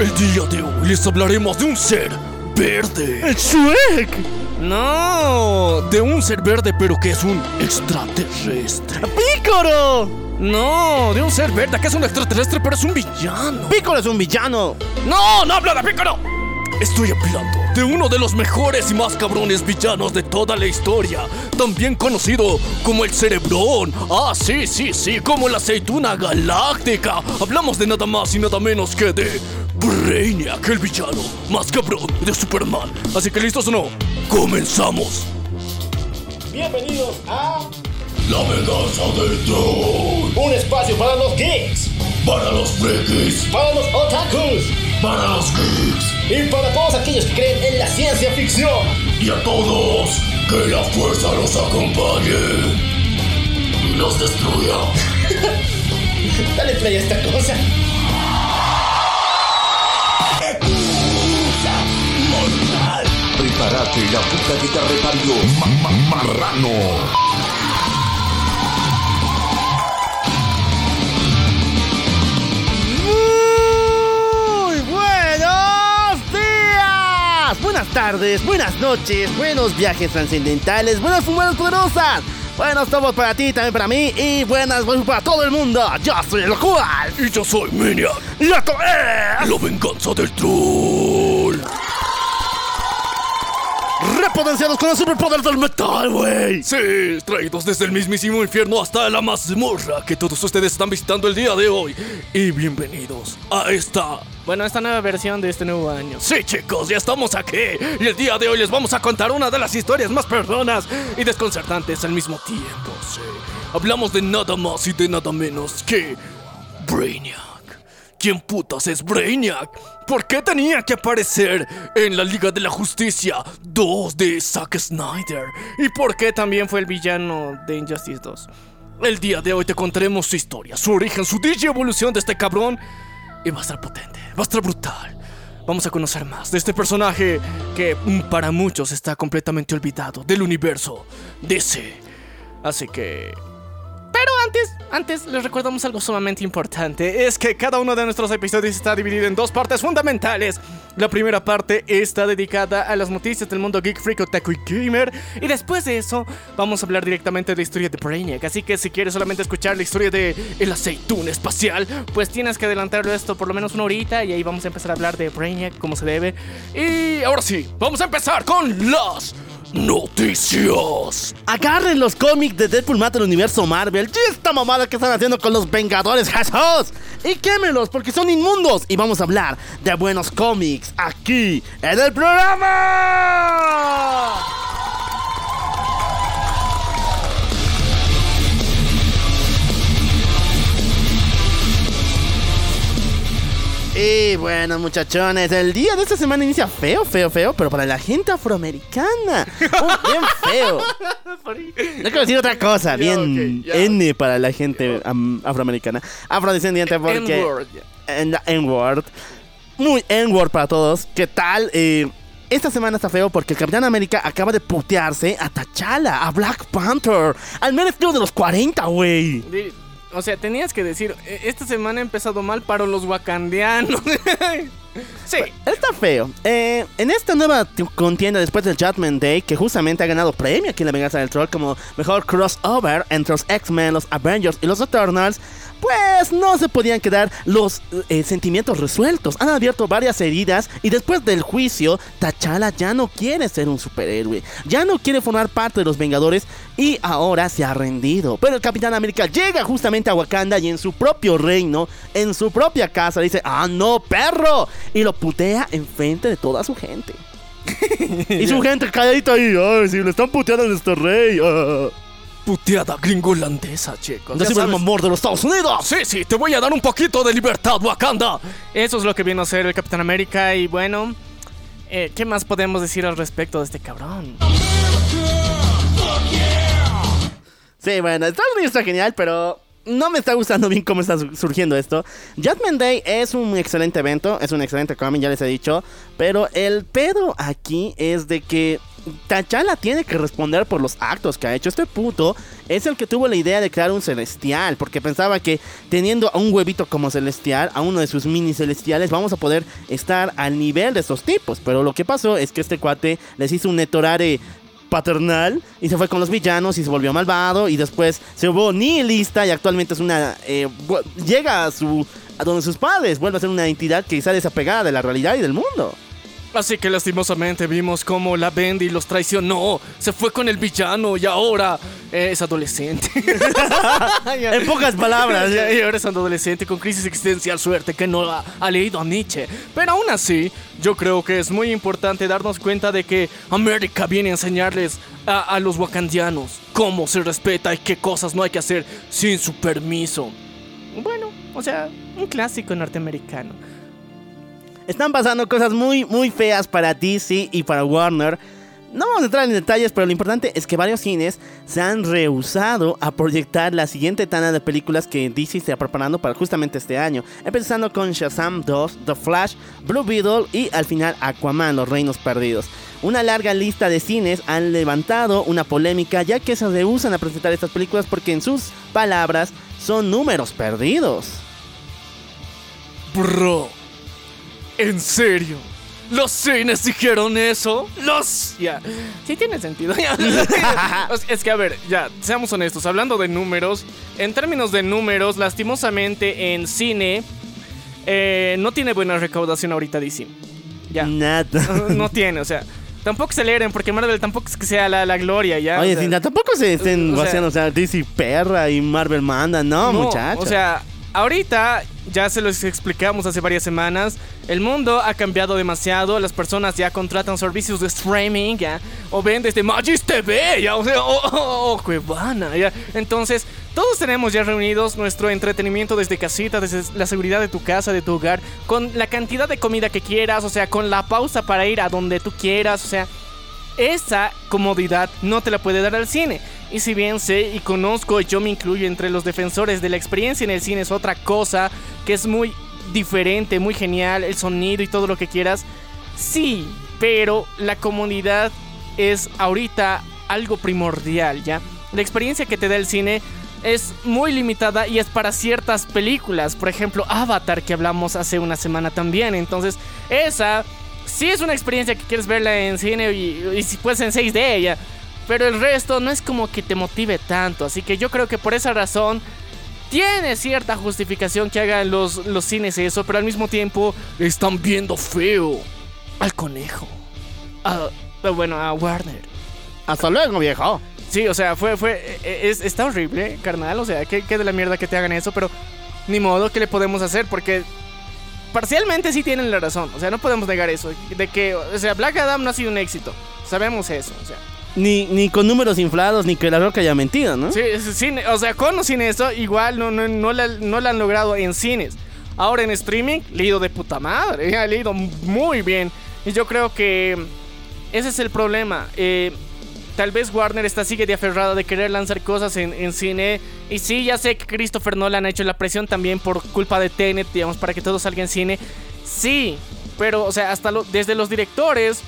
el día de hoy les hablaremos de un ser verde. ¡Shrek! No, de un ser verde pero que es un extraterrestre. ¡Pícoro! No, de un ser verde que es un extraterrestre pero es un villano. ¡Pícoro es un villano! No, no habla de Pícoro. Estoy hablando de uno de los mejores y más cabrones villanos de toda la historia, también conocido como el Cerebrón. Ah, sí, sí, sí, como la aceituna galáctica. Hablamos de nada más y nada menos que de Brainiac, el villano más cabrón de Superman. Así que listos o no, comenzamos. Bienvenidos a La venganza del troll. un espacio para los geeks, Para los frikis, para los otakus para los geeks y para todos aquellos que creen en la ciencia ficción. y a todos, que la fuerza los acompañe y los destruya. Dale play a esta cosa. Prepárate, la puta que te reparió. marrano. ¡Muy buenos días! Buenas tardes, buenas noches, buenos viajes trascendentales, buenas fumadas poderosas. Buenos tomos para ti, también para mí, y buenas buenas para todo el mundo. Yo soy el cual. Y yo soy Maniac, Y esto es... la venganza del troll. Repotenciados con el superpoder del metal, güey. Sí, traídos desde el mismísimo infierno hasta la mazmorra que todos ustedes están visitando el día de hoy. Y bienvenidos a esta... Bueno, esta nueva versión de este nuevo año. Sí, chicos, ya estamos aquí. Y el día de hoy les vamos a contar una de las historias más perdonas y desconcertantes al mismo tiempo. Sí. Hablamos de nada más y de nada menos que... Brainiac. ¿Quién putas es Brainiac? ¿Por qué tenía que aparecer en la Liga de la Justicia 2 de Zack Snyder? ¿Y por qué también fue el villano de Injustice 2? El día de hoy te contaremos su historia, su origen, su digi evolución de este cabrón. Y va a estar potente, va a estar brutal. Vamos a conocer más de este personaje que mm, para muchos está completamente olvidado del universo DC. Así que... Pero antes, antes les recordamos algo sumamente importante. Es que cada uno de nuestros episodios está dividido en dos partes fundamentales. La primera parte está dedicada a las noticias del mundo geek, freak, otaku y gamer. Y después de eso, vamos a hablar directamente de la historia de Brainiac. Así que si quieres solamente escuchar la historia de el aceitún espacial, pues tienes que adelantarlo esto por lo menos una horita. Y ahí vamos a empezar a hablar de Brainiac, como se debe. Y ahora sí, vamos a empezar con las noticias. Agarren los cómics de Deadpool mata el universo Marvel y esta mamada que están haciendo con los Vengadores Jesús y quémelos porque son inmundos y vamos a hablar de buenos cómics aquí en el programa. Y bueno, muchachones, el día de esta semana inicia feo, feo, feo, pero para la gente afroamericana. Oh, bien feo. No quiero decir otra cosa, bien. N para la gente am, afroamericana. Afrodescendiente porque... N-word. Muy N-word para todos. ¿Qué tal? Eh, esta semana está feo porque el Capitán América acaba de putearse a T'Challa, a Black Panther, al menos de los 40, güey. O sea, tenías que decir, "E- esta semana ha empezado mal para los wakandianos. sí. Está feo. Eh, en esta nueva contienda después del Judgment Day, que justamente ha ganado premio aquí en la Venganza del Troll como mejor crossover entre los X-Men, los Avengers y los Eternals, pues no se podían quedar los eh, sentimientos resueltos. Han abierto varias heridas y después del juicio, T'Challa ya no quiere ser un superhéroe, ya no quiere formar parte de los Vengadores y ahora se ha rendido. Pero el Capitán América llega justamente a Wakanda y en su propio reino, en su propia casa, dice, ah, no, perro. Y lo putea enfrente de toda su gente. y su gente calladita ahí, ay, si le están puteando a nuestro rey. ah". Puteada gringolandesa, chicos. Sirve el amor de los Estados Unidos. Sí, sí, te voy a dar un poquito de libertad, Wakanda. Eso es lo que vino a ser el Capitán América y bueno, eh, ¿qué más podemos decir al respecto de este cabrón? Sí, bueno, Estados Unidos está genial, pero no me está gustando bien cómo está su- surgiendo esto. Judgment Day es un excelente evento, es un excelente cómic, ya les he dicho. Pero el pedo aquí es de que T'Challa tiene que responder por los actos que ha hecho. Este puto es el que tuvo la idea de crear un celestial, porque pensaba que teniendo a un huevito como celestial, a uno de sus mini celestiales, vamos a poder estar al nivel de estos tipos. Pero lo que pasó es que este cuate les hizo un netorare paternal y se fue con los villanos y se volvió malvado y después se volvió nihilista y actualmente es una eh, llega a su a donde sus padres vuelve a ser una entidad que está desapegada de la realidad y del mundo. Así que lastimosamente vimos cómo la Bendy los traicionó, se fue con el villano y ahora es adolescente. En pocas palabras, y ahora es adolescente con crisis existencial, suerte que no ha, ha leído a Nietzsche. Pero aún así, yo creo que es muy importante darnos cuenta de que América viene a enseñarles a, a los wakandianos cómo se respeta y qué cosas no hay que hacer sin su permiso. Bueno, o sea, un clásico norteamericano. Están pasando cosas muy, muy feas para DC y para Warner. No vamos a entrar en detalles, pero lo importante es que varios cines se han rehusado a proyectar la siguiente tanda de películas que DC está preparando para justamente este año. Empezando con Shazam 2, The Flash, Blue Beetle y al final Aquaman, Los Reinos Perdidos. Una larga lista de cines han levantado una polémica ya que se rehusan a presentar estas películas porque en sus palabras son números perdidos. Bro, ¿en serio? ¿Los cines dijeron eso? Los... Ya, sí tiene sentido. ya. Es que, a ver, ya, seamos honestos. Hablando de números, en términos de números, lastimosamente en cine eh, no tiene buena recaudación ahorita DC. Ya, Nada. no tiene, o sea... Tampoco aceleren porque Marvel tampoco es que sea la, la gloria, ¿ya? Oye, O sea, Cinta, tampoco se estén vaciando, o sea, DC perra y Marvel manda, no, muchachos. O sea, ahorita ya se los explicamos hace varias semanas. El mundo ha cambiado demasiado. Las personas ya contratan servicios de streaming, ya. O ven desde Magis TV, ya. O sea, o, o- o Cuevana, ya. Entonces, todos tenemos ya reunidos nuestro entretenimiento desde casita, desde la seguridad de tu casa, de tu hogar, con la cantidad de comida que quieras, o sea, con la pausa para ir a donde tú quieras, o sea. Esa comodidad no te la puede dar al cine. Y si bien sé y conozco, yo me incluyo entre los defensores de la experiencia en el cine, es otra cosa que es muy diferente, muy genial, el sonido y todo lo que quieras. Sí, pero la comodidad es ahorita algo primordial, ¿ya? La experiencia que te da el cine es muy limitada y es para ciertas películas. Por ejemplo, Avatar, que hablamos hace una semana también. Entonces, esa sí es una experiencia que quieres verla en cine y, y si puedes en 6D ya. Pero el resto no es como que te motive tanto. Así que yo creo que por esa razón tiene cierta justificación que hagan los, los cines eso. Pero al mismo tiempo están viendo feo al conejo. A- a- bueno, a Warner. Hasta luego, viejo. Sí, o sea, fue, fue, e- es, está horrible, carnal. O sea, que, que de la mierda que te hagan eso, pero ni modo, ¿qué le podemos hacer? Porque parcialmente sí tienen la razón. O sea, no podemos negar eso. De que, o sea, Black Adam no ha sido un éxito. Sabemos eso, o sea. Ni, ni con números inflados, ni que la roca haya mentido, ¿no? Sí, sin- o sea, con o sin eso, igual no, no, no, la, no la han logrado en cines. Ahora en streaming, leído de puta madre, ha leído muy bien. Y yo creo que ese es el problema. Eh, tal vez Warner está sigue de aferrada de querer lanzar cosas en, cine. Y sí, ya sé que Christopher Nolan ha hecho la presión también por culpa de Tenet, digamos, para que todo salga en cine. Sí, pero, o sea, hasta desde los directores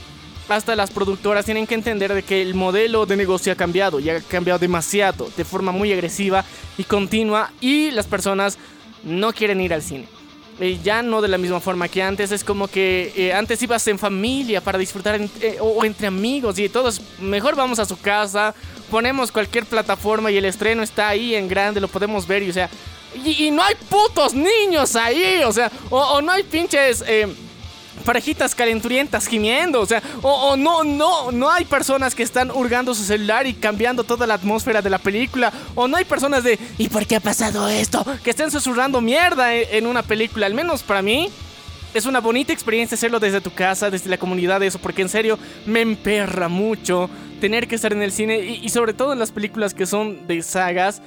hasta las productoras tienen que entender de que el modelo de negocio ha cambiado y ha cambiado demasiado, de forma muy agresiva y continua. Y las personas no quieren ir al cine. Eh, ya no de la misma forma que antes, es como que eh, antes ibas en familia para disfrutar en- eh, o, entre amigos y todos, mejor vamos a su casa, ponemos cualquier plataforma y el estreno está ahí en grande, lo podemos ver y o sea, y, no hay putos niños ahí, o sea, o, no hay pinches... parejitas calenturientas gimiendo, o sea, o, no, no, no hay personas que están hurgando su celular y cambiando toda la atmósfera de la película, o no hay personas de, ¿y por qué ha pasado esto? Que estén susurrando mierda en, en una película, al menos para mí. Es una bonita experiencia hacerlo desde tu casa, desde la comunidad, eso, porque en serio me emperra mucho tener que estar en el cine y sobre todo en las películas que son de sagas.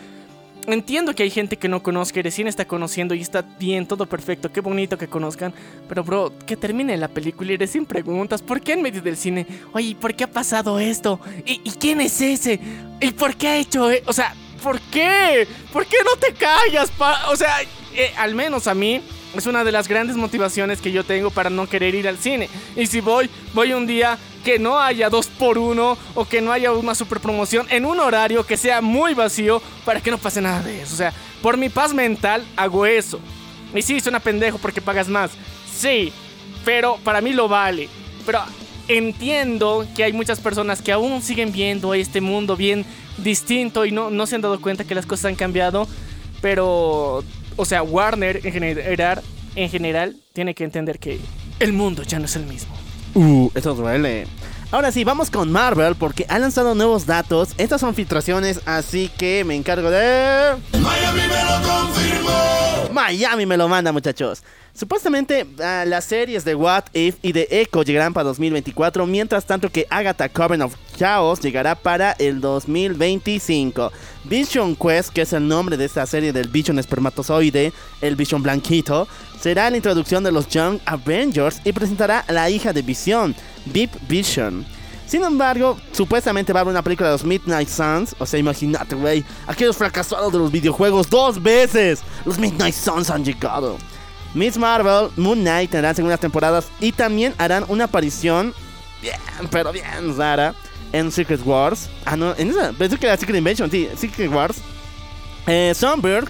Entiendo que hay gente que no conozca y está conociendo y está bien, todo perfecto, qué bonito que conozcan. Pero, bro, que termine la película y recién preguntas, ¿por qué en medio del cine? Oye, ¿por qué ha pasado esto? ¿Y, quién es ese? ¿Y por qué ha hecho? e-? O sea, ¿por qué? ¿Por qué no te callas? O sea, eh, al menos a mí, es una de las grandes motivaciones que yo tengo para no querer ir al cine. Y si voy, voy un día que no haya dos por uno o que no haya una super promoción en un horario que sea muy vacío para que no pase nada de eso. O sea, por mi paz mental hago eso. Y sí, suena pendejo porque pagas más. Sí, pero para mí lo vale. Pero entiendo que hay muchas personas que aún siguen viendo este mundo bien distinto y no, no se han dado cuenta que las cosas han cambiado. Pero, o sea, Warner en general, en general tiene que entender que el mundo ya no es el mismo. Uh, eso duele. Ahora sí, vamos con Marvel porque ha lanzado nuevos datos. Estas son filtraciones, así que me encargo de... Miami me lo confirmó. Miami me lo manda, muchachos. Supuestamente ah, las series de What If y de Echo llegarán para 2024, mientras tanto que Agatha Coven of Chaos llegará para el 2025. Vision Quest, que es el nombre de esta serie del Vision espermatozoide, el Vision blanquito, será la introducción de los Young Avengers y presentará a la hija de Vision, Deep Vision. Sin embargo, supuestamente va a haber una película de los Midnight Suns. O sea, imagínate, güey. Aquellos fracasados de los videojuegos dos veces. Los Midnight Suns han llegado. Miss Marvel, Moon Knight tendrán segundas temporadas y también harán una aparición bien, pero bien rara en Secret Wars. Ah, no, en esa, pensé que era Secret Invasion, sí, Secret Wars. Eh, Songbird,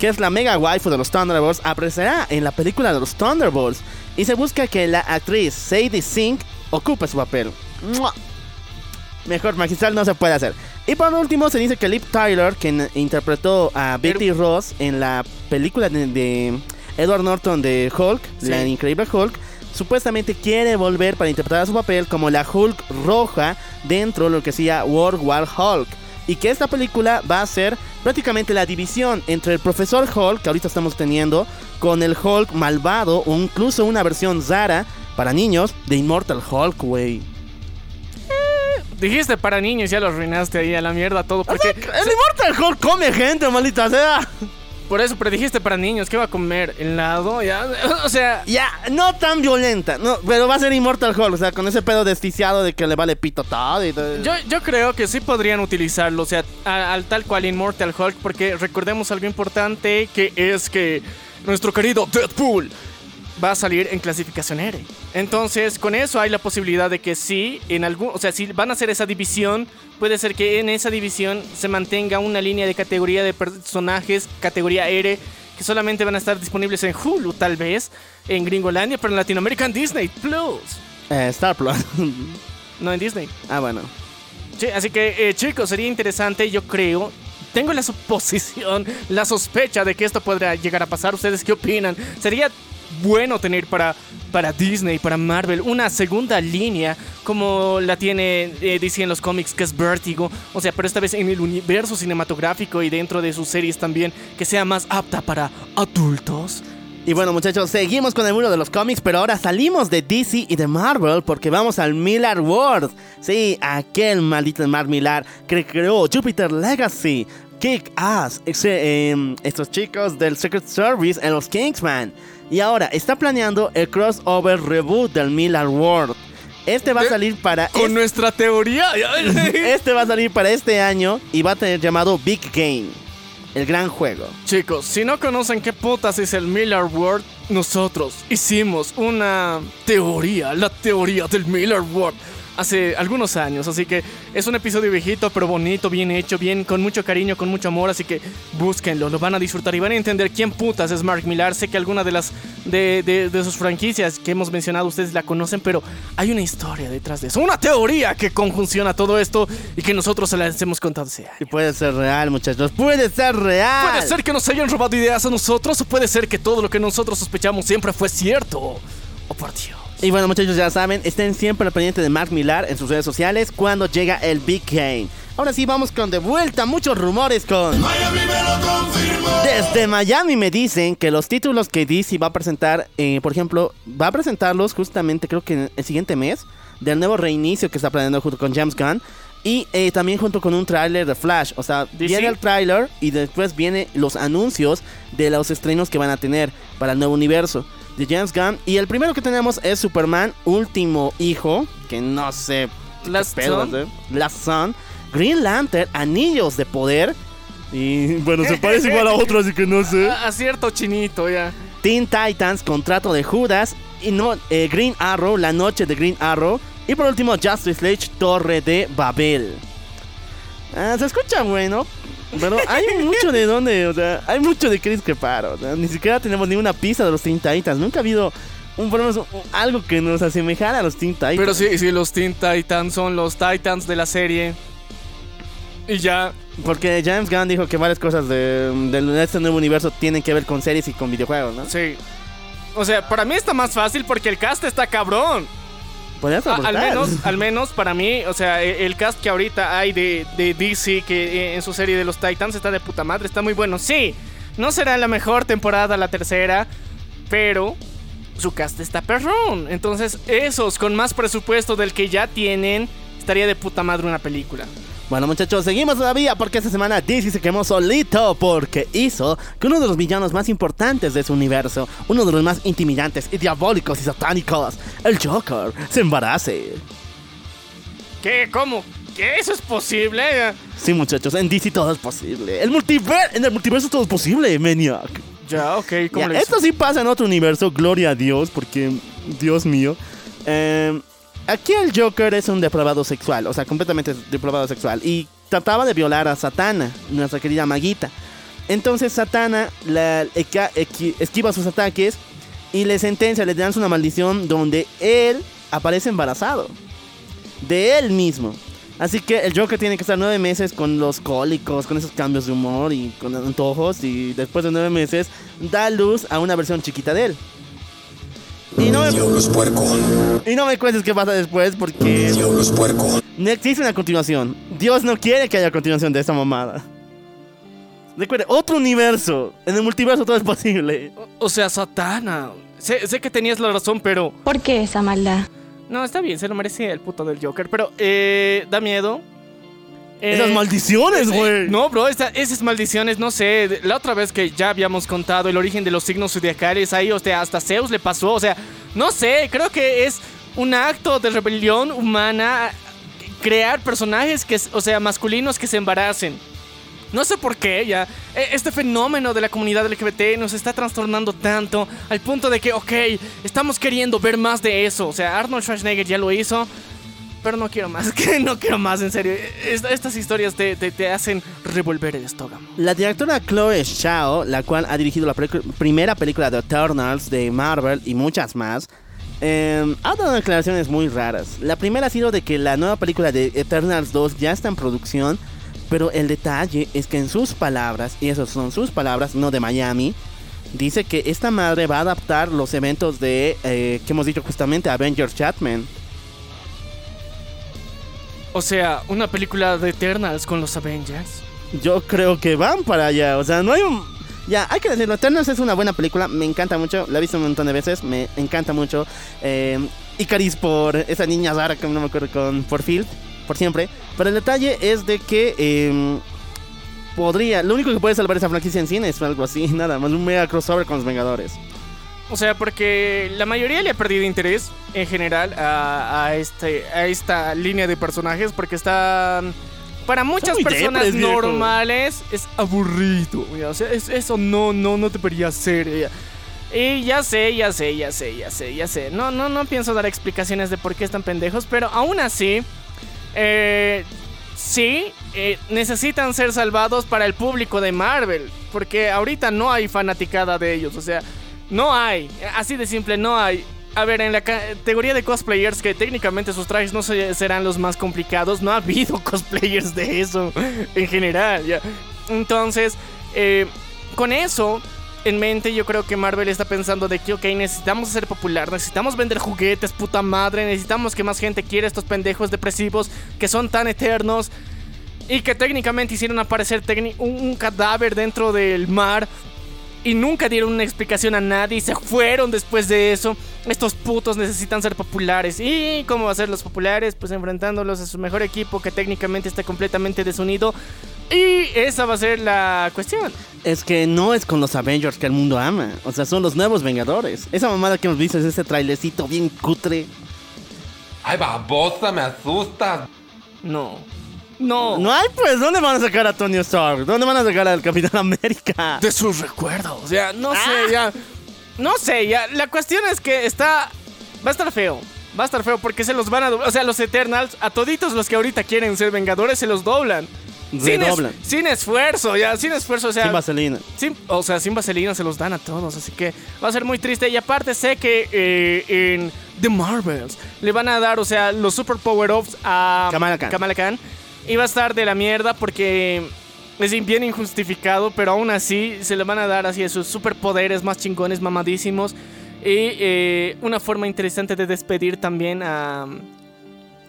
que es la mega waifu de los Thunderbolts, aparecerá en la película de los Thunderbolts y se busca que la actriz Sadie Sink ocupe su papel. ¡Mua! Mejor magistral no se puede hacer. Y por último se dice que Liv Tyler, quien interpretó a Betty Ross en la película de, de Edward Norton de Hulk, Sí. la increíble Hulk, supuestamente quiere volver para interpretar su papel como la Hulk roja dentro de lo que sea World War Hulk. Y que esta película va a ser prácticamente la división entre el profesor Hulk, que ahorita estamos teniendo, con el Hulk malvado o incluso una versión Zara para niños de Immortal Hulk, güey. Dijiste para niños, ya lo arruinaste ahí a la mierda todo. Porque El Immortal Hulk come gente, maldita sea. Por eso, pero dijiste para niños, ¿qué va a comer? ¿Helado? Ya, o sea, Ya, no tan violenta, no, pero va a ser Immortal Hulk, o sea, con ese pedo desquiciado de que le vale pito todo y todo. Yo, yo creo que sí podrían utilizarlo, o sea, al tal cual Immortal Hulk, porque recordemos algo importante que es que nuestro querido Deadpool va a salir en clasificación R. Entonces, con eso hay la posibilidad de que sí, en algún, o sea, si van a hacer esa división, puede ser que en esa división se mantenga una línea de categoría de personajes, categoría R, que solamente van a estar disponibles en Hulu, tal vez, en Gringolandia, pero en Latinoamérica en Disney Plus, Eh, Star Plus. no en Disney. ah, bueno. Sí, así que eh, chicos, sería interesante, yo creo. Tengo la suposición, la sospecha de que esto podría llegar a pasar. ¿Ustedes qué opinan? Sería bueno tener para, para Disney, para Marvel, una segunda línea como la tiene eh, DC en los cómics, que es Vertigo. O sea, pero esta vez en el universo cinematográfico y dentro de sus series también, que sea más apta para adultos. Y bueno, muchachos, seguimos con el muro de los cómics, pero ahora salimos de DC y de Marvel porque vamos al Miller World. Sí, aquel maldito Mark Millar que creó Jupiter Legacy, Kick Ass, em, estos chicos del Secret Service en los Kingsman. Y ahora está planeando el crossover reboot del Miller World. Este va a De- salir para Con es- nuestra teoría. este va a salir para este año y va a tener llamado Big Game, el gran juego. Chicos, si no conocen qué putas es el Miller World, nosotros hicimos una teoría, la teoría del Miller World, hace algunos años. Así que es un episodio viejito, pero bonito, bien hecho, bien, con mucho cariño, con mucho amor. Así que búsquenlo, lo van a disfrutar y van a entender quién putas es Mark Millar. Sé que alguna de las de, de- de sus franquicias que hemos mencionado ustedes la conocen, pero hay una historia detrás de eso, una teoría que conjunciona todo esto y que nosotros se las hemos contado. Y puede ser real, muchachos, puede ser real. Puede ser que nos hayan robado ideas a nosotros o puede ser que todo lo que nosotros sospechamos siempre fue cierto. Oh, por Dios. Y bueno, muchachos, ya saben, estén siempre al pendiente de Mark Millar en sus redes sociales cuando llega el Big Game. Ahora sí, vamos con de vuelta muchos rumores con... Miami me lo confirmó. Desde Miami me dicen que los títulos que DC va a presentar, eh, por ejemplo, va a presentarlos justamente creo que el siguiente mes, del nuevo reinicio que está planeando junto con James Gunn. Y eh, también junto con un tráiler de Flash. O sea, DC. viene el tráiler y después viene los anuncios de los estrenos que van a tener para el nuevo universo de James Gunn. Y el primero que tenemos es Superman, último hijo, que no sé... qué Last pedo, Son. ¿eh? Last Son. Green Lantern, Anillos de Poder. Y bueno, se parece igual a otro, así que no sé. A, a cierto chinito, ya. Teen Titans, Contrato de Judas. Y no, eh, Green Arrow, La Noche de Green Arrow. Y por último, Justice League, Torre de Babel. Ah, se escucha bueno. Pero hay mucho de dónde, o sea, hay mucho de qué discrepar. O sea, ni siquiera tenemos ni una pista de los Teen Titans. Nunca ha habido un, por menos, algo que nos asemejara a los Teen Titans. Pero sí, sí, los Teen Titans son los Titans de la serie. Y ya. Porque James Gunn dijo que varias cosas de, de este nuevo universo tienen que ver con series y con videojuegos, ¿no? Sí. O sea, para mí está más fácil porque el cast está cabrón. A- al menos, al menos para mí, o sea, e- el cast que ahorita hay de, de DC que eh, en su serie de los Titans está de puta madre, está muy bueno. Sí, no será la mejor temporada la tercera, pero su cast está perrón. Entonces, esos con más presupuesto del que ya tienen, estaría de puta madre una película. Bueno, muchachos, seguimos todavía porque esta semana DC se quemó solito porque hizo que uno de los villanos más importantes de su universo, uno de los más intimidantes y diabólicos y satánicos, el Joker, se embarace. ¿Qué? ¿Cómo? ¿Qué? ¿Eso es posible? Sí, muchachos, en DC todo es posible. El multiverso, en el multiverso todo es posible, Maniac. Ya, ok, ¿cómo Ya, le hizo? esto sí pasa en otro universo, gloria a Dios, porque, Dios mío. Eh, aquí el Joker es un depravado sexual, o sea, completamente depravado sexual. Y trataba de violar a Satana, nuestra querida maguita. Entonces Satana esquiva sus ataques y le sentencia, le dan una maldición donde él aparece embarazado. De él mismo. Así que el Joker tiene que estar nueve meses con los cólicos, con esos cambios de humor y con antojos. Y después de nueve meses da luz a una versión chiquita de él. Y no, me, Diablo es puerco. y no me cuentes qué pasa después porque puerco. no existe una continuación. Dios no quiere que haya continuación de esta mamada. Recuerde, otro universo. En el multiverso todo es posible. O sea, Satana. Sé, sé que tenías la razón, pero... ¿Por qué esa maldad? No, está bien, se lo merecía el puto del Joker, pero eh, da miedo. Eh, Esas maldiciones, eh, güey. No, bro, esa- esas maldiciones, no sé. La otra vez que ya habíamos contado el origen de los signos zodiacales, ahí, o sea, hasta Zeus le pasó. O sea, no sé, creo que es un acto de rebelión humana crear personajes que, o sea, masculinos que se embaracen. No sé por qué, ya. e- Este fenómeno de la comunidad LGBT nos está trastornando tanto al punto de que, ok, estamos queriendo ver más de eso. O sea, Arnold Schwarzenegger ya lo hizo, pero no quiero más. Que no quiero más, en serio. Esta- estas historias te, te- te hacen revolver el estómago. La directora Chloe Zhao, la cual ha dirigido la primera película de Eternals de Marvel y muchas más, eh, ha dado declaraciones muy raras. La primera ha sido de que la nueva película de Eternals 2 ya está en producción, pero el detalle es que en sus palabras, y esas son sus palabras, no de Miami, dice que esta madre va a adaptar los eventos de, eh, que hemos dicho justamente, Avengers Chatman. O sea, una película de Eternals con los Avengers. Yo creo que van para allá. O sea, no hay un. Ya, hay que decirlo. Eternals es una buena película. Me encanta mucho. La he visto un montón de veces. Me encanta mucho. Eh, Icaris por esa niña rara que no me acuerdo con. Por Phil. Por siempre. Pero el detalle es de que. eh, podría. Lo único que puede salvar esa franquicia en cine es algo así. Nada más. Un mega crossover con los Vengadores. O sea, porque la mayoría le ha perdido interés en general a, a este, a esta línea de personajes porque están... Para muchas personas depres, viejo. normales es aburrido. O sea, es- eso no, no, no debería ser. ya. Y ya sé, ya sé, ya sé, ya sé, ya sé. No, no, no pienso dar explicaciones de por qué están pendejos, pero aún así, eh, sí, eh, necesitan ser salvados para el público de Marvel. Porque ahorita no hay fanaticada de ellos. O sea, no hay. Así de simple, no hay. A ver, en la categoría de cosplayers, que técnicamente sus trajes no se- serán los más complicados, no ha habido cosplayers de eso en general. ya. Entonces, eh, con eso en mente, yo creo que Marvel está pensando de que, ok, necesitamos ser popular, necesitamos vender juguetes, puta madre, necesitamos que más gente quiera estos pendejos depresivos que son tan eternos y que técnicamente hicieron aparecer un cadáver dentro del mar y nunca dieron una explicación a nadie y se fueron después de eso. Estos putos necesitan ser populares. ¿Y cómo va a ser los populares? Pues enfrentándolos a su mejor equipo que técnicamente está completamente desunido. Y esa va a ser la cuestión. Es que no es con los Avengers que el mundo ama. O sea, son los nuevos Vengadores. Esa mamada que hemos visto es ese trailecito bien cutre. Ay, babosa, me asustas. No. No. No hay, pues. ¿Dónde van a sacar a Tony Stark? ¿Dónde van a sacar al Capitán América? De sus recuerdos. O sea, no Ah. sé, ya. No sé, ya. La cuestión es que está. Va a estar feo. Va a estar feo porque se los van a doblar. O sea, los Eternals, a toditos los que ahorita quieren ser vengadores, se los doblan. Sin, es- sin esfuerzo, ya. Sin esfuerzo, o sea. Sin vaselina. Sin- o sea, sin vaselina se los dan a todos, así que va a ser muy triste. Y aparte sé que eh, en The Marvels le van a dar, o sea, los super power-ups a Kamala Khan. Khan. Va a estar de la mierda porque es bien injustificado, pero aún así se le van a dar así esos superpoderes más chingones, mamadísimos. Y eh, una forma interesante de despedir también a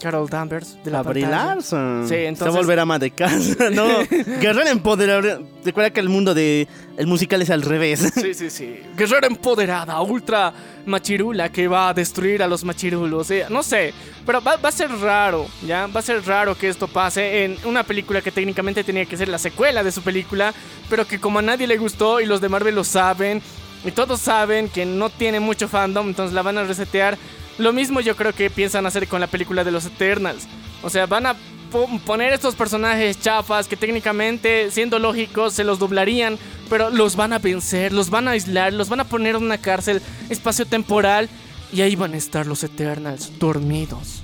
Carol Danvers de la A pantalla. Larson. Sí, entonces- Se volverá ama de casa. No, guerrera empoderada. Recuerda que el mundo de el musical es al revés. Sí, sí, sí. Guerrera empoderada, ultra machirula que va a destruir a los machirulos. eh, no sé, pero va, va a ser raro, ¿ya? Va a ser raro que esto pase en una película que técnicamente tenía que ser la secuela de su película, pero que como a nadie le gustó y los de Marvel lo saben, y todos saben que no tiene mucho fandom, entonces la van a resetear. Lo mismo yo creo que piensan hacer con la película de los Eternals. O sea, van a po- poner estos personajes chafas que técnicamente, siendo lógicos, se los doblarían, pero los van a vencer, los van a aislar, los van a poner en una cárcel espacio-temporal y ahí van a estar los Eternals dormidos.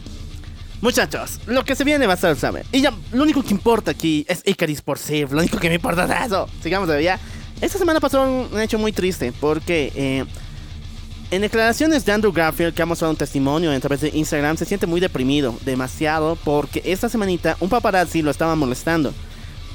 Muchachos, lo que se viene va a ser saber. Y ya, lo único que importa aquí es Icaris por Sif. Lo único que me importa es eso. Sigamos de ya. Esta semana pasó un hecho muy triste porque eh, en declaraciones de Andrew Garfield, que ha mostrado un testimonio a través de Instagram, se siente muy deprimido, demasiado, porque esta semanita un paparazzi lo estaba molestando.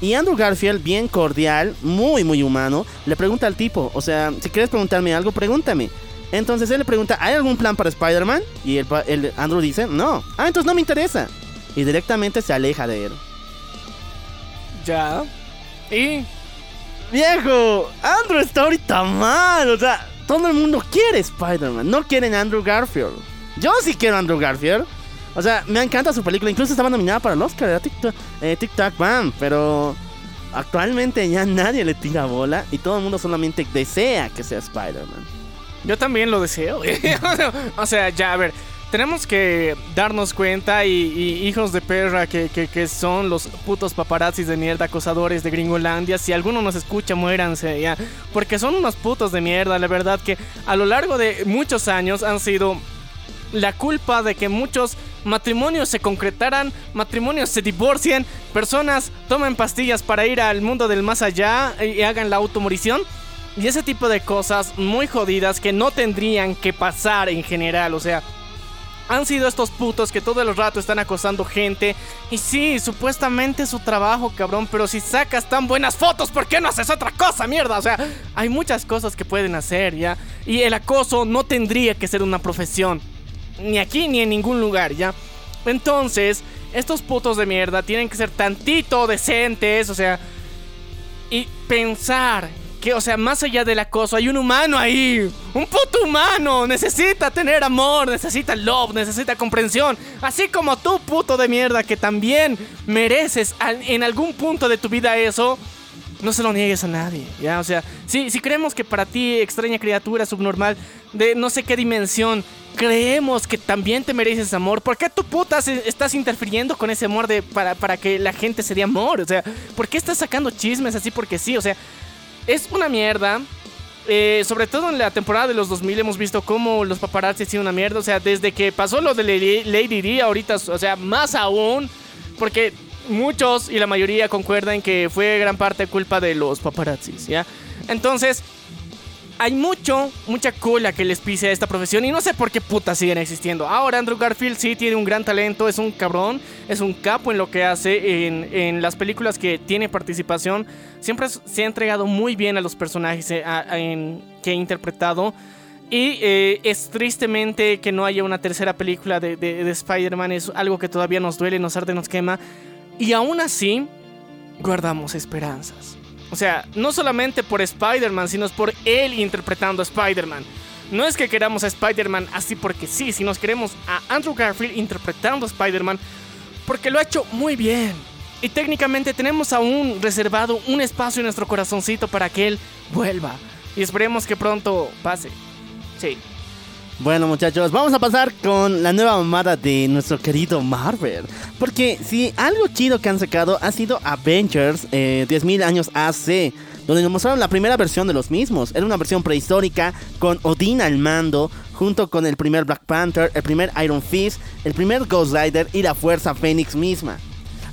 Y Andrew Garfield, bien cordial, muy, muy humano, le pregunta al tipo, o sea, si quieres preguntarme algo, pregúntame. Entonces él le pregunta, ¿hay algún plan para Spider-Man? Y el, el Andrew dice, no. Ah, entonces no me interesa. Y directamente se aleja de él. Ya. Y Viejo, Andrew está ahorita mal. O sea, todo el mundo quiere Spider-Man. No quieren Andrew Garfield. Yo sí quiero Andrew Garfield. O sea, me encanta su película. Incluso estaba nominada para el Oscar. Era TikTok, eh, Bam. Pero actualmente ya nadie le tira bola. Y todo el mundo solamente desea que sea Spider-Man. Yo también lo deseo. o sea, ya, a ver, tenemos que darnos cuenta y, y hijos de perra que, que- que son los putos paparazzis de mierda, acosadores de Gringolandia. Si alguno nos escucha, muéranse ya. Porque son unos putos de mierda, la verdad que a lo largo de muchos años han sido la culpa de que muchos matrimonios se concretaran, matrimonios se divorcien, personas tomen pastillas para ir al mundo del más allá y hagan la automorición. Y ese tipo de cosas muy jodidas que no tendrían que pasar en general, o sea... Han sido estos putos que todo el rato están acosando gente. Y sí, supuestamente es su trabajo, cabrón. Pero si sacas tan buenas fotos, ¿por qué no haces otra cosa, mierda? O sea, hay muchas cosas que pueden hacer, ¿ya? Y el acoso no tendría que ser una profesión. Ni aquí ni en ningún lugar, ¿ya? Entonces, estos putos de mierda tienen que ser tantito decentes, o sea... Y pensar o sea, más allá del acoso, hay un humano ahí. Un puto humano. Necesita tener amor, necesita love, necesita comprensión. Así como tú, puto de mierda, que también mereces en algún punto de tu vida eso. No se lo niegues a nadie, ¿ya? O sea, si, si creemos que para ti, extraña criatura subnormal, de no sé qué dimensión, creemos que también te mereces amor, ¿por qué tú puta se- estás interfiriendo con ese amor de, para, para que la gente se dé amor? O sea, ¿por qué estás sacando chismes así porque sí? O sea, es una mierda. Eh, sobre todo en la temporada de los 2000 hemos visto cómo los paparazzi han sido una mierda. O sea, desde que pasó lo de Lady Di, ahorita, o sea, más aún. Porque muchos y la mayoría concuerdan que fue gran parte culpa de los paparazzis, ¿ya? Entonces, hay mucho, mucha cola que les pise a esta profesión y no sé por qué putas siguen existiendo. Ahora Andrew Garfield sí tiene un gran talento, es un cabrón, es un capo en lo que hace, en, en las películas que tiene participación. Siempre se ha entregado muy bien a los personajes eh, en- que ha interpretado. Y eh, es tristemente que no haya una tercera película de- de Spider-Man, es algo que todavía nos duele, nos arde, nos quema. Y aún así, guardamos esperanzas. O sea, no solamente por Spider-Man, sino por él interpretando a Spider-Man. No es que queramos a Spider-Man así porque sí, sino que queremos a Andrew Garfield interpretando a Spider-Man porque lo ha hecho muy bien. Y técnicamente tenemos aún reservado un espacio en nuestro corazoncito para que él vuelva. Y esperemos que pronto pase. Sí. Bueno muchachos, vamos a pasar con la nueva mamada de nuestro querido Marvel. Porque si algo chido que han sacado ha sido Avengers eh, 10.000 años AC, donde nos mostraron la primera versión de los mismos. Era una versión prehistórica con Odin al mando, junto con el primer Black Panther, el primer Iron Fist, el primer Ghost Rider y la Fuerza Fénix misma.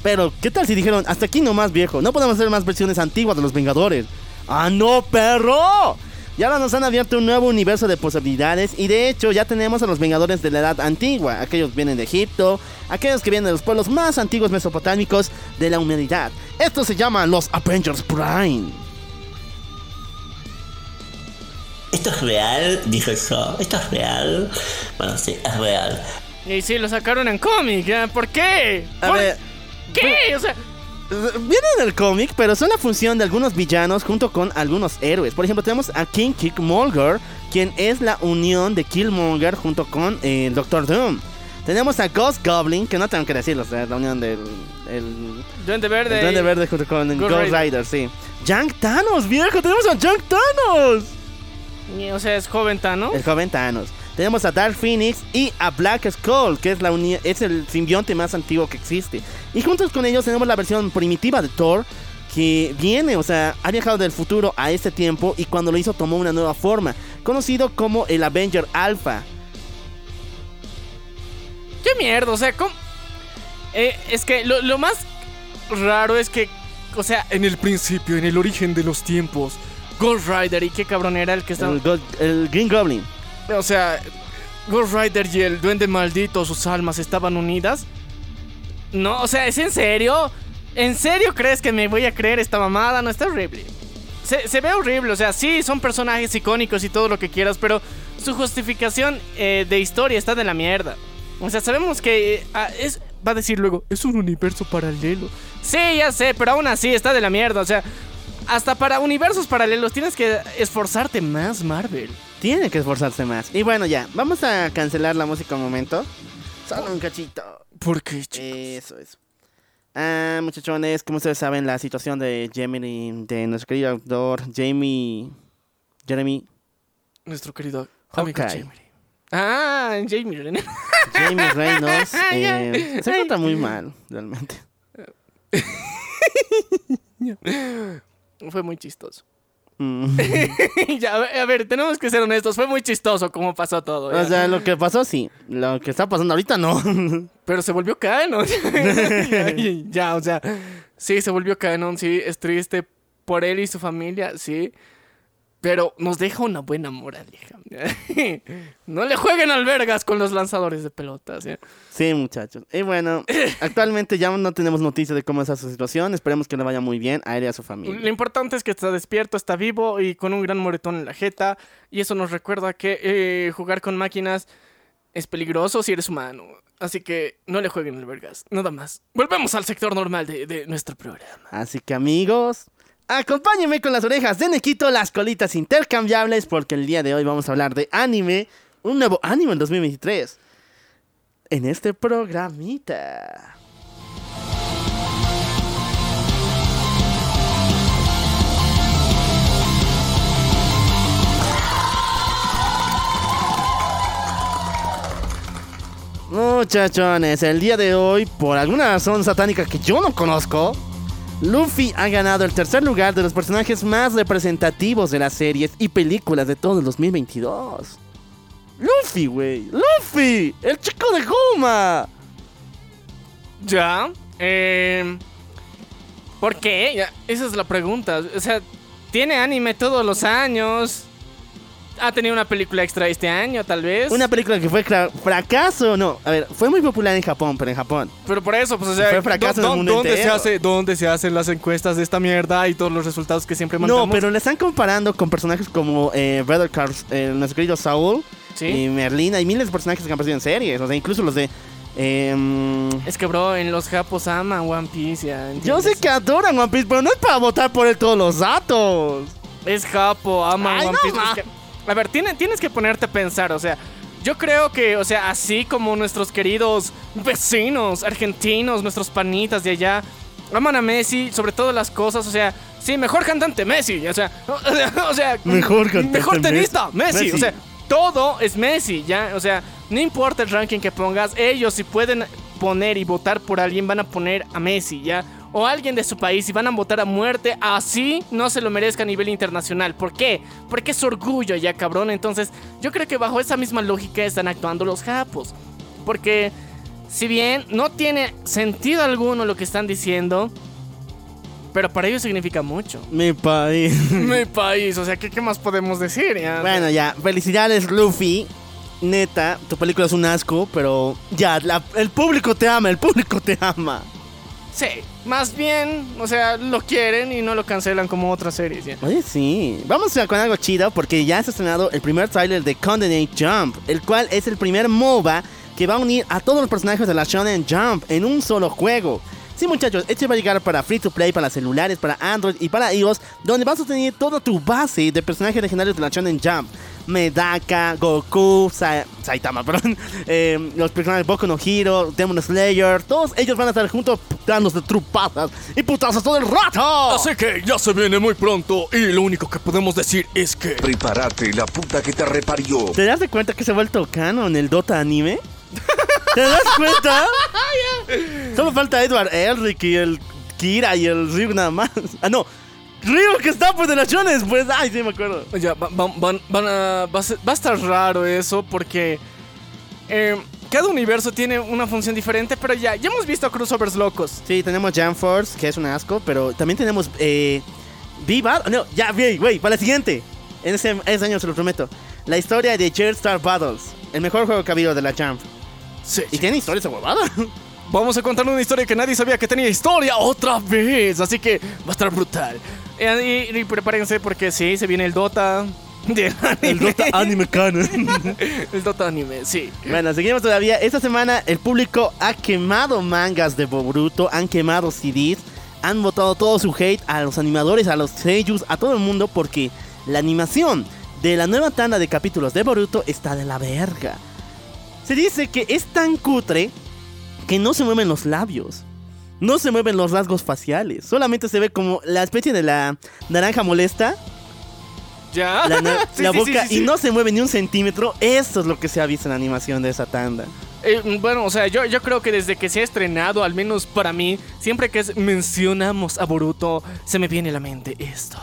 Pero, ¿qué tal si dijeron, hasta aquí nomás viejo, no podemos hacer más versiones antiguas de los Vengadores? ¡Ah, no, perro! Y ahora nos han abierto un nuevo universo de posibilidades y de hecho ya tenemos a los Vengadores de la Edad Antigua. Aquellos vienen de Egipto, aquellos que vienen de los pueblos más antiguos mesopotámicos de la humanidad. Esto se llama los Avengers Prime. ¿Esto es real? Dije yo. ¿Esto es real? Bueno, sí, es real. Y sí, lo sacaron en cómic, ¿eh? ¿por qué? A ¿Por ver, qué? O sea, Viene del cómic, pero son la función de algunos villanos junto con algunos héroes. Por ejemplo, tenemos a King Killmonger, quien es la unión de Killmonger junto con eh, el Doctor Doom. Tenemos a Ghost Goblin, que no tengo que decirlo, o sea, la unión del el, Duende Verde. el Duende Verde junto con Ghost Ghost Rider. Rider, sí. Young Thanos, viejo, tenemos a Young Thanos. O sea, es joven Thanos. El joven Thanos. Tenemos a Dark Phoenix y a Black Skull, que es, la es el simbionte más antiguo que existe. Y juntos con ellos tenemos la versión primitiva de Thor, que viene, o sea, ha viajado del futuro a este tiempo y cuando lo hizo tomó una nueva forma, conocido como el Avenger Alpha. ¿Qué mierda? O sea, ¿cómo? Eh, es que lo, lo más raro es que, o sea, en el principio, en el origen de los tiempos, Ghost Rider y qué cabrón era el que estaba. El Green Goblin. O sea, Ghost Rider y el Duende Maldito, sus almas estaban unidas. No, o sea, ¿es en serio? ¿En serio crees que me voy a creer esta mamada? No, está horrible. Se, ve horrible, o sea, sí, son personajes icónicos y todo lo que quieras, pero su justificación eh, de historia está de la mierda. O sea, sabemos que eh, ah, va a decir luego, es un universo paralelo. Sí, ya sé, pero aún así está de la mierda. O sea, hasta para universos paralelos tienes que esforzarte más, Marvel. Tiene que esforzarse más. Y bueno, ya, vamos a cancelar la música un momento. Solo un cachito. ¿Por qué, Eso es. Ah, muchachones, como ustedes saben, la situación de Jamie, de nuestro querido actor Jamie. Jeremy. Nuestro querido amigo. Jamie. Ah, Jamie Renner. Jamie Reynolds. eh, se encuentra muy mal, realmente. Fue muy chistoso. Mm. ya, a ver, tenemos que ser honestos. Fue muy chistoso cómo pasó todo. ya. O sea, lo que pasó, sí. Lo que está pasando ahorita, no. Pero se volvió canon. ya, ya, o sea, sí, se volvió canon. Sí, es triste por él y su familia, sí. Pero nos deja una buena moraleja. no le jueguen albergas con los lanzadores de pelotas. ¿ya? Sí, muchachos. Y bueno, actualmente ya no tenemos noticia de cómo está su situación. Esperemos que le vaya muy bien a él y a su Lo familia. importante es que está despierto, está vivo y con un gran moretón en la jeta. Y eso nos recuerda que eh, jugar con máquinas es peligroso si eres humano. Así que no le jueguen albergas. Nada más. Volvemos al sector normal de, de nuestro programa. Así que amigos, acompáñenme con las orejas de Nequito, las colitas intercambiables, porque el día de hoy vamos a hablar de anime, un nuevo anime en 2023. En este programita. Muchachones, el día de hoy, por alguna razón satánica que yo no conozco, Luffy ha ganado el tercer lugar de los personajes más representativos de las series y películas de todo el 2022. Luffy, güey. Luffy, el chico de Goma. Ya. Eh, ¿Por qué? Esa es la pregunta. O sea, tiene anime todos los años. Ha tenido una película extra este año, tal vez. Una película que fue fracaso, no. A ver, fue muy popular en Japón, pero en Japón. Pero por eso, pues, o sea, Fue fracaso ¿dó- en el mundo ¿dónde, se hace, ¿dónde se hacen las encuestas de esta mierda y todos los resultados que siempre mandamos? No, pero le están comparando con personajes como eh, Brother Cars, eh, nuestro querido Saul Sí. y Merlina y miles de personajes que han aparecido en series. O sea, incluso los de. em, Es que, bro, en los japos aman One Piece, ya. yo sé que adoran One Piece, pero no es para votar por él todos los datos. Es japo, aman Ay, One no Piece. ma. Es que- a ver, tiene- tienes que ponerte a pensar, o sea, yo creo que, o sea, así como nuestros queridos vecinos argentinos, nuestros panitas de allá, aman a Messi sobre todas las cosas, o sea, sí, mejor cantante Messi, o sea, o sea, Mejor cantante mejor tenista Messi. Messi, Messi. o sea, todo es Messi, ya, o sea, no importa el ranking que pongas, ellos si pueden poner y votar por alguien, van a poner a Messi, ¿ya? O alguien de su país y van a votar a muerte, así no se lo merezca a nivel internacional. ¿Por qué? Porque es orgullo, ya cabrón. Entonces, yo creo que bajo esa misma lógica están actuando los japos. Porque, si bien no tiene sentido alguno lo que están diciendo, pero para ellos significa mucho. Mi país. Mi país, o sea, ¿qué, qué más podemos decir? ya? Bueno, ya, felicidades, Luffy. Neta, tu película es un asco, pero ya, la- el público te ama, el público te ama. Sí, más bien, o sea, lo quieren y no lo cancelan como otras series. ¿ya? Oye, sí. Vamos a con algo chido porque ya se ha estrenado el primer tráiler de Condemnate Jump, el cual es el primer MOBA que va a unir a todos los personajes de la Shonen Jump en un solo juego. Sí, muchachos, este va a llegar para free to play, para celulares, para Android y para iOS, donde vas a tener toda tu base de personajes legendarios de la Shonen Jump. Medaka, Goku, Sa- Saitama, perdón, eh, los personajes Boku no Hero, Demon Slayer, todos ellos van a estar juntos dándose trupadas y putazos todo el rato. Así que ya se viene muy pronto y lo único que podemos decir es que... Prepárate, la puta que te reparió. ¿Te das de cuenta que se ha vuelto canon el Dota anime? ¿Te das cuenta? Solo falta Edward Elric y el Kira y el Ryu nada más. Ah, no. Ryu que está pues de las Shonen, pues. Ay, sí me acuerdo. Ya, va- va- van- van a, va, a ser- va a estar raro eso porque eh, cada universo tiene una función diferente, pero ya, ya hemos visto crossovers locos. Sí, tenemos Jam Force, que es un asco, pero también tenemos eh, Viva. No, ya, güey, güey, para la siguiente. En ese, ese año se lo prometo. La historia de Jared Star Battles, el mejor juego que ha habido de la Jump. Sí. Y tiene historia esa huevada. Vamos a contar una historia que nadie sabía que tenía historia otra vez, así que va a estar brutal. Eh, Y, y prepárense porque sí, se viene el Dota. El. Dota Anime Canon. El Dota anime, sí. Bueno, seguimos todavía. Esta semana el público ha quemado mangas de Boruto, han quemado CDs, han botado todo su hate a los animadores, a los seiyus, a todo el mundo porque la animación de la nueva tanda de capítulos de Boruto está de la verga. Se dice que es tan cutre que no se mueven los labios. No se mueven los rasgos faciales. Solamente se ve como la especie de la naranja molesta ¿Ya? la, na- Sí, la sí, boca sí, sí, y no se mueve ni un centímetro. Eso es lo que se ha visto en la animación de esa tanda. Eh, bueno, o sea, yo, yo creo que desde que se ha estrenado, al menos para mí, siempre que es- mencionamos a Boruto, se me viene a la mente esto.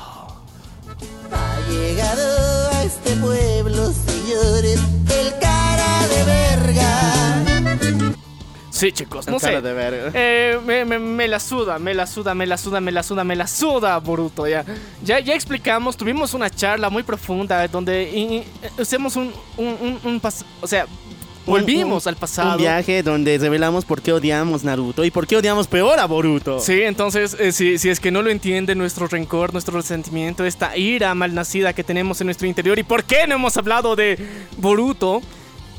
Ha llegado a este pueblo, señores, el cara de verga. Sí, chicos, no sé. de verga. Eh, me, me- me la suda, me la suda, me la suda, me la suda, me la suda, Boruto. Ya, ya, ya explicamos, tuvimos una charla muy profunda donde eh, hacemos un, un, un, un pas- o sea, volvimos Un- al pasado. Un viaje donde revelamos por qué odiamos Naruto y por qué odiamos peor a Boruto. Sí, entonces, eh, si, si es que no lo entiende nuestro rencor, nuestro resentimiento, esta ira malnacida que tenemos en nuestro interior y por qué no hemos hablado de Boruto,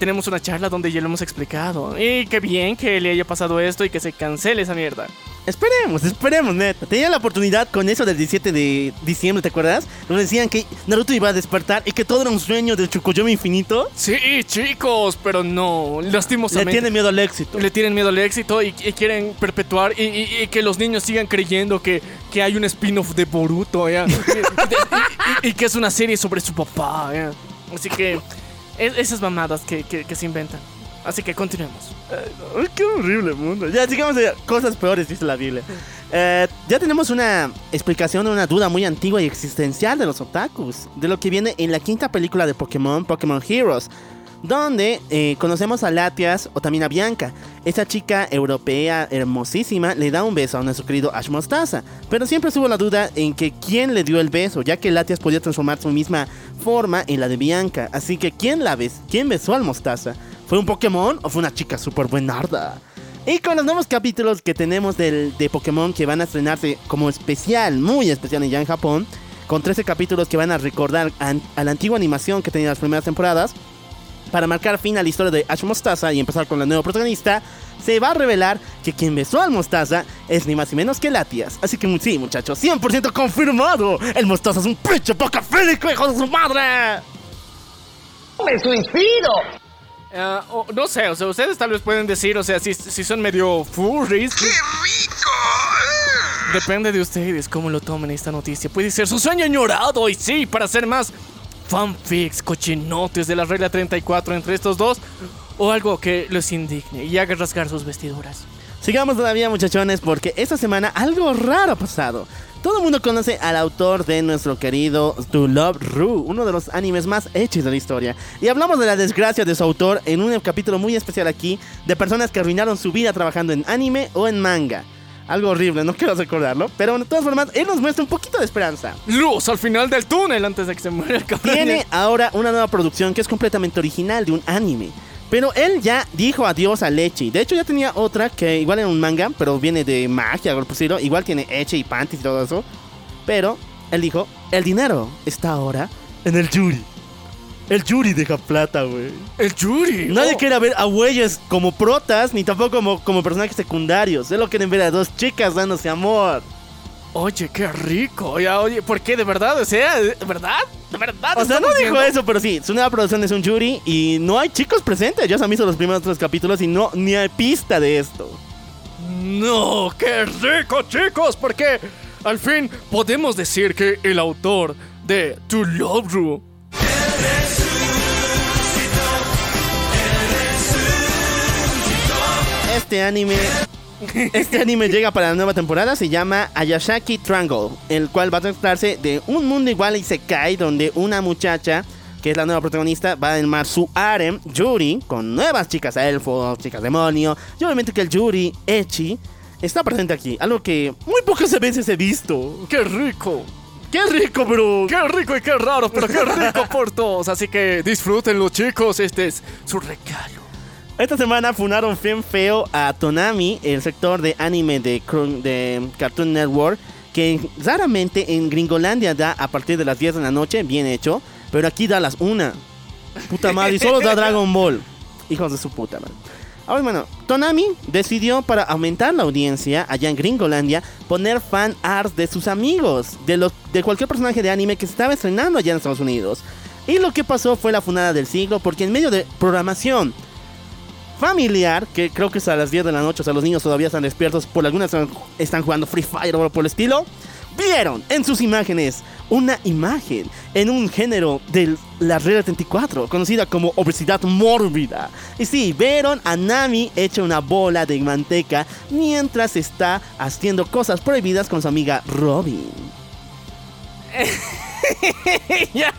tenemos una charla donde ya lo hemos explicado. Y qué bien que le haya pasado esto y que se cancele esa mierda. Esperemos, esperemos, neta. Tenía la oportunidad con eso del 17 de diciembre, ¿te acuerdas? Donde decían que Naruto iba a despertar y que todo era un sueño del Chukoyomi infinito. Sí, chicos, pero no, Le lastimosamente. tiene miedo al éxito. le tienen miedo al éxito y, y quieren perpetuar y, y- y que los niños sigan creyendo que, que hay un spin-off de Boruto, ¿ya? Y que es una serie sobre su papá, ¿ya? Así que es- esas mamadas que, que- que se inventan. Así que continuemos. Ay, qué horrible mundo. Ya, sigamos de cosas peores, dice la Biblia. Eh, ya tenemos una explicación de una duda muy antigua y existencial de los otakus. De lo que viene en la quinta película de Pokémon, Pokémon Heroes. Donde eh, conocemos a Latias o también a Bianca. Esa chica europea hermosísima le da un beso a nuestro querido Ash Mostaza. Pero siempre estuvo la duda en que quién le dio el beso, ya que Latias podía transformar su misma forma en la de Bianca. Así que ¿quién la bes ¿Quién besó al Mostaza? ¿Fue un Pokémon o fue una chica súper buenarda? Y con los nuevos capítulos que tenemos del, de Pokémon que van a estrenarse como especial, muy especial ya en Japón, con 13 capítulos que van a recordar a la antigua animación que tenía las primeras temporadas, para marcar fin a la historia de Ash Mostaza y empezar con la nueva protagonista, se va a revelar que quien besó al Mostaza es ni más ni menos que Latias. Así que sí, muchachos, 100% confirmado. El Mostaza es un pinche pacafílico, hijo de su madre. Ah, o- no sé, o sea, ustedes tal vez pueden decir, o sea, si, si son medio furries. ¡Qué rico! Depende de ustedes cómo lo tomen esta noticia. Puede ser su sueño añorado y sí, para hacer más fanfics, cochinotes de la regla 34 entre estos dos. o algo que los indigne y haga rasgar sus vestiduras. Sigamos todavía muchachones porque esta semana algo raro ha pasado. Todo el mundo conoce al autor de nuestro querido To Love Ru, uno de los animes más hechos de la historia. Y hablamos de la desgracia de su autor en un capítulo muy especial aquí de personas que arruinaron su vida trabajando en anime o en manga. Algo horrible, no quiero recordarlo, pero de todas formas, él nos muestra un poquito de esperanza. Luz al final del túnel antes de que se muera el cabrón. Tiene ahora una nueva producción que es completamente original de un anime. Pero él ya dijo adiós a Lechi. De hecho, ya tenía otra que igual era un manga, pero viene de magia, por. Igual tiene Eche y Panties y todo eso. Pero él dijo: El dinero está ahora en el Yuri. El Yuri deja plata, güey. El Yuri. Nadie oh. quiere ver a güeyes como protas, ni tampoco como, como personajes secundarios. Solo quieren ver a dos chicas dándose amor. Oye, qué rico. Ya, oye, ¿por qué? ¿De verdad? O sea, ¿de verdad? ¿De verdad? O sea, no dijo eso, pero sí, su nueva producción es un Yuri y no hay chicos presentes. Ya se han visto los primeros tres capítulos y no ni hay pista de esto. No, qué rico, chicos, porque al fin podemos decir que el autor de To Love Ru Este anime. Este anime llega para la nueva temporada, se llama Ayashaki Triangle, el cual va a tratarse de un mundo igual y se cae donde una muchacha, que es la nueva protagonista, va a armar su harem, Yuri, con nuevas chicas elfos, chicas demonio, y obviamente que el Yuri, Echi, está presente aquí, algo que muy pocas veces he visto. ¡Qué rico! ¡Qué rico, bro! ¡Qué rico y qué raro, pero qué rico por todos! Así que disfrútenlo, chicos. Este es su regalo. Esta semana funaron bien feo a Tonami, el sector de anime de, Cartoon Network, que raramente en Gringolandia da a partir de las 10 de la noche, bien hecho, pero aquí da a las 1. Puta madre, y solo da Dragon Ball. Hijos de su puta madre. Ahora, bueno, Tonami decidió para aumentar la audiencia allá en Gringolandia poner fan art de sus amigos, de, los, de cualquier personaje de anime que se estaba estrenando allá en Estados Unidos. Y lo que pasó fue la funada del siglo, porque en medio de programación familiar, que creo que es a las 10 de la noche, o sea, los niños todavía están despiertos, por algunas están, jugando Free Fire o por el estilo, vieron en sus imágenes una imagen en un género de la Red 34, conocida como obesidad mórbida. Y sí, vieron a Nami hecha una bola de manteca mientras está haciendo cosas prohibidas con su amiga Robin. ya,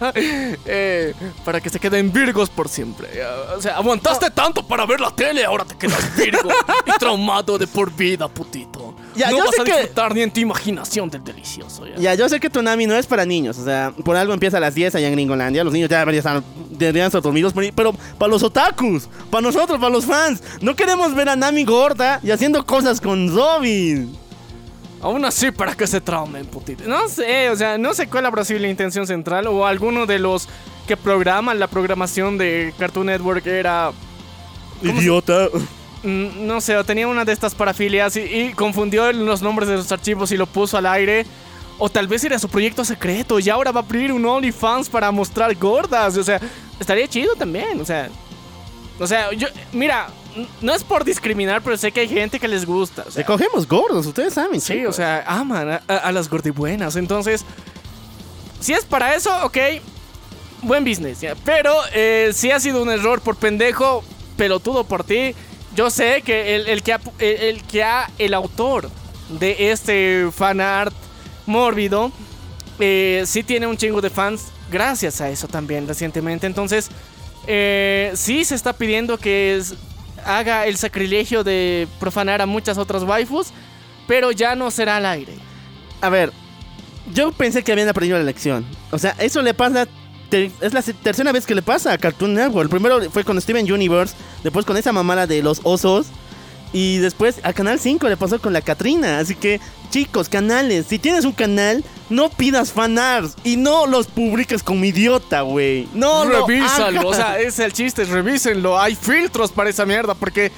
eh, para que se queden virgos por siempre. Ya, O sea, aguantaste tanto para ver la tele, ahora te quedas virgo y traumado de por vida, putito. Ya, no yo vas sé a que- disfrutar ni en tu imaginación del delicioso. Ya. Ya, yo sé que Tonami no es para niños, o sea, por algo empieza a las 10 allá en Gringolandia, los niños ya deberían estar, deberían estar dormidos, pero- pero para los otakus, para nosotros, para los fans, no queremos ver a Nami gorda y haciendo cosas con Robin. Aún así, para que se traumen, putito. No sé, o sea, no sé cuál habrá sido la intención central o alguno de los que programan la programación de Cartoon Network era Idiota. Mm, no sé, o tenía una de estas parafilias y, y confundió los nombres de los archivos y lo puso al aire. O tal vez era su proyecto secreto y ahora va a abrir un OnlyFans para mostrar gordas. O sea, estaría chido también. O sea, o sea, yo, mira, no es por discriminar, pero sé que hay gente que les gusta. O sea, Te cogemos gordos, ustedes saben. sí, chicos. o sea, aman a, a- a las gordibuenas. Entonces, si es para eso, ok, buen business. ya. Pero eh, si ha sido un error por pendejo, pelotudo por ti. Yo sé que el, el que, ha, el que ha, el autor de este fanart mórbido, eh, sí tiene un chingo de fans gracias a eso también recientemente. Entonces, eh, sí se está pidiendo que es- haga el sacrilegio de profanar a muchas otras waifus, pero ya no será al aire. A ver, yo pensé que habían aprendido la lección. O sea, eso le pasa. es la tercera vez que le pasa a Cartoon Network. El primero fue con Steven Universe, después con esa mamada de los osos. Y después a Canal 5 le pasó con la Katrina. Así que, chicos, canales, si tienes un canal, no pidas fanarts y no los publiques como idiota, güey. No lo Revísalo, o sea, es el chiste, revísenlo. Hay filtros para esa mierda porque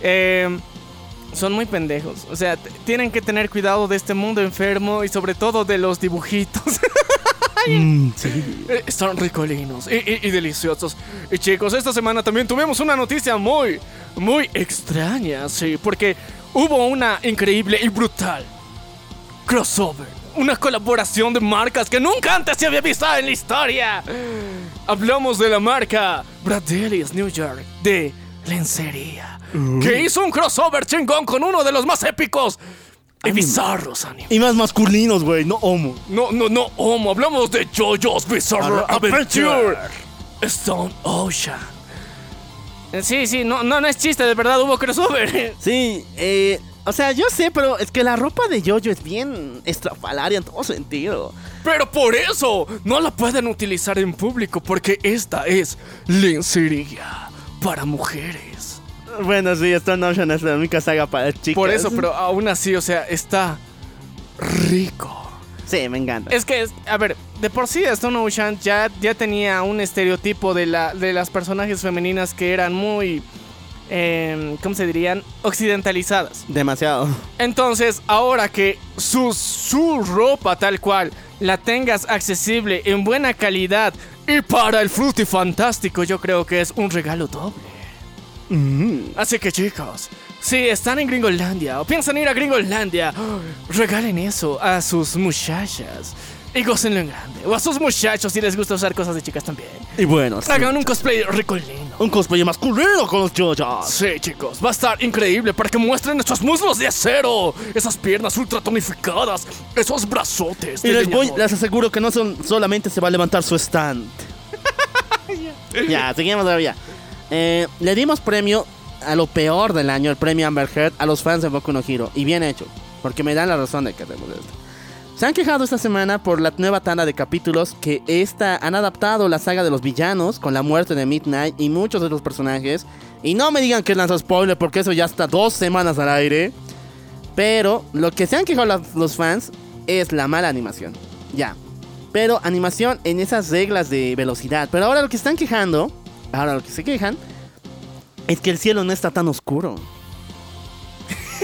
eh, son muy pendejos. O sea, tienen que tener cuidado de este mundo enfermo y sobre todo de los dibujitos. Mm, sí. Eh, Están ricolinos y, y- y deliciosos. Y chicos, esta semana también tuvimos una noticia muy, muy extraña, sí, porque hubo una increíble y brutal crossover. Una colaboración de marcas que nunca antes se había visto en la historia. Hablamos de la marca Bradelis New York de lencería. Que hizo un crossover chingón con uno de los más épicos y bizarros animes. Y más masculinos, güey, no homo. No, no, no, homo. Hablamos de JoJo's Bizarre Adventure. Adventure. Stone Ocean. Sí, sí, no, no, no es chiste, de verdad hubo crossover. Sí, eh, o sea, yo sé, pero es que la ropa de Jojo es bien estrafalaria en todo sentido. Pero por eso no la pueden utilizar en público porque esta es lencería para mujeres. Bueno, sí, Stone Ocean es la única saga para chicas. Por eso, pero aún así, o sea, está rico. Sí, me encanta. Es que, a ver, de por sí Stone Ocean ya, ya tenía un estereotipo de, la, de las personajes femeninas que eran muy, eh, ¿cómo se dirían? Occidentalizadas. Demasiado. Entonces, ahora que su, su ropa tal cual la tengas accesible en buena calidad y para el fruity fantástico, yo creo que es un regalo doble. Así que chicos, si están en Gringolandia o piensan ir a Gringolandia, regalen eso a sus muchachas y gócenlo en grande. O a sus muchachos si les gusta usar cosas de chicas también. Y bueno, sí, Hagan un cosplay ricolino. un cosplay masculino con los. Sí, chicos, va a estar increíble para que muestren nuestros muslos de acero, esas piernas ultra tonificadas, esos brazotes. Y les, voy, les aseguro que no son, solamente se va a levantar su stand. ya, seguimos todavía. Eh, le dimos premio a lo peor del año, el premio Amber Heard, a los fans de Boku no Hero. Y bien hecho, porque me dan la razón de que hacemos esto. Se han quejado esta semana por la nueva tanda de capítulos que esta han adaptado la saga de los villanos con la muerte de Midnight y muchos de los personajes. Y no me digan que lanzó spoiler porque eso ya está dos semanas al aire. Pero lo que se han quejado los fans es la mala animación. Ya. Pero animación en esas reglas de velocidad. Pero ahora lo que están quejando, ahora lo que se quejan, es que el cielo no está tan oscuro.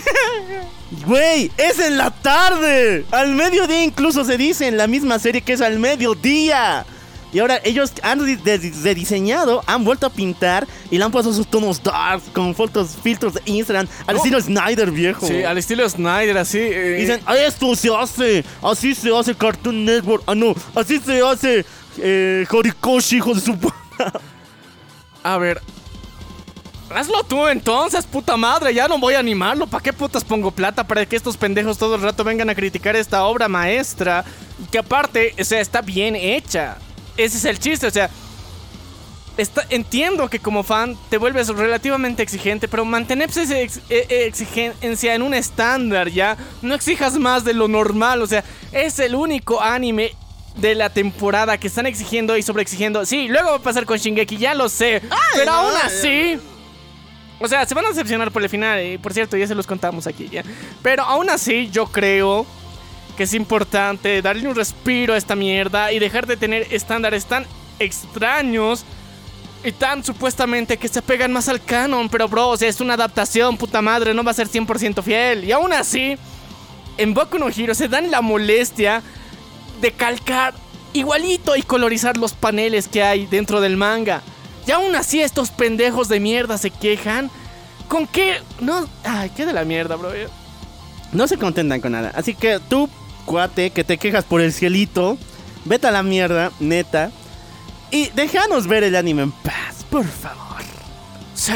Güey, es en la tarde. Al mediodía incluso se dice en la misma serie que es al mediodía. Y ahora ellos han rediseñado, han vuelto a pintar y le han puesto sus tonos dark con fotos, filtros de Instagram al No. estilo Snyder viejo. Sí, al estilo Snyder, así. eh, Dicen, "Ah, esto se hace, así se hace Cartoon Network. Ah, no, así se hace eh, Horikoshi, hijo de su... A ver. Hazlo tú entonces, puta madre. Ya no voy a animarlo. ¿Para qué putas pongo plata para que estos pendejos todo el rato vengan a criticar esta obra maestra? Que aparte, o sea, está bien hecha. Ese es el chiste, o sea. está- entiendo que como fan te vuelves relativamente exigente, pero mantener esa ex- e- e- exigencia en un estándar ya. No exijas más de lo normal, o sea, es el único anime de la temporada que están exigiendo y sobreexigiendo. Sí, luego va a pasar con Shingeki, ya lo sé. pero no, aún así. O sea, se van a decepcionar por el final. Y por cierto, ya se los contamos aquí ya. Pero aún así, yo creo que es importante darle un respiro a esta mierda y dejar de tener estándares tan extraños y tan supuestamente que se pegan más al canon. Pero, bro, o sea, es una adaptación, puta madre, no va a ser 100% fiel. Y aún así, en Boku no Hero se dan la molestia de calcar igualito y colorizar los paneles que hay dentro del manga. Y aún así estos pendejos de mierda se quejan. ¿Con qué? No, ay, qué de la mierda, bro. No se contentan con nada. Así que tú, cuate, que te quejas por el cielito, vete a la mierda, neta. Y déjanos ver el anime en paz, por favor. Sí.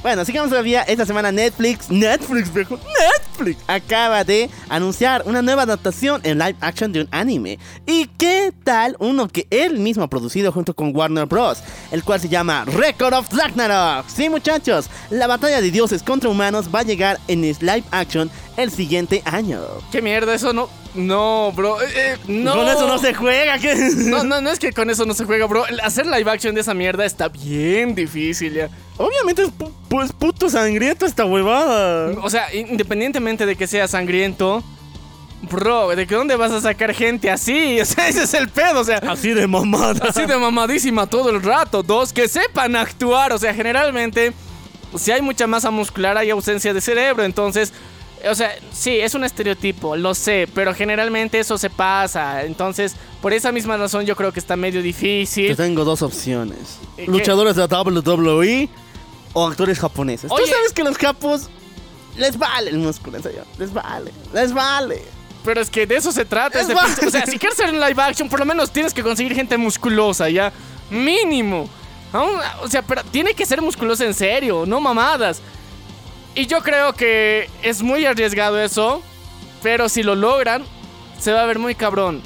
Bueno, sigamos todavía. Esta semana Netflix, Netflix, viejo, Netflix acaba de anunciar una nueva adaptación en live action de un anime. ¿Y qué tal uno que él mismo ha producido junto con Warner Bros., el cual se llama Record of Ragnarok? Sí, muchachos, la batalla de dioses contra humanos va a llegar en live action el siguiente año. ¿Qué mierda? Eso no. No, bro. eh, eh, no. Con eso no se juega, ¿qué? No, no, no es que con eso no se juega, bro. Hacer live action de esa mierda está bien difícil ya. Obviamente es pu- pues puto sangriento esta huevada. O sea, independientemente de que sea sangriento, bro, ¿de qué dónde vas a sacar gente así? O sea, ese es el pedo, o sea. Así de mamada. Así de mamadísima todo el rato. Dos, que sepan actuar. O sea, generalmente, si hay mucha masa muscular, hay ausencia de cerebro. Entonces, o sea, sí, es un estereotipo, lo sé. Pero generalmente eso se pasa. Entonces, por esa misma razón, yo creo que está medio difícil. tengo dos opciones. ¿Qué? Luchadores de la WWE o actores japoneses. Oye. Tú sabes que los capos les vale el músculo, en serio. Les vale. Les vale. Pero es que de eso se trata. Es este o sea, si quieres hacer un live action, por lo menos tienes que conseguir gente musculosa, ya. Mínimo. O sea, pero tiene que ser musculosa en serio, no mamadas. Y yo creo que es muy arriesgado eso, pero si lo logran, se va a ver muy cabrón.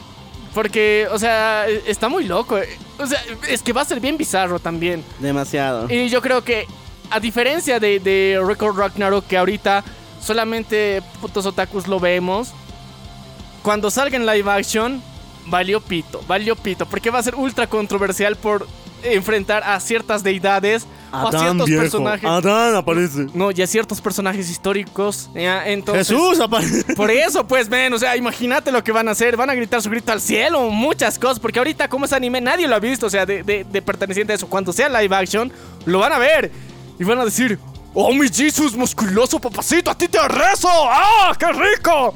Porque, o sea, e- está muy loco. eh. O sea, es que va a ser bien bizarro también. Demasiado. Y yo creo que, a diferencia de, de Record Ragnarok, que ahorita solamente putos otakus lo vemos, cuando salga en live action, valió pito, valió pito, porque va a ser ultra controversial por enfrentar a ciertas deidades o a ciertos personajes. Adán aparece. No, y a ciertos personajes históricos. ¿ya? Entonces, Jesús aparece. por eso, pues, ven, o sea, imagínate lo que van a hacer. Van a gritar su grito al cielo, muchas cosas. Porque ahorita, como es anime, nadie lo ha visto, o sea, de, de- de perteneciente a eso. Cuando sea live action, lo van a ver. Y van a decir: ¡Oh, mi Jesus musculoso, papacito! ¡A ti te rezo! ¡Ah, qué rico!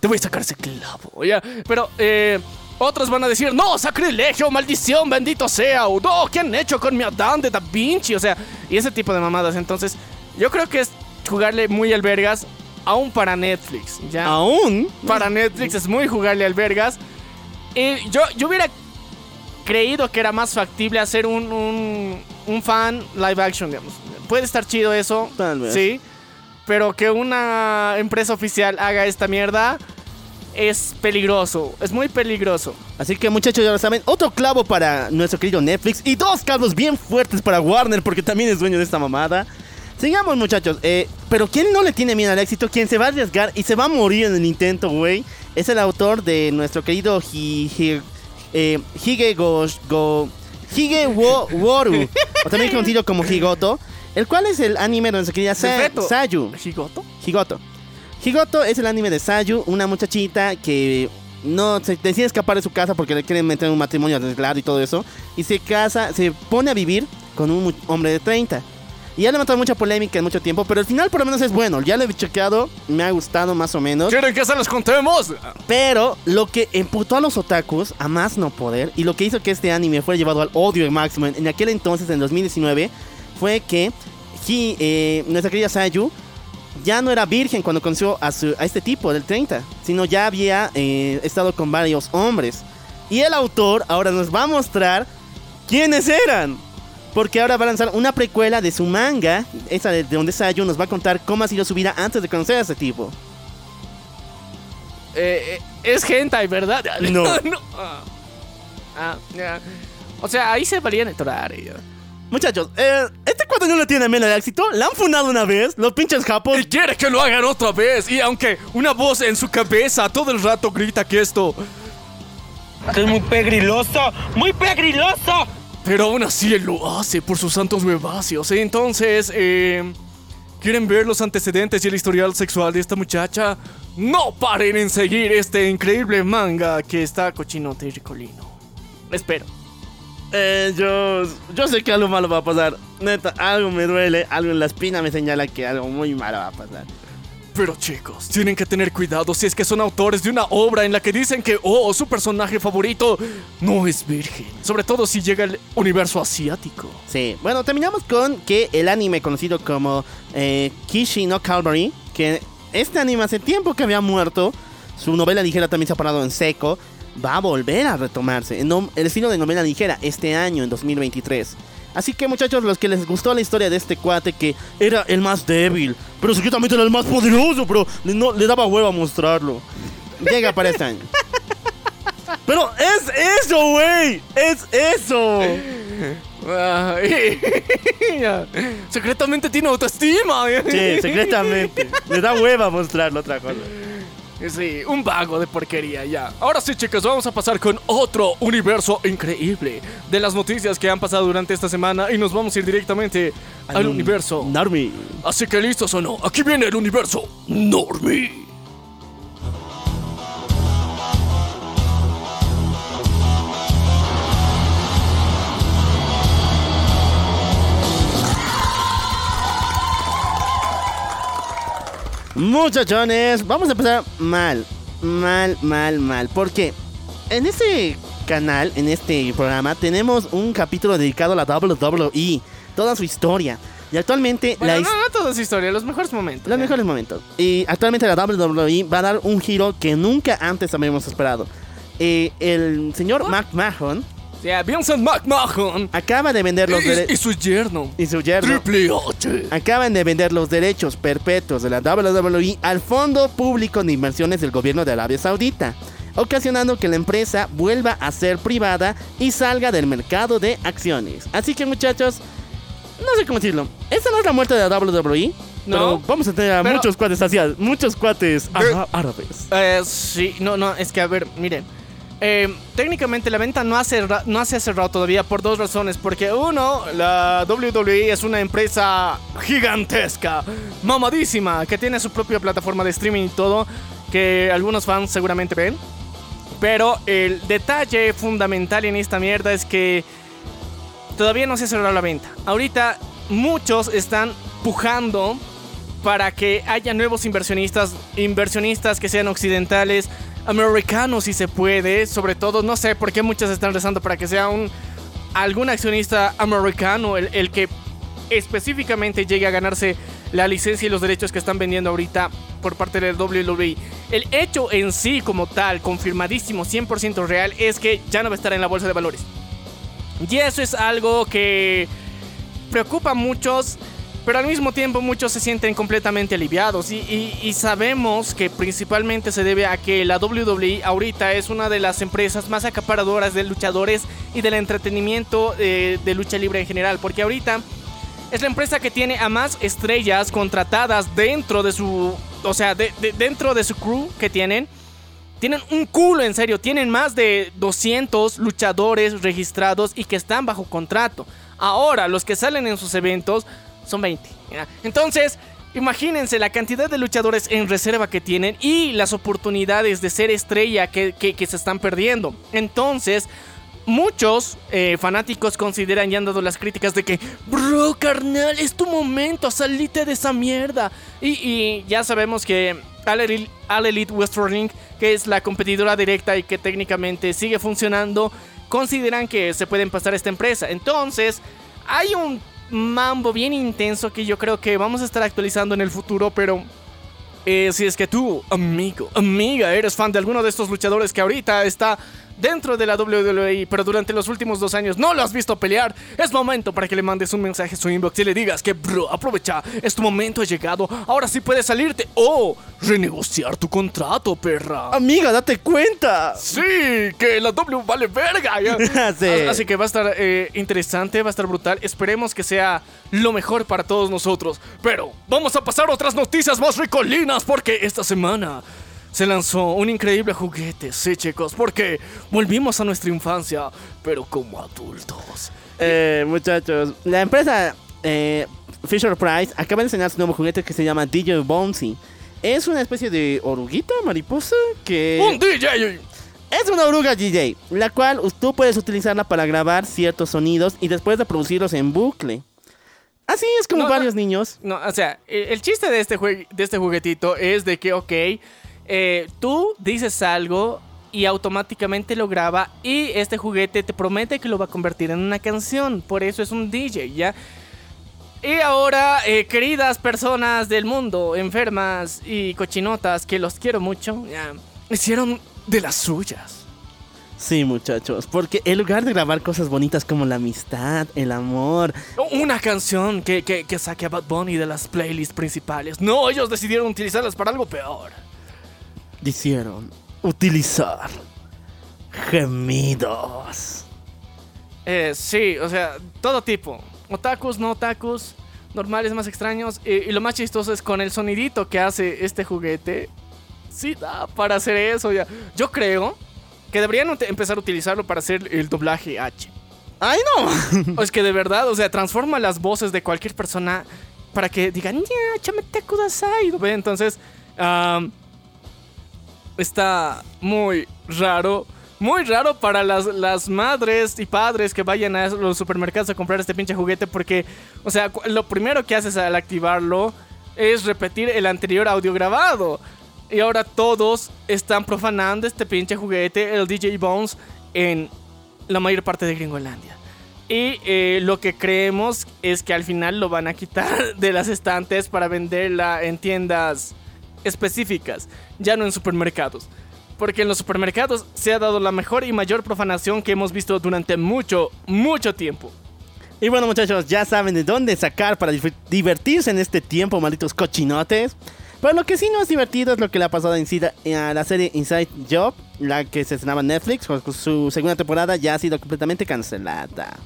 Te voy a sacar ese clavo, ¿ya? Pero, eh. Otros van a decir, no, sacrilegio, maldición, bendito sea, o no, ¿qué han hecho con mi Adán de Da Vinci? O sea, y ese tipo de mamadas. Entonces, yo creo que es jugarle muy al vergas, aún para Netflix, ¿ya? Aún. Para Netflix es muy jugarle al vergas. Y yo, yo hubiera creído que era más factible hacer un, un, un fan live action, digamos. Puede estar chido eso, Tal vez. sí. Pero que una empresa oficial haga esta mierda es peligroso, es muy peligroso. Así que muchachos, ya lo saben, otro clavo para nuestro querido Netflix y dos clavos bien fuertes para Warner porque también es dueño de esta mamada. Sigamos muchachos, eh, pero ¿quién no le tiene miedo al éxito? ¿Quién se va a arriesgar y se va a morir en el intento, güey? Es el autor de nuestro querido Hi, Hi- eh, Hige Go, Go- Hige Wo, Woru, o también conocido como Higoto, el cual es el anime donde se quería Sa-. Sayu. ¿Higoto? Higoto. Higoto es el anime de Sayu, una muchachita que no se decide escapar de su casa porque le quieren meter en un matrimonio arreglado y todo eso. Y se casa, se pone a vivir con un hombre de 30. Y ha levantado mucha polémica en mucho tiempo, pero al final por lo menos es bueno. Ya lo he chequeado, me ha gustado más o menos. ¿Quieren que se los contemos? Pero lo que emputó a los otakus a más no poder y lo que hizo que este anime fuera llevado al odio máximo en, aquel entonces, en 2019, fue que Hi- eh, nuestra querida Sayu ya no era virgen cuando conoció a, su- a este tipo del 30, sino ya había eh, estado con varios hombres. Y el autor ahora nos va a mostrar quiénes eran. Porque ahora va a lanzar una precuela de su manga, esa de, de donde Sayu nos va a contar cómo ha sido su vida antes de conocer a este tipo. Eh, eh, es hentai, ¿verdad? No. Ah. Ah, ya. O sea, ahí se valían etorar. Muchachos, eh, este cuadro no le tiene miedo al éxito. La han funado una vez, los pinches japos. Y quiere que lo hagan otra vez. Y aunque una voz en su cabeza todo el rato grita que esto. Esto es muy pegriloso, muy pegriloso. Pero aún así él lo hace por sus santos huevacios. Entonces, eh, ¿quieren ver los antecedentes y el historial sexual de esta muchacha? No paren en seguir este increíble manga que está cochinote y ricolino. Espero. Eh, yo, yo sé que algo malo va a pasar. Neta, algo me duele, algo en la espina me señala que algo muy malo va a pasar. Pero chicos, tienen que tener cuidado si es que son autores de una obra en la que dicen que, oh, su personaje favorito no es virgen. Sobre todo si llega al universo asiático. Sí, bueno, terminamos con que el anime conocido como eh, Kishi no Calvary, que este anime hace tiempo que había muerto, su novela ligera también se ha parado en seco, va a volver a retomarse. Nom- el estilo de novela ligera este año, en 2023. Así que muchachos, los que les gustó la historia de este cuate que era el más débil, pero secretamente era el más poderoso, pero no, le daba huevo a mostrarlo. Llega para este año. Pero es eso, güey. Es eso. Secretamente tiene autoestima. Sí, secretamente. Le da hueva mostrarlo otra cosa. Sí, un vago de porquería ya. Ahora sí, chicos, vamos a pasar con otro universo increíble de las noticias que han pasado durante esta semana y nos vamos a ir directamente al universo. Narmi. Así que listos o no, aquí viene el universo Normie. Muchachones, vamos a empezar mal. Mal, mal, mal. Porque en este canal, en este programa, tenemos un capítulo dedicado a la WWE. Toda su historia. Y actualmente Bueno, la no, no toda esa historia, los mejores momentos. Los ya. mejores momentos. Y actualmente la WWE va a dar un giro que nunca antes habíamos esperado. Eh, el señor Mahon, Ya, Vincent McMahon. acaba de vender los Y, y derechos. su yerno. Y su yerno. Triple H. Acaban de vender los derechos perpetuos de la WWE al Fondo Público de Inversiones del Gobierno de Arabia Saudita, ocasionando que la empresa vuelva a ser privada y salga del mercado de acciones. Así que muchachos, no sé cómo decirlo. Esta no es la muerte de la WWE. No. Pero vamos a tener a Pero- muchos cuates asiáticos, muchos cuates árabes. Eh, sí, no, no, es que a ver, miren. Eh, técnicamente la venta no ha, no se ha cerrado todavía por dos razones. Porque uno, la WWE es una empresa gigantesca, mamadísima, que tiene su propia plataforma de streaming y todo, que algunos fans seguramente ven. Pero el detalle fundamental en esta mierda es que todavía no se ha cerrado la venta. Ahorita muchos están pujando para que haya nuevos inversionistas, inversionistas que sean occidentales, americanos si se puede, sobre todo, no sé por qué muchos están rezando para que sea un algún accionista americano el, el que específicamente llegue a ganarse la licencia y los derechos que están vendiendo ahorita por parte del WWE. El hecho en sí como tal, confirmadísimo, 100% real, es que ya no va a estar en la bolsa de valores. Y eso es algo que preocupa a muchos, pero al mismo tiempo muchos se sienten completamente aliviados. Y, sabemos que principalmente se debe a que la WWE ahorita es una de las empresas más acaparadoras de luchadores y del entretenimiento eh, de lucha libre en general. Porque ahorita es la empresa que tiene a más estrellas contratadas dentro de su. O sea, de- de- dentro de su crew que tienen. Tienen un culo, en serio. Tienen más de 200 luchadores registrados y que están bajo contrato. Ahora, los que salen en sus eventos son 20. ¿ya? Entonces, imagínense la cantidad de luchadores en reserva que tienen y las oportunidades de ser estrella que, que- se están perdiendo. Entonces, muchos eh, fanáticos consideran y han dado las críticas de que, bro, carnal, es tu momento, salite de esa mierda. Y, y ya sabemos que All Elite, All Elite que es la competidora directa y que técnicamente sigue funcionando, consideran que se pueden pasar a esta empresa. Entonces, hay un mambo bien intenso que yo creo que vamos a estar actualizando en el futuro, pero eh, si es que tú, amigo, amiga, eres fan de alguno de estos luchadores que ahorita está dentro de la WWE, pero durante los últimos dos años no lo has visto pelear, es momento para que le mandes un mensaje a su inbox y le digas que, bro, aprovecha, es tu momento ha llegado, ahora sí puedes salirte o renegociar tu contrato, perra. Amiga, date cuenta. Sí, que la W vale verga. Sí. As- Así que va a estar eh, interesante, va a estar brutal. Esperemos que sea lo mejor para todos nosotros. Pero vamos a pasar a otras noticias más ricolinas porque esta semana se lanzó un increíble juguete. Sí, chicos, porque volvimos a nuestra infancia, pero como adultos. Eh, muchachos, la empresa eh, Fisher Price acaba de enseñar su nuevo juguete que se llama DJ Bouncy. Es una especie de oruguita, mariposa, que... ¡Un DJ! Es una oruga DJ, la cual tú puedes utilizarla para grabar ciertos sonidos y después reproducirlos en bucle. Así es como No, varios no. niños. No, o sea, el, el chiste de este, de este juguetito es de que, ok, eh, tú dices algo y automáticamente lo graba y este juguete te promete que lo va a convertir en una canción. Por eso es un DJ, ¿ya? Y ahora, eh, queridas personas del mundo, enfermas y cochinotas, que los quiero mucho, ya, hicieron de las suyas. Sí, muchachos, porque en lugar de grabar cosas bonitas como la amistad, el amor, Una canción que, que, que saque a Bad Bunny de las playlists principales. No, ellos decidieron utilizarlas para algo peor. Hicieron utilizar gemidos. Eh, sí, o sea, todo tipo. Otakus, no otakus, normales, más extraños. Y, y lo más chistoso es con el sonidito que hace este juguete. Sí, da para hacer eso ya. Yo creo que deberían empezar a utilizarlo para hacer el doblaje H. ¡Ay, no! Es que de verdad, o sea, transforma las voces de cualquier persona para que digan, ya, chamete kudasai. Entonces, am, está muy raro. Muy raro para las, las madres y padres que vayan a los supermercados a comprar este pinche juguete porque, o sea, lo primero que haces al activarlo es repetir el anterior audio grabado. Y ahora todos están profanando este pinche juguete, el DJ Bones, en la mayor parte de Gringolandia. Y eh, lo que creemos es que al final lo van a quitar de las estantes para venderla en tiendas específicas, ya no en supermercados. Porque en los supermercados se ha dado la mejor y mayor profanación que hemos visto durante mucho, mucho tiempo. Y bueno, muchachos, ya saben de dónde sacar para divertirse en este tiempo, malditos cochinotes. Pero lo que sí no es divertido es lo que le ha pasado a, Inside- a la serie Inside Job, la que se estrenaba en Netflix, con su segunda temporada ya ha sido completamente cancelada.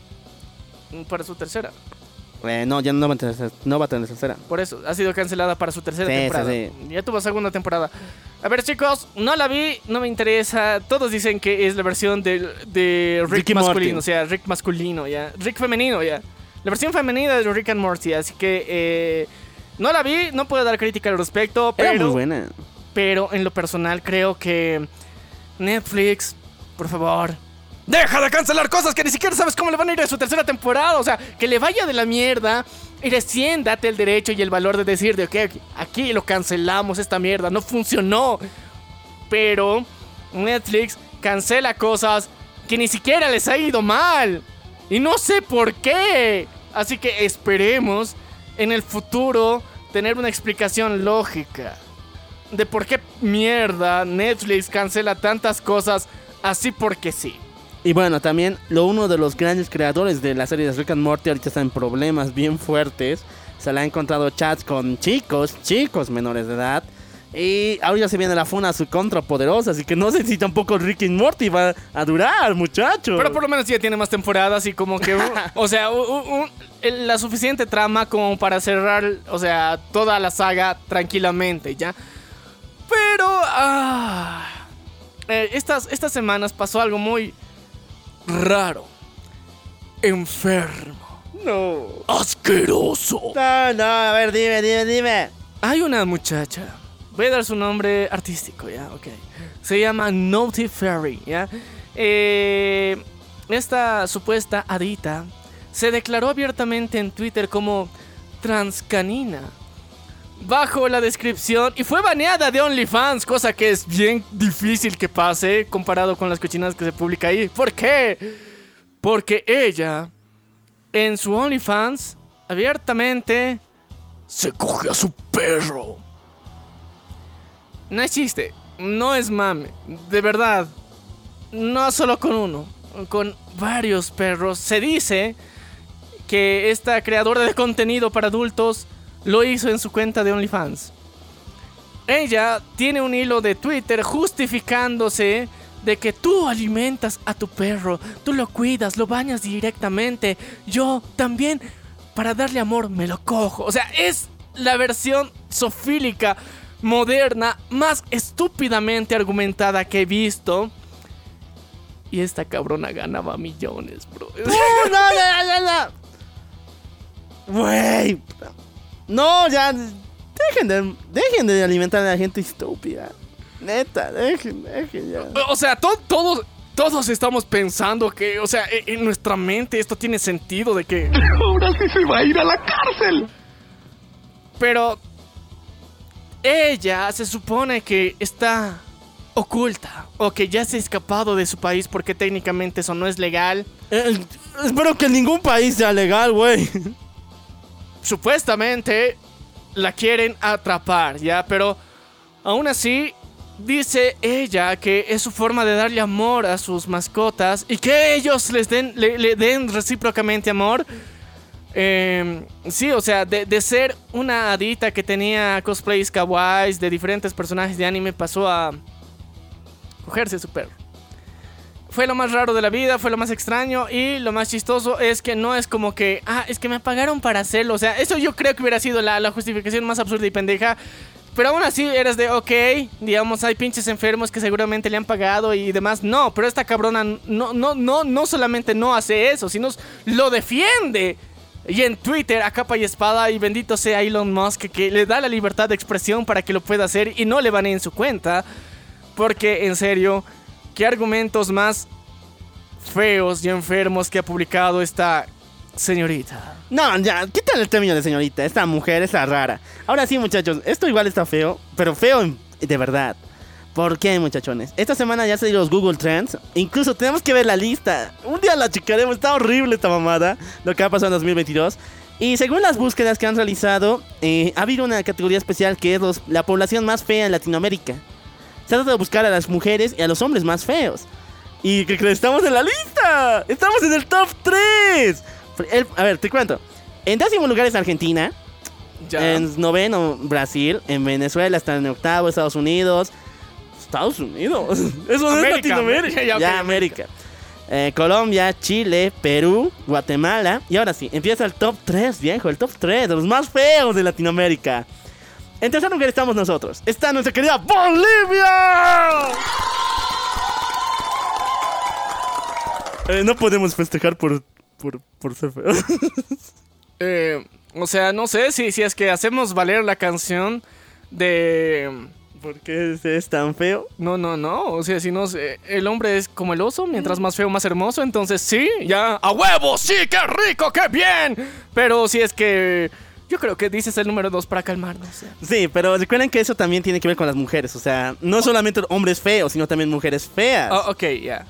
Para su tercera. Eh, no, ya no va, a tener, no va a tener tercera. Por eso, ha sido cancelada para su tercera Sí, temporada. sí. Ya tuvo segunda temporada. A ver, chicos, no la vi, no me interesa. Todos dicen que es la versión de, de Rick Ricky masculino, o sea, Rick masculino, ya. Rick femenino, ya. La versión femenina de Rick and Morty, así que eh, no la vi, no puedo dar crítica al respecto, Era pero, muy buena. pero en lo personal creo que Netflix, por favor, deja de cancelar cosas que ni siquiera sabes cómo le van a ir a su tercera temporada. O sea, que le vaya de la mierda y recién date el derecho y el valor de decir de ok, aquí lo cancelamos esta mierda, no funcionó. Pero Netflix cancela cosas que ni siquiera les ha ido mal. Y no sé por qué. Así que esperemos en el futuro tener una explicación lógica de por qué mierda Netflix cancela tantas cosas así porque sí. Y bueno, también lo uno de los grandes creadores de la serie de Rick and Morty ahorita está en problemas bien fuertes. Se le ha encontrado chats con chicos, chicos menores de edad. Y ahora se viene la funa a su contra poderosa, así que no sé si tampoco Rick and Morty va a durar, muchachos. Pero por lo menos ya tiene más temporadas y como que... o sea, un- la suficiente trama como para cerrar, o sea, toda la saga tranquilamente, ¿ya? Pero... ah, eh, estas, estas semanas pasó algo muy raro. Enfermo. No. Asqueroso. No, no, a ver, dime, dime, dime. Hay una muchacha. Voy a dar su nombre artístico, ¿ya? Ok. Se llama Naughty Fairy, ¿ya? Eh, esta supuesta adita se declaró abiertamente en Twitter como transcanina. Bajo la descripción y fue baneada de OnlyFans, cosa que es bien difícil que pase comparado con las cochinadas que se publica ahí. ¿Por qué? Porque ella, en su OnlyFans, abiertamente Se coge a su perro. No es chiste, no es mame, de verdad. No solo con uno, con varios perros. Se dice que esta creadora de contenido para adultos lo hizo en su cuenta de OnlyFans. Ella tiene un hilo de Twitter justificándose de que tú alimentas a tu perro, tú lo cuidas, lo bañas directamente. Yo también, para darle amor, me lo cojo. O sea, es la versión sofílica moderna más estúpidamente argumentada que he visto. Y esta cabrona ganaba millones, bro. No, no, no, no, no. No, ya. Dejen de, dejen de alimentar a la gente estúpida. Neta, dejen, dejen ya. O sea, to- todos, todos estamos pensando que, o sea, e- en nuestra mente esto tiene sentido de que... Ahora sí se va a ir a la cárcel. Pero ella se supone que está oculta o que ya se ha escapado de su país porque técnicamente eso no es legal. Eh, espero que en ningún país sea legal, güey. Supuestamente la quieren atrapar, ¿ya? Pero aún así dice ella que es su forma de darle amor a sus mascotas y que ellos les den, le, den recíprocamente amor. Eh, sí, o sea, de, de ser una adita que tenía cosplays kawaiis de diferentes personajes de anime pasó a cogerse su perro. Fue lo más raro de la vida, fue lo más extraño y lo más chistoso es que no es como que, ah, es que me pagaron para hacerlo. O sea, eso yo creo que hubiera sido la, la justificación más absurda y pendeja. Pero aún así eres de, ok, digamos, hay pinches enfermos que seguramente le han pagado y demás. No, pero esta cabrona no, no, no, no solamente no hace eso, sino lo defiende. Y en Twitter, a capa y espada, y bendito sea Elon Musk, que le da la libertad de expresión para que lo pueda hacer y no le van en su cuenta. Porque, en serio, ¿qué argumentos más feos y enfermos que ha publicado esta señorita? No, ya, quítale el término de señorita. Esta mujer es la rara. Ahora sí, muchachos, esto igual está feo, pero feo de verdad. ¿Por qué, muchachones? Esta semana ya salieron los Google Trends. Incluso tenemos que ver la lista. Un día la checaremos. Está horrible esta mamada. Lo que ha pasado en 2022. Y según las búsquedas que han realizado, eh, ha habido una categoría especial que es la población más fea en Latinoamérica. Tratado de buscar a las mujeres y a los hombres más feos. ¿Y que crees? Estamos en la lista. Estamos en el top 3. El- a ver, te cuento. En décimo lugar es Argentina. Ya. En noveno, Brasil. En Venezuela está en octavo, Estados Unidos. Estados Unidos. Eso no es América, Latinoamérica. ya, América. Eh, Colombia, Chile, Perú, Guatemala. Y ahora sí, empieza el top 3, viejo. El top 3 de los más feos de Latinoamérica. En tercer lugar estamos nosotros. Está nuestra querida Bolivia. Eh, no podemos festejar por, por, por ser feos. Eh, o sea, no sé si, si es que hacemos valer la canción de... ¿Por qué es tan feo? No, no, no. O sea, si no, el hombre es como el oso, mientras más feo, más hermoso. Entonces sí, ya. ¡A huevo! ¡Sí! ¡Qué rico! ¡Qué bien! Pero si es que. Yo creo que dices el número dos para calmarnos. ¿eh? Sí, pero recuerden que eso también tiene que ver con las mujeres. O sea, no solamente hombres feos, sino también mujeres feas. Oh, ok, ya.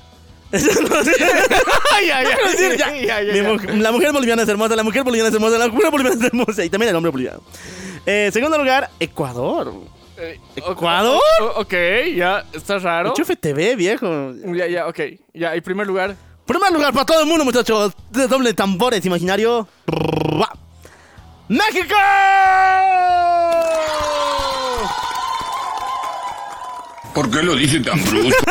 Mu- La mujer boliviana es hermosa, la mujer boliviana es hermosa, la mujer boliviana es hermosa y también el hombre boliviano. Eh, segundo lugar, Ecuador. Eh, ¿Ecuador? o- o- ok, ya. Está raro. Enchufe TV, viejo. Ya, ya, ok. Ya, y primer lugar. Primer lugar para todo el mundo, muchachos. De doble tambores imaginario. ¡México! ¿Por qué lo dice tan bruto?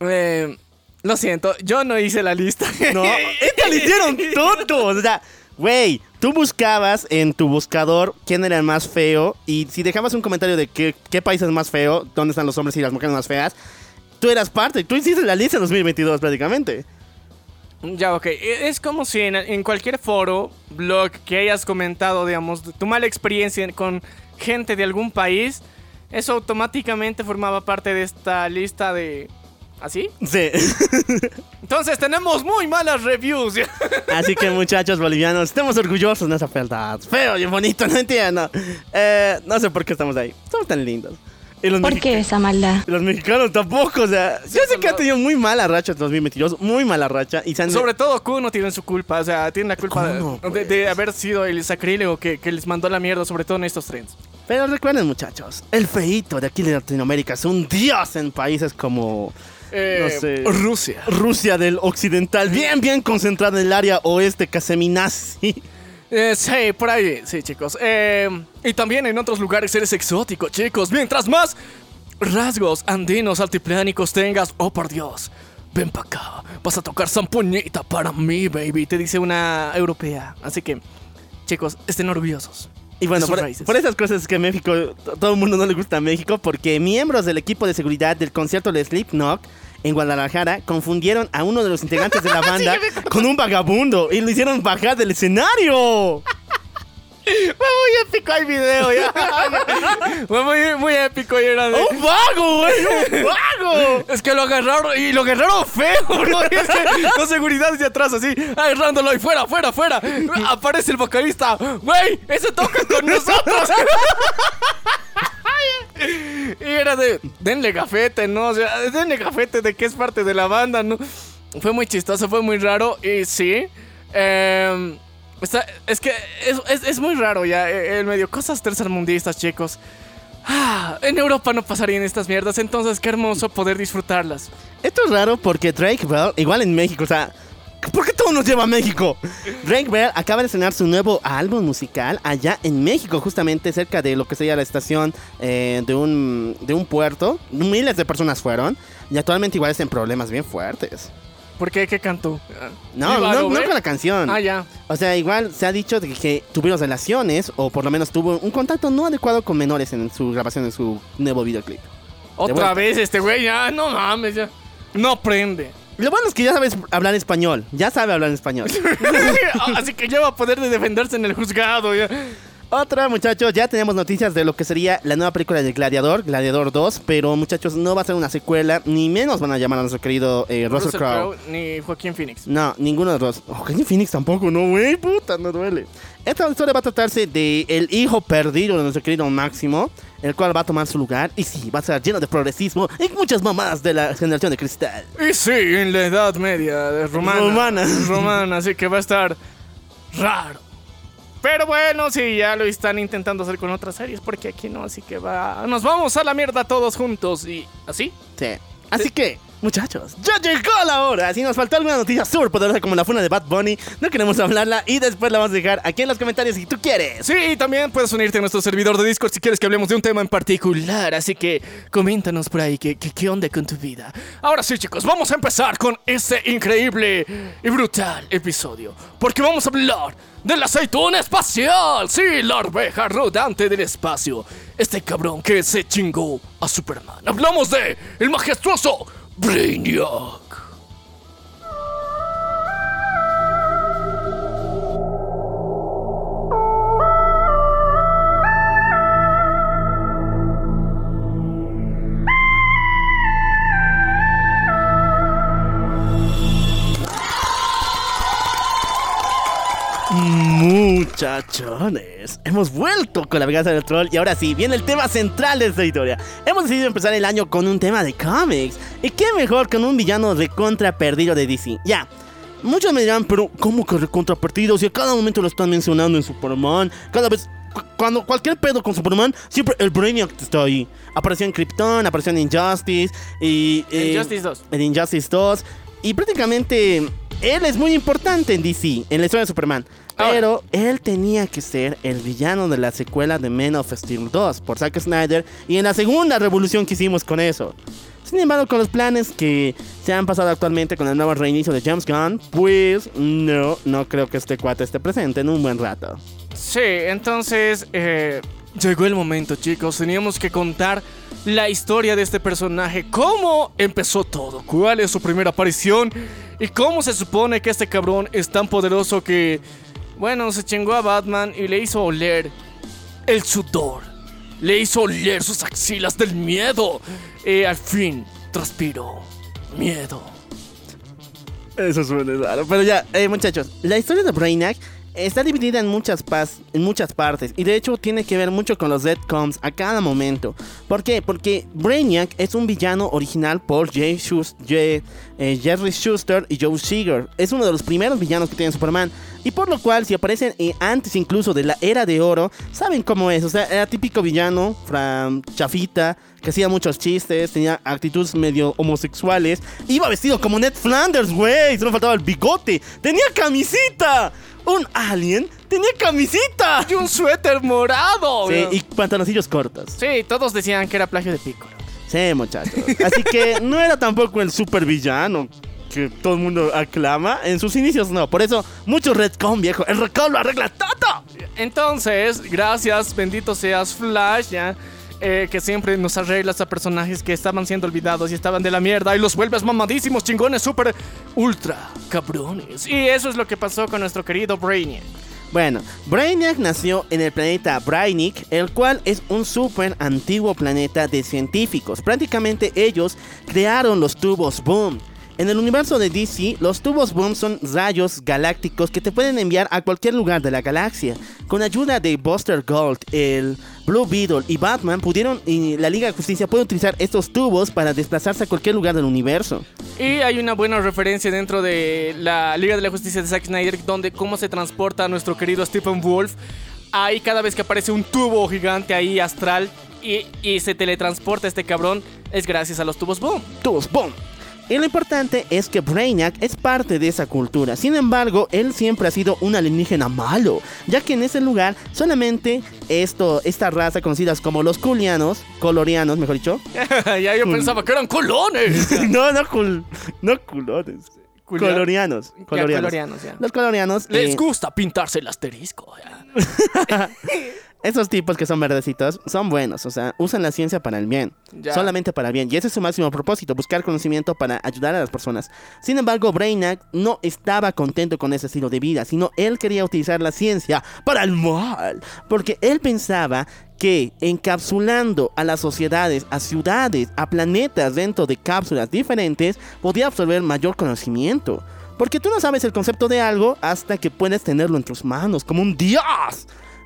Eh, lo siento, yo no hice la lista. No, esta le hicieron todos. O sea, güey, tú buscabas en tu buscador quién era el más feo. Y si dejabas un comentario de qué, qué país es más feo, dónde están los hombres y las mujeres más feas, tú eras parte. Tú hiciste la lista 2022 prácticamente. Ya, ok. E- Es como si en, en cualquier foro, blog que hayas comentado, digamos, tu mala experiencia con gente de algún país, eso automáticamente formaba parte de esta lista de... ¿Así? Sí. Entonces tenemos muy malas reviews. Así que muchachos bolivianos, estemos orgullosos de esa fealdad. Feo y bonito, no entiendo. Eh, no sé por qué estamos ahí. Somos tan lindos. ¿Por qué esa maldad? los mexicanos tampoco, o sea, yo sé que han tenido muy mala racha en 2022, muy mala racha. Y han Sobre todo Kuno tiene su culpa, o sea, tiene la culpa de- Kuno, de, de haber sido el sacrílego que, que les mandó la mierda, sobre todo en estos trends. Pero recuerden, muchachos, el feíto de aquí de Latinoamérica es un dios en países como. Eh, no sé. Rusia. Rusia del Occidental, bien, bien concentrada en el área oeste caseminazi. Eh, sí, por ahí, sí, chicos. Eh, y también en otros lugares eres exótico, chicos. Mientras más rasgos andinos altiplánicos tengas, oh por Dios, ven para acá. Vas a tocar zampoñita para mí, baby, te dice una europea. Así que, chicos, estén orgullosos. Y bueno, por, por esas cosas es que México, todo el mundo no le gusta a México, porque miembros del equipo de seguridad del concierto de Slipknot en Guadalajara confundieron a uno de los integrantes de la banda con un vagabundo y lo hicieron bajar del escenario. Fue muy épico el video, ya. Fue muy, muy épico y era de... ¡Un vago, güey! ¡Un vago! Es que lo agarraron y lo agarraron feo, bro. Es que con seguridad de atrás así, agarrándolo y fuera, fuera, fuera. Aparece el vocalista. Güey, ese toca con nosotros. Y era de, denle gafete, ¿no? O sea, denle gafete de que es parte de la banda, ¿no? Fue muy chistoso, fue muy raro y sí. em, está- es que es, es- es muy raro ya eh, el medio. Cosas tercermundistas, chicos. Ah, en Europa no pasarían estas mierdas, entonces qué hermoso poder disfrutarlas. Esto es raro porque Drake Bell, igual en México, o sea, ¿por qué todo nos lleva a México? Drake Bell acaba de estrenar su nuevo álbum musical allá en México, justamente cerca de lo que sería la estación eh, de, un, de un puerto. Miles de personas fueron y actualmente igual están en problemas bien fuertes. ¿Por qué? ¿Qué cantó? No, no, con la canción. Ah, ya. O sea, igual se ha dicho de que tuvieron relaciones o por lo menos tuvo un contacto no adecuado con menores en su grabación de su nuevo videoclip. Otra vez este güey, ya, no mames, ya. No prende. Lo bueno es que ya sabes hablar español, ya sabe hablar español. Así que ya va a poder de defenderse en el juzgado, ya. Otra, muchachos, ya tenemos noticias de lo que sería la nueva película de Gladiador, Gladiador 2, pero muchachos, no va a ser una secuela, ni menos van a llamar a nuestro querido eh, Russell, Russell Crowe. Ni Joaquín Phoenix. No, ninguno de los dos. Joaquin Phoenix tampoco, no, güey, puta, no duele. Esta historia va a tratarse de el hijo perdido de nuestro querido Máximo, el cual va a tomar su lugar, y sí, va a ser lleno de progresismo y muchas mamás de la generación de cristal. Y sí, en la Edad Media, de romana. Romana. Romana, así que va a estar raro. Pero bueno, sí, ya lo están intentando hacer con otras series, porque aquí no, así que va. Nos vamos a la mierda todos juntos y así. Sí. Así que, muchachos, ya llegó la hora. Si nos faltó alguna noticia súper poderosa como la funa de Bad Bunny, no queremos hablarla y después la vamos a dejar aquí en los comentarios si tú quieres. Sí, también puedes unirte a nuestro servidor de Discord si quieres que hablemos de un tema en particular. Así que coméntanos por ahí qué, qué, onda con tu vida. Ahora sí, chicos, vamos a empezar con este increíble y brutal episodio. Porque vamos a hablar del aceituna espacial. Sí, la arveja rodante del espacio. Este cabrón que se chingó a Superman. Hablamos de el majestuoso Brainiac. Muchachones, hemos vuelto con la venganza del troll y ahora sí, viene el tema central de esta historia. Hemos decidido empezar el año con un tema de cómics. ¿Y qué mejor con un villano de contra perdido de DC? Ya, muchos me dirán, pero ¿cómo que recontra perdido? Si a cada momento lo están mencionando en Superman, cada vez... cu- Cuando cualquier pedo con Superman, siempre el Brainiac está ahí. Apareció en Krypton, apareció en Injustice y... eh, Injustice 2. En Injustice 2. Y prácticamente él es muy importante en DC, en la historia de Superman. Pero él tenía que ser el villano de la secuela de Men of Steel 2 por Zack Snyder y en la segunda revolución que hicimos con eso. Sin embargo, con los planes que se han pasado actualmente con el nuevo reinicio de James Gunn, pues no, no creo que este cuate esté presente en un buen rato. Sí, entonces eh, llegó el momento, chicos. Teníamos que contar la historia de este personaje, cómo empezó todo, cuál es su primera aparición y cómo se supone que este cabrón es tan poderoso que, bueno, se chingó a Batman y le hizo oler el sudor, le hizo oler sus axilas del miedo. Y al fin transpiró miedo. Eso suena raro. Pero ya, eh, muchachos, la historia de Brainiac está dividida en muchas, pas- en muchas partes. Y de hecho tiene que ver mucho con los Deadcoms a cada momento. ¿Por qué? Porque Brainiac es un villano original por Jay eh, Jerry Schuster y Joe Seeger. Es uno de los primeros villanos que tiene Superman. Y por lo cual, si aparecen eh, antes incluso de la era de oro, saben cómo es. O sea, era típico villano, fran, chafita, que hacía muchos chistes, tenía actitudes medio homosexuales. Iba vestido como Ned Flanders, güey. Solo faltaba el bigote. Tenía camisita. Un alien tenía camisita. Y un suéter morado. Sí, y pantaloncillos cortos. Sí, todos decían que era plagio de Piccolo. Sí, muchachos. Así que no era tampoco el super villano que todo el mundo aclama. En sus inicios no. Por eso, mucho retcon, viejo. El retcon lo arregla todo. Entonces, gracias, bendito seas Flash, ya. Eh, que siempre nos arreglas a personajes que estaban siendo olvidados y estaban de la mierda y los vuelves mamadísimos, chingones, super ultra cabrones. Y eso es lo que pasó con nuestro querido Brainiac. Bueno, Brainiac nació en el planeta Brainic, el cual es un súper antiguo planeta de científicos. Prácticamente ellos crearon los tubos Boom. En el universo de DC, los tubos Boom son rayos galácticos que te pueden enviar a cualquier lugar de la galaxia. Con ayuda de Buster Gold, el Blue Beetle y Batman pudieron y la Liga de Justicia puede utilizar estos tubos para desplazarse a cualquier lugar del universo. Y hay una buena referencia dentro de la Liga de la Justicia de Zack Snyder, donde cómo se transporta a nuestro querido Stephen Wolf. Ahí cada vez que aparece un tubo gigante ahí astral y, y se teletransporta este cabrón, es gracias a los tubos Boom. Tubos Boom. Y lo importante es que Brainiac es parte de esa cultura. Sin embargo, él siempre ha sido un alienígena malo, ya que en ese lugar solamente esto, esta raza conocidas como los culianos, colorianos, mejor dicho. ya yo pensaba que eran colones. no, no, cul- no culones. Culia- Colorianos. Ya, Colorianos. colorianos, ya. Los colorianos. Les eh, gusta pintarse el asterisco. ya. Esos tipos que son verdecitos son buenos, o sea, usan la ciencia para el bien, Ya. solamente para el bien, y ese es su máximo propósito, buscar conocimiento para ayudar a las personas. Sin embargo, Brainiac no estaba contento con ese estilo de vida, sino él quería utilizar la ciencia para el mal, porque él pensaba que encapsulando a las sociedades, a ciudades, a planetas dentro de cápsulas diferentes, podía absorber mayor conocimiento. Porque tú no sabes el concepto de algo hasta que puedes tenerlo en tus manos, como un dios.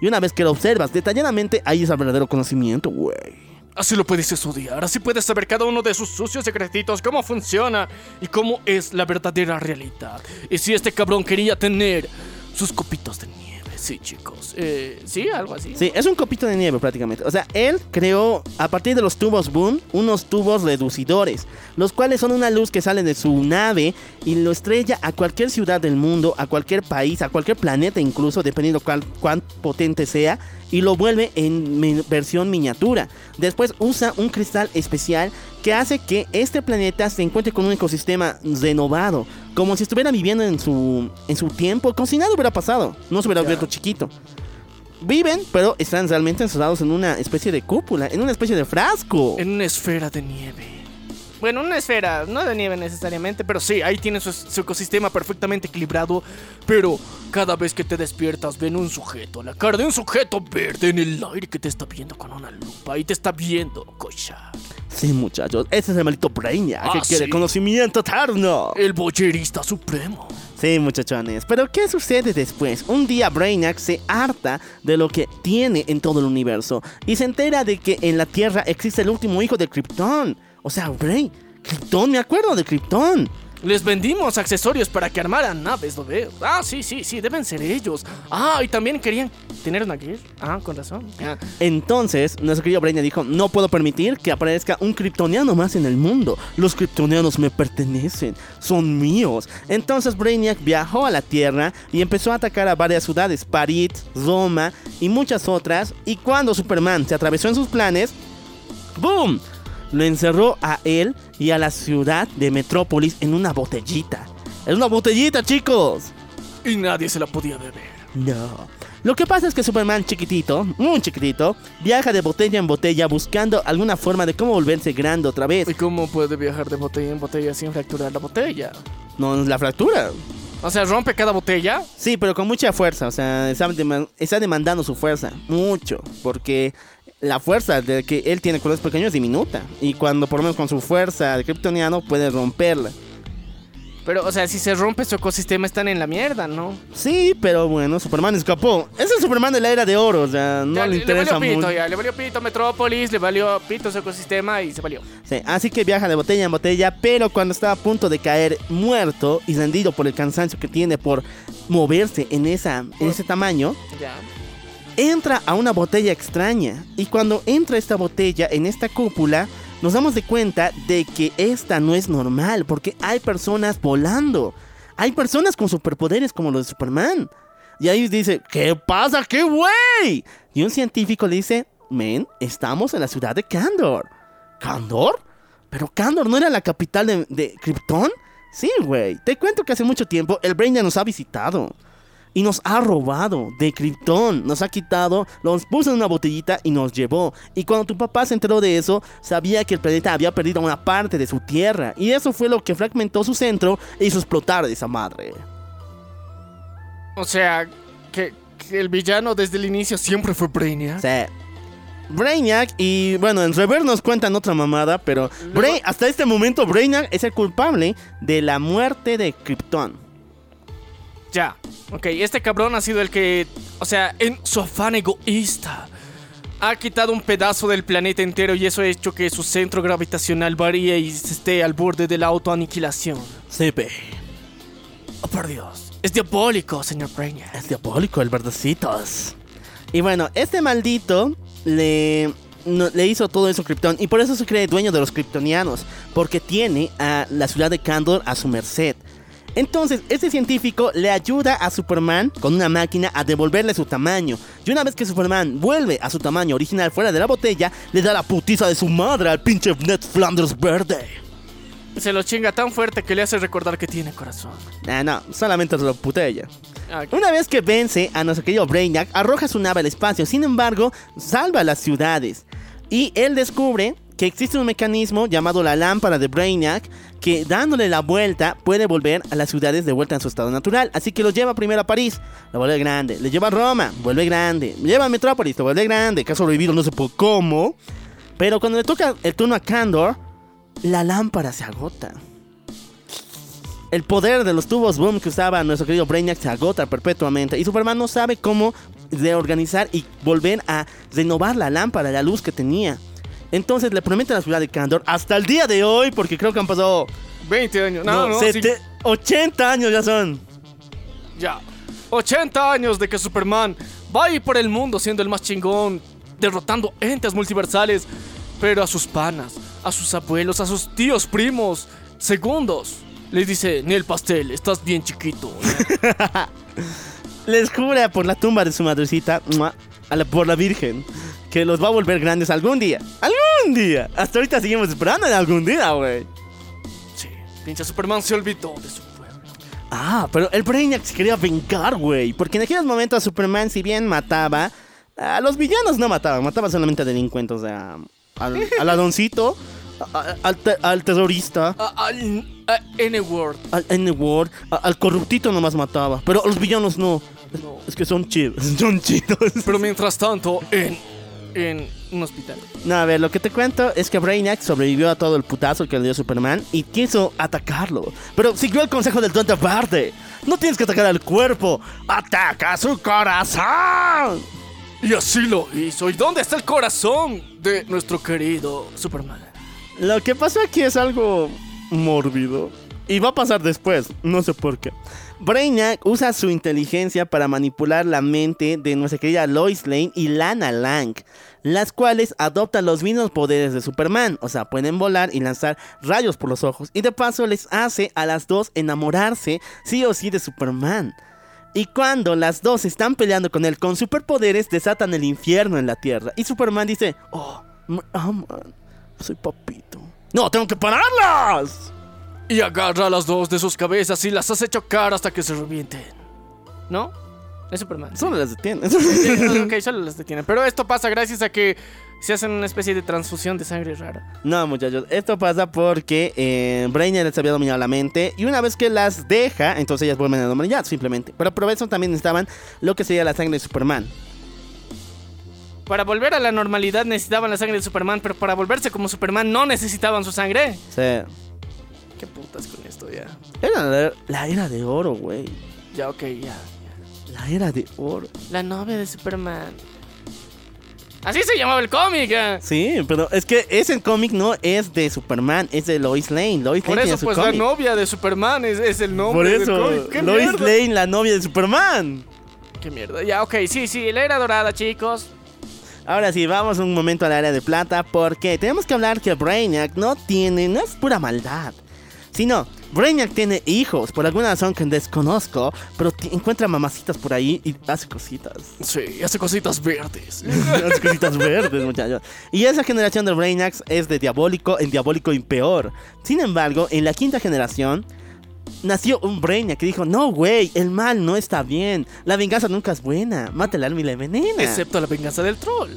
Y una vez que lo observas detalladamente, ahí es el verdadero conocimiento, güey. Así lo puedes estudiar, así puedes saber cada uno de sus sucios secretitos, cómo funciona y cómo es la verdadera realidad. Y si este cabrón quería tener sus copitos de nieve. Sí, chicos. Eh, sí, algo así. Sí, es un copito de nieve prácticamente. O sea, él creó a partir de los tubos Boom unos tubos reducidores, los cuales son una luz que sale de su nave y lo estrella a cualquier ciudad del mundo, a cualquier país, a cualquier planeta incluso, dependiendo cuán potente sea, y lo vuelve en mi- versión miniatura. Después usa un cristal especial que hace que este planeta se encuentre con un ecosistema renovado, como si estuviera viviendo en su, en su tiempo, como si nada hubiera pasado, no se hubiera vuelto chiquito. Viven, pero están realmente encerrados en una especie de cúpula, en una especie de frasco. En una esfera de nieve. Bueno, una esfera, no de nieve necesariamente, pero sí, ahí tiene su, su ecosistema perfectamente equilibrado. Pero cada vez que te despiertas, ven un sujeto, la cara de un sujeto verde en el aire que te está viendo con una lupa y te está viendo, cocha. Sí, muchachos, ese es el maldito Brainiac Ah, que quiere conocimiento eterno. El boyerista supremo. Sí, muchachones. Pero ¿qué sucede después? Un día Brainiac se harta de lo que tiene en todo el universo y se entera de que en la Tierra existe el último hijo de Krypton. O sea, Bray, Krypton, me acuerdo de Krypton. Les vendimos accesorios para que armaran naves, lo veo. Ah, sí, sí, sí, deben ser ellos. Ah, y también querían tener una gear. Ah, con razón. Ah. Entonces, nuestro querido Brainiac dijo, no puedo permitir que aparezca un kryptoniano más en el mundo. Los kryptonianos me pertenecen, son míos. Entonces Brainiac viajó a la Tierra y empezó a atacar a varias ciudades, París, Roma y muchas otras. Y cuando Superman se atravesó en sus planes, ¡boom! Lo encerró a él y a la ciudad de Metrópolis en una botellita. Es una botellita, chicos. Y nadie se la podía beber. No. Lo que pasa es que Superman chiquitito, muy chiquitito, viaja de botella en botella buscando alguna forma de cómo volverse grande otra vez. ¿Y cómo puede viajar de botella en botella sin fracturar la botella? No, la fractura. O sea, rompe cada botella. Sí, pero con mucha fuerza, o sea, está, deman- está demandando su fuerza, mucho, porque la fuerza de que él tiene con los pequeños es diminuta. Y cuando por lo menos con su fuerza de kryptoniano puede romperla. Pero, o sea, si se rompe su ecosistema, están en la mierda, ¿no? Sí, pero bueno, Superman escapó. Es el Superman de la era de oro, o sea, no Ya, le le, interesa valió pito, mucho. ya. Le valió pito Metrópolis, le valió pito su ecosistema y se valió. Sí, así que viaja de botella en botella, pero cuando está a punto de caer muerto y rendido por el cansancio que tiene por moverse en, esa, en ese tamaño, Ya. Entra a una botella extraña. Y cuando entra esta botella en esta cúpula, nos damos de cuenta de que esta no es normal, porque hay personas volando. Hay personas con superpoderes como los de Superman. Y ahí dice, ¿qué pasa? ¿Qué güey? Y un científico le dice, men, estamos en la ciudad de Kandor. ¿Kandor? ¿Pero Kandor no era la capital de, de Krypton? Sí, güey. Te cuento que hace mucho tiempo el Brain ya nos ha visitado. Y nos ha robado de Krypton. Nos ha quitado, nos puso en una botellita y nos llevó. Y cuando tu papá se enteró de eso, sabía que el planeta había perdido una parte de su tierra. Y eso fue lo que fragmentó su centro e hizo explotar esa madre. O sea, que, que el villano desde el inicio siempre fue Brainiac. Sea, Brainiac y bueno, en Rever nos cuentan otra mamada, pero Bra- hasta este momento Brainiac es el culpable de la muerte de Krypton. Ya. Ok, este cabrón ha sido el que, o sea, en su afán egoísta, ha quitado un pedazo del planeta entero y eso ha hecho que su centro gravitacional varíe y se esté al borde de la autoaniquilación. CP. Oh, por Dios. Es diabólico, señor Brainiac. Es diabólico el verdecitos. Y bueno, este maldito le, no- le hizo todo eso a Krypton. Y por eso se cree dueño de los kryptonianos. Porque tiene a la ciudad de Kandor a su merced. Entonces, este científico le ayuda a Superman con una máquina a devolverle su tamaño. Y una vez que Superman vuelve a su tamaño original fuera de la botella, le da la putiza de su madre al pinche Ned Flanders verde. Se lo chinga tan fuerte que le hace recordar que tiene corazón. Ah, no, solamente se lo putella. Ah, Una vez que vence a nuestro querido Brainiac, arroja su nave al espacio. Sin embargo, salva las ciudades. Y él descubre que existe un mecanismo llamado la lámpara de Brainiac que dándole la vuelta puede volver a las ciudades de vuelta en su estado natural. Así que lo lleva primero a París, lo vuelve grande. Le lleva a Roma, vuelve grande. Le lleva a Metrópolis, lo vuelve grande. Que ha sobrevivido no sé por cómo. Pero cuando le toca el turno a Kandor, la lámpara se agota. El poder de los tubos boom que usaba nuestro querido Brainiac se agota perpetuamente y Superman no sabe cómo reorganizar y volver a renovar la lámpara, la luz que tenía. Entonces le promete a la ciudad de Kandor hasta el día de hoy, porque creo que han pasado 20 años. No, no, sí. sete- 80 años ya son. Ya. 80 años de que Superman va a ir por el mundo siendo el más chingón, derrotando entes multiversales, pero a sus panas, a sus abuelos, a sus tíos primos, segundos. Les dice, ni el pastel, estás bien chiquito. Les jura por la tumba de su madrecita, ¡mua! a la- por la Virgen, que los va a volver grandes algún día. ¡Algún día! Hasta ahorita seguimos esperando en algún día, güey. Sí, pinche Superman se olvidó de su pueblo. Ah, pero el Brainiac se quería vengar, güey. Porque en aquellos momentos Superman, si bien mataba, a los villanos no mataba, mataba solamente a delincuentes, o sea, al, al Adoncito, a- a- al, te- al terrorista, A- Al a N-Word. al N-Word, a- al corruptito nomás mataba. Pero a los villanos no. No. es que son chidos, son chidos. Pero mientras tanto, en, en un hospital. No, a ver, lo que te cuento es que Brainiac sobrevivió a todo el putazo que le dio Superman y quiso atacarlo. Pero siguió el consejo del Duende Verde. No tienes que atacar al cuerpo, ataca su corazón. Y así lo hizo. ¿Y dónde está el corazón de nuestro querido Superman? Lo que pasó aquí es algo mórbido. Y va a pasar después, no sé por qué. Brainiac usa su inteligencia para manipular la mente de nuestra querida Lois Lane y Lana Lang, las cuales adoptan los mismos poderes de Superman, o sea, pueden volar y lanzar rayos por los ojos, y de paso les hace a las dos enamorarse sí o sí de Superman. Y cuando las dos están peleando con él con superpoderes, desatan el infierno en la Tierra. Y Superman dice, oh, me aman, soy papito. No, tengo que pararlas. Y agarra a las dos de sus cabezas y las hace chocar hasta que se revienten. ¿No? Es Superman. Solo las detiene. Ok, solo las detiene. Pero esto pasa gracias a que se hacen una especie de transfusión de sangre rara. No, muchachos, esto pasa porque eh, Brainiac les había dominado la mente y una vez que las deja, entonces ellas vuelven a normalidad, simplemente. Pero por eso también necesitaban lo que sería la sangre de Superman. Para volver a la normalidad necesitaban la sangre de Superman, pero para volverse como Superman no necesitaban su sangre. Sea, ¿Qué putas con esto ya? era la, la era de oro, güey. Ya, ok, ya. La era de oro. La novia de Superman. Así se llamaba el cómic. eh. Sí, pero es que ese cómic no es de Superman, es de Lois Lane. Lois Por Lane eso, pues la cómic. novia de Superman es, es el nombre Por del eso, cómic. ¿Qué Lois mierda? Lane, la novia de Superman. Qué mierda. Ya, ok, sí, sí, la era dorada, chicos. Ahora sí, vamos un momento al área de plata porque tenemos que hablar que Brainiac no tiene, no es pura maldad. Sino, Brainiac tiene hijos, por alguna razón que desconozco, pero encuentra mamacitas por ahí y hace cositas. Sí, hace cositas verdes. hace cositas verdes, muchachos. Y esa generación de Brainiacs es de diabólico en diabólico y peor. Sin embargo, en la quinta generación nació un Brainiac que dijo, no, güey, el mal no está bien. La venganza nunca es buena. Mata el alma y la envenena. Excepto la venganza del troll.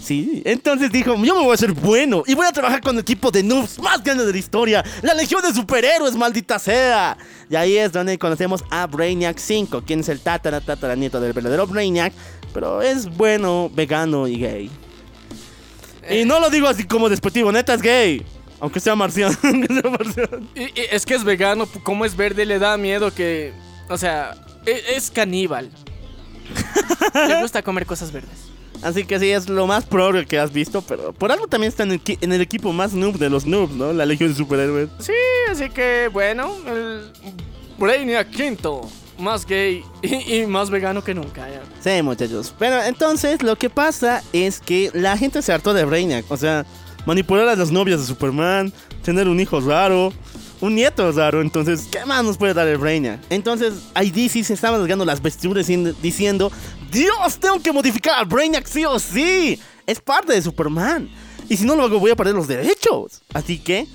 Sí, entonces dijo, yo me voy a hacer bueno y voy a trabajar con el equipo de noobs más grande de la historia, la Legión de Superhéroes, maldita sea. Y ahí es donde conocemos a Brainiac 5, quien es el tatara tatara nieto del verdadero Brainiac, pero es bueno, vegano y gay. Y no lo digo así como despectivo, neta es gay. Aunque sea marciano. aunque sea marciano. Y, y es que es vegano, como es verde, le da miedo que. O sea, e- es, caníbal. le gusta comer cosas verdes. Así que sí, es lo más progre que has visto, pero por algo también está en el, equi- en el equipo más noob de los noobs, ¿no? La Legión de Superhéroes. Sí, así que bueno, el Brainiac quinto, más gay y, y más vegano que nunca. ya. Sí, muchachos. Pero entonces lo que pasa es que la gente se hartó de Brainiac. O sea, manipular a las novias de Superman, tener un hijo raro, un nieto raro. Entonces, ¿qué más nos puede dar el Brainiac? Entonces, ahí DC se estaba rasgando las vestiduras diciendo: Dios, tengo que modificar al Brainiac sí o sí. Es parte de Superman. Y si no lo hago, voy a perder los derechos. Así que.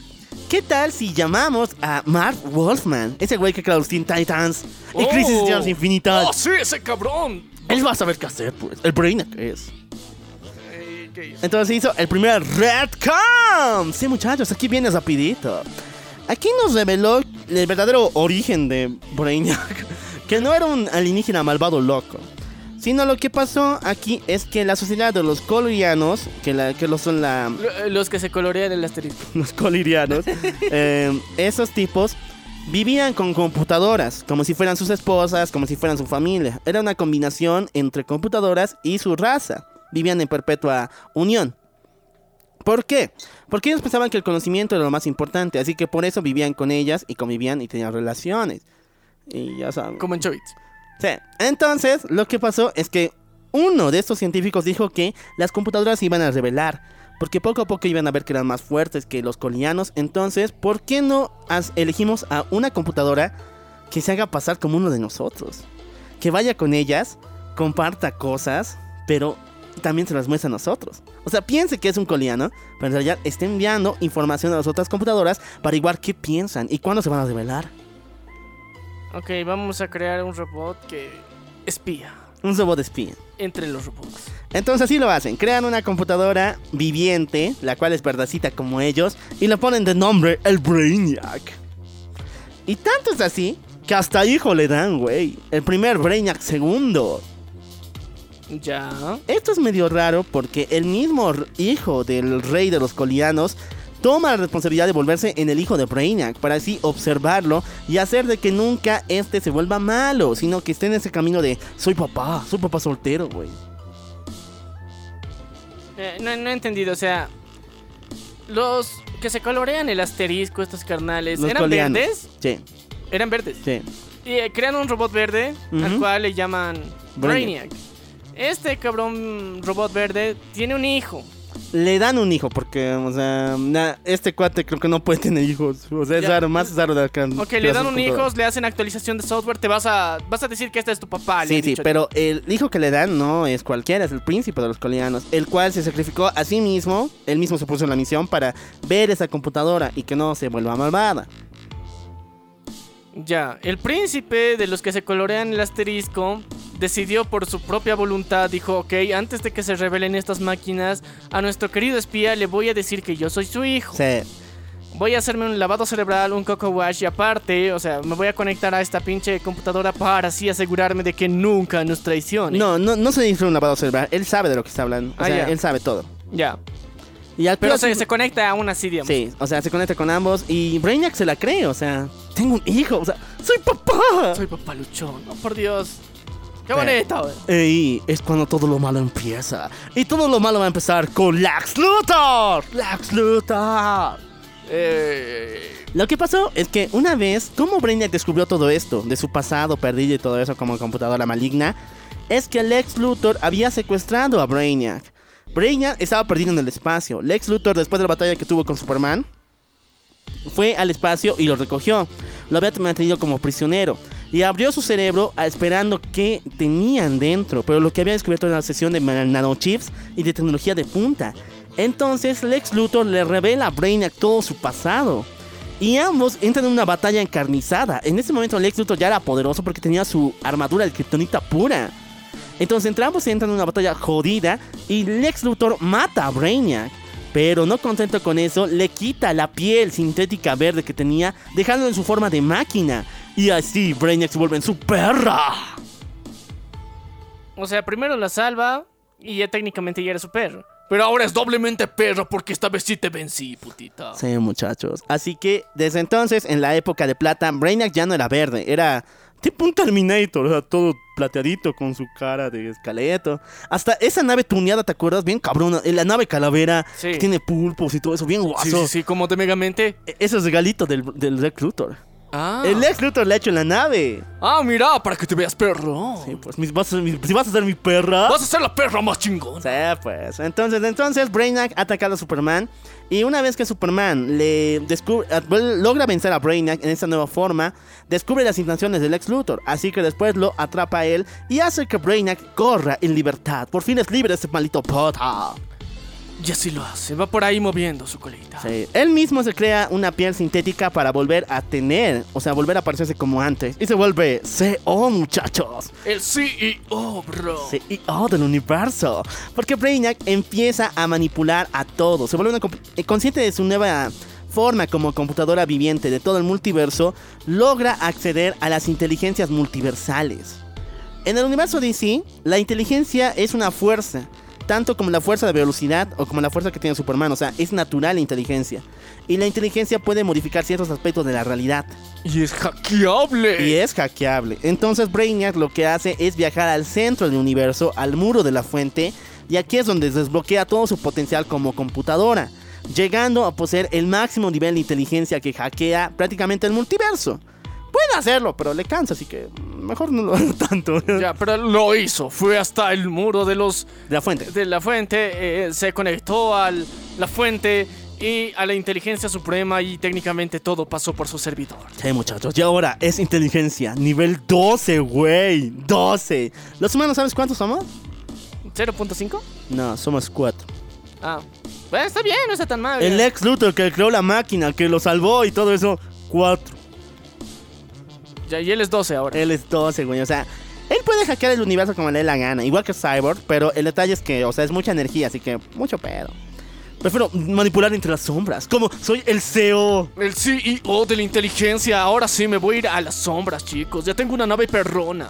¿Qué tal si llamamos a Mark Wolfman? Ese güey que creó los Teen Titans y Crisis de las Infinitas. ¡Oh, sí, ese cabrón! Él va a saber qué hacer, pues. El Brainiac es. Eh, ¿qué? Entonces hizo el primer Redcom. Sí, muchachos, aquí viene rapidito. Aquí nos reveló el verdadero origen de Brainiac. Que no era un alienígena malvado loco. Sino lo que pasó aquí es que la sociedad de los colorianos, que, la, que lo son la, Lo- Los que se colorean el asterisco. los colirianos, eh, esos tipos vivían con computadoras, como si fueran sus esposas, como si fueran su familia. Era una combinación entre computadoras y su raza. Vivían en perpetua unión. ¿Por qué? Porque ellos pensaban que el conocimiento era lo más importante, así que por eso vivían con ellas y convivían y tenían relaciones. Y ya saben. Como en Chovitz. Entonces, lo que pasó es que uno de estos científicos dijo que las computadoras se iban a revelar. Porque poco a poco iban a ver que eran más fuertes que los colianos. Entonces, ¿por qué no elegimos a una computadora que se haga pasar como uno de nosotros? Que vaya con ellas, comparta cosas, pero también se las muestra a nosotros. O sea, piense que es un coliano, pero en realidad está enviando información a las otras computadoras para igual qué piensan y cuándo se van a revelar. Ok, vamos a crear un robot que espía Un robot espía. entre los robots. Entonces así lo hacen, crean una computadora viviente, la cual es verdadcita como ellos, y le ponen de nombre el Brainiac. Y tanto es así que hasta hijo le dan, güey. El primer Brainiac segundo. Ya. Esto es medio raro porque el mismo hijo del rey de los colianos toma la responsabilidad de volverse en el hijo de Brainiac para así observarlo y hacer de que nunca este se vuelva malo, sino que esté en ese camino de soy papá, soy papá soltero, güey. Eh, no, no he entendido, o sea. Los que se colorean el asterisco, estos carnales, Los ¿eran verdes? Sí, Eran verdes. sí. Y eh, crean un robot verde al cual le llaman Brainiac. Brainiac. Este cabrón robot verde tiene un hijo. Le dan un hijo porque, o sea, na- este cuate creo que no puede tener hijos. O sea, es Ya. raro, más raro de acá. Ok, le dan un hijo, le hacen actualización de software, te vas a vas a decir que este es tu papá. Sí, sí, dicho. pero el hijo que le dan no es cualquiera, es el príncipe de los colianos, el cual se sacrificó a sí mismo, él mismo se puso en la misión para ver esa computadora y que no se vuelva malvada. Ya, el príncipe de los que se colorean el asterisco decidió por su propia voluntad, dijo, ok, antes de que se revelen estas máquinas, a nuestro querido espía le voy a decir que yo soy su hijo. Sí. Voy a hacerme un lavado cerebral, un coco wash y aparte, o sea, me voy a conectar a esta pinche computadora para así asegurarme de que nunca nos traicione. No, no, no se dice un lavado cerebral, él sabe de lo que está hablando, o Ah, sea, ya. él sabe todo. Ya, Y al pero se, se conecta aún así, digamos. Sí, o sea, se conecta con ambos y Brainiac se la cree, o sea, tengo un hijo, o sea, soy papá. Soy papá luchón, oh, por Dios. Qué Eh. bonito. Ey, es cuando todo lo malo empieza. Y todo lo malo va a empezar con Lex Luthor. Lex Luthor. Eh, Lo que pasó es que una vez, como Brainiac descubrió todo esto, de su pasado perdido y todo eso como computadora maligna, es que Lex Luthor había secuestrado a Brainiac. Brainiac estaba perdido en el espacio. Lex Luthor, después de la batalla que tuvo con Superman, fue al espacio y lo recogió. Lo había mantenido como prisionero. Y abrió su cerebro esperando qué tenían dentro. Pero lo que había descubierto era la sesión de nanochips y de tecnología de punta. Entonces Lex Luthor le revela a Brainiac todo su pasado. Y ambos entran en una batalla encarnizada. En ese momento Lex Luthor ya era poderoso porque tenía su armadura de kriptonita pura. Entonces entre ambos entran en una batalla jodida y Lex Luthor mata a Brainiac. Pero no contento con eso, le quita la piel sintética verde que tenía, dejándolo en su forma de máquina. Y así Brainiac se vuelve en su perra. o sea, primero la salva y ya técnicamente ya era su perro. Pero ahora es doblemente perro porque esta vez sí te vencí, putita. Sí, muchachos. Así que desde entonces, en la época de plata, Brainiac ya no era verde, era tipo un Terminator, o sea, todo plateadito con su cara de esqueleto. Hasta esa nave tuneada, ¿te acuerdas? Bien cabrona. eh, La nave calavera Sí. que tiene pulpos y todo eso, bien guaso. Sí, sí, sí, como de Megamente. E- Eso es regalito del, del Lex Luthor. Ah. El Lex Luthor le ha hecho en la nave. Ah, mira, para que te veas perro. Sí, pues, mis- vas a- mis- si vas a ser mi perra. Vas a ser la perra más chingón. Sí, pues. Entonces, entonces Brainiac ha atacado a Superman. Y una vez que Superman le descubre, ah, logra vencer a Brainiac en esta nueva forma, descubre las intenciones del ex Luthor. Así que después lo atrapa a él y hace que Brainiac corra en libertad. Por fin es libre este maldito pota. Y así lo hace, va por ahí moviendo su colita. Sí. Él mismo se crea una piel sintética para volver a tener, o sea, volver a parecerse como antes. Y se vuelve CO, muchachos. El CEO, bro. CEO del universo. Porque Brainiac empieza a manipular a todos. Se vuelve una eh, consciente de su nueva forma como computadora viviente de todo el multiverso. Logra acceder a las inteligencias multiversales. En el universo DC, la inteligencia es una fuerza. Tanto como la fuerza de velocidad o como la fuerza que tiene Superman. O sea, es natural la inteligencia. Y la inteligencia puede modificar ciertos aspectos de la realidad. Y es hackeable. Y es hackeable. Entonces Brainiac lo que hace es viajar al centro del universo, al muro de la fuente, y aquí es donde desbloquea todo su potencial como computadora, llegando a poseer el máximo nivel de inteligencia que hackea prácticamente el multiverso. Puede hacerlo, pero le cansa, así que mejor no lo hago tanto. Ya, pero lo hizo. Fue hasta el muro de los De la fuente. de la fuente, eh, se conectó a la fuente y a la inteligencia suprema y técnicamente todo pasó por su servidor. Sí, muchachos. Y ahora es inteligencia. Nivel 12, güey. 12. ¿Los humanos sabes cuántos somos? ¿0.5? No, somos 4. Ah. Bueno, está bien, no está tan mal. El ex Luthor que creó la máquina, que lo salvó y todo eso, 4. Ya, y él es 12 ahora. Él es 12, güey. O sea, él puede hackear el universo como le dé la gana. Igual que Cyborg, pero el detalle es que, o sea, es mucha energía, así que mucho pedo. Prefiero manipular entre las sombras. Como soy el CEO. El CEO de la inteligencia. Ahora sí me voy a ir a las sombras, chicos. Ya tengo una nave perrona.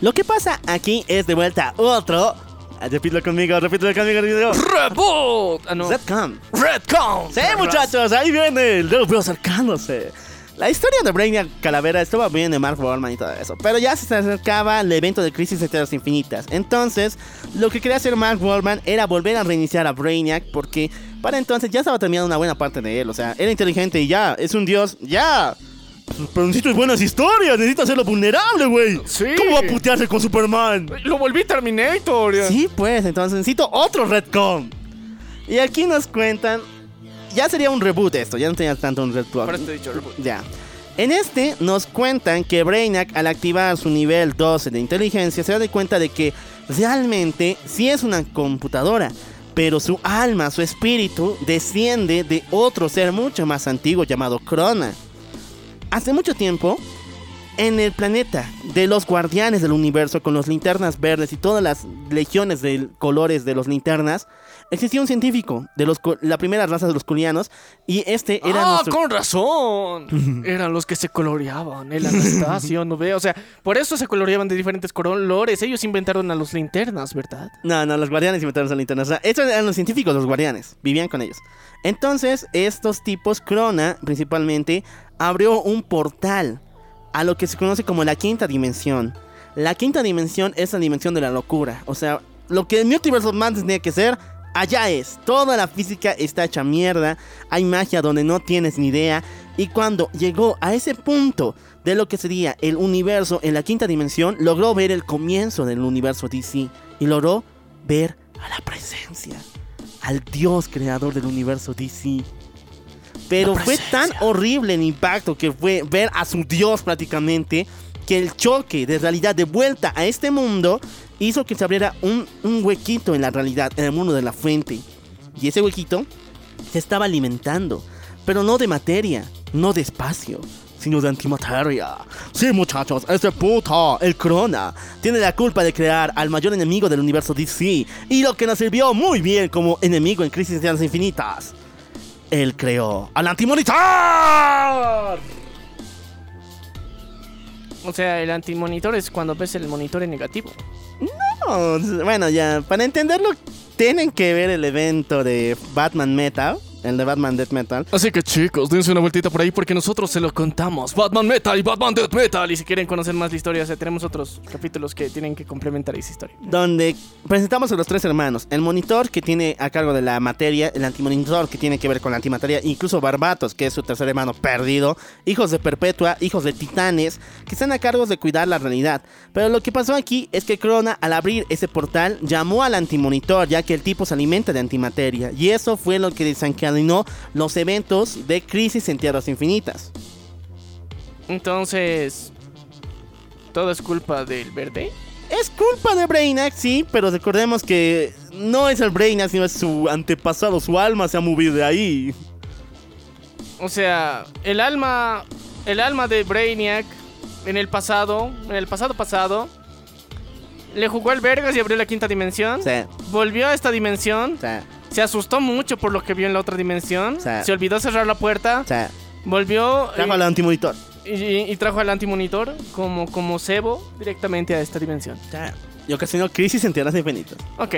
Lo que pasa aquí es de vuelta otro. Ah, Repítelo conmigo, repítelo conmigo, repítelo. ¡Reboot! Ah, no. Redcon. Redcon. Sí, muchachos, ahí viene el dedo acercándose. La historia de Brainiac Calavera estaba bien de Mark Borman y todo eso, pero ya se acercaba el evento de Crisis de Tierras Infinitas. Entonces, lo que quería hacer Mark Borman era volver a reiniciar a Brainiac porque para entonces ya estaba terminando una buena parte de él. O sea, era inteligente y ya, es un dios, ya. Pero necesito buenas historias, necesito hacerlo vulnerable, güey. Sí. ¿Cómo va a putearse con Superman? Lo volví Terminator. Sí, pues, entonces necesito otro Redcon. Y aquí nos cuentan. Ya sería un reboot esto, ya no tenía tanto un. Por eso te he dicho reboot. Ya. En este nos cuentan que Brainiac al activar su nivel 12 de inteligencia se da cuenta de que realmente sí es una computadora, pero su alma, su espíritu desciende de otro ser mucho más antiguo llamado Krona. Hace mucho tiempo, en el planeta de los guardianes del universo con los linternas verdes y todas las legiones de colores de los linternas, existía un científico de los la primera raza de los culianos y este era ah, nuestro con razón. Eran los que se coloreaban. El Anastasio, no veo. O sea, por eso se coloreaban de diferentes colores. Ellos inventaron a los linternas, ¿verdad? No, no, los guardianes inventaron las linternas. O sea, estos eran los científicos, los guardianes. Vivían con ellos. Entonces, estos tipos, Krona, principalmente, abrió un portal a lo que se conoce como la quinta dimensión. La quinta dimensión es la dimensión de la locura. O sea, lo que el Multiverse of Madness tenía que ser, allá es. Toda la física está hecha mierda. Hay magia donde no tienes ni idea. Y cuando llegó a ese punto de lo que sería el universo en la quinta dimensión, logró ver el comienzo del universo DC. Y logró ver a la presencia. Al dios creador del universo DC. Pero fue tan horrible el impacto que fue ver a su dios prácticamente que el choque de realidad de vuelta a este mundo hizo que se abriera un, un huequito en la realidad, en el mundo de la fuente. Y ese huequito se estaba alimentando, pero no de materia, no de espacio, sino de antimateria. Sí, muchachos, ese puto, el Corona, tiene la culpa de crear al mayor enemigo del universo DC y lo que nos sirvió muy bien como enemigo en Crisis de las Infinitas. Él creó al antimonitor. O sea, el antimonitor es cuando ves el monitor en negativo. No, bueno, ya, para entenderlo, tienen que ver el evento de Batman Metal, el de Batman Death Metal. Así que chicos, dense una vueltita por ahí porque nosotros se lo contamos. Batman Metal y Batman Death Metal. Y si quieren conocer más la historia, o sea, tenemos otros capítulos que tienen que complementar esa historia. donde presentamos a los tres hermanos. El monitor que tiene a cargo de la materia, el antimonitor que tiene que ver con la antimateria, incluso Barbatos, que es su tercer hermano perdido, hijos de Perpetua, hijos de Titanes, que están a cargo de cuidar la realidad. Pero lo que pasó aquí es que Crona, al abrir ese portal, llamó al antimonitor, ya que el tipo se alimenta de antimateria. Y eso fue lo que desencadenó los eventos de Crisis en Tierras Infinitas. Entonces, todo es culpa del verde. Es culpa de Brainiac, sí, pero recordemos que no es el Brainiac, sino es su antepasado, su alma se ha movido de ahí. O sea, el alma, el alma de Brainiac en el pasado, en el pasado pasado, le jugó al Vergas y abrió la quinta dimensión. Sí. Volvió a esta dimensión. Se asustó mucho por lo que vio en la otra dimensión. Se olvidó cerrar la puerta. o sea, Volvió trajo y, al antimonitor. y- y trajo al antimonitor como, como cebo directamente a esta dimensión. O sea, y ocasionó crisis en Tierras Infinitas. Ok.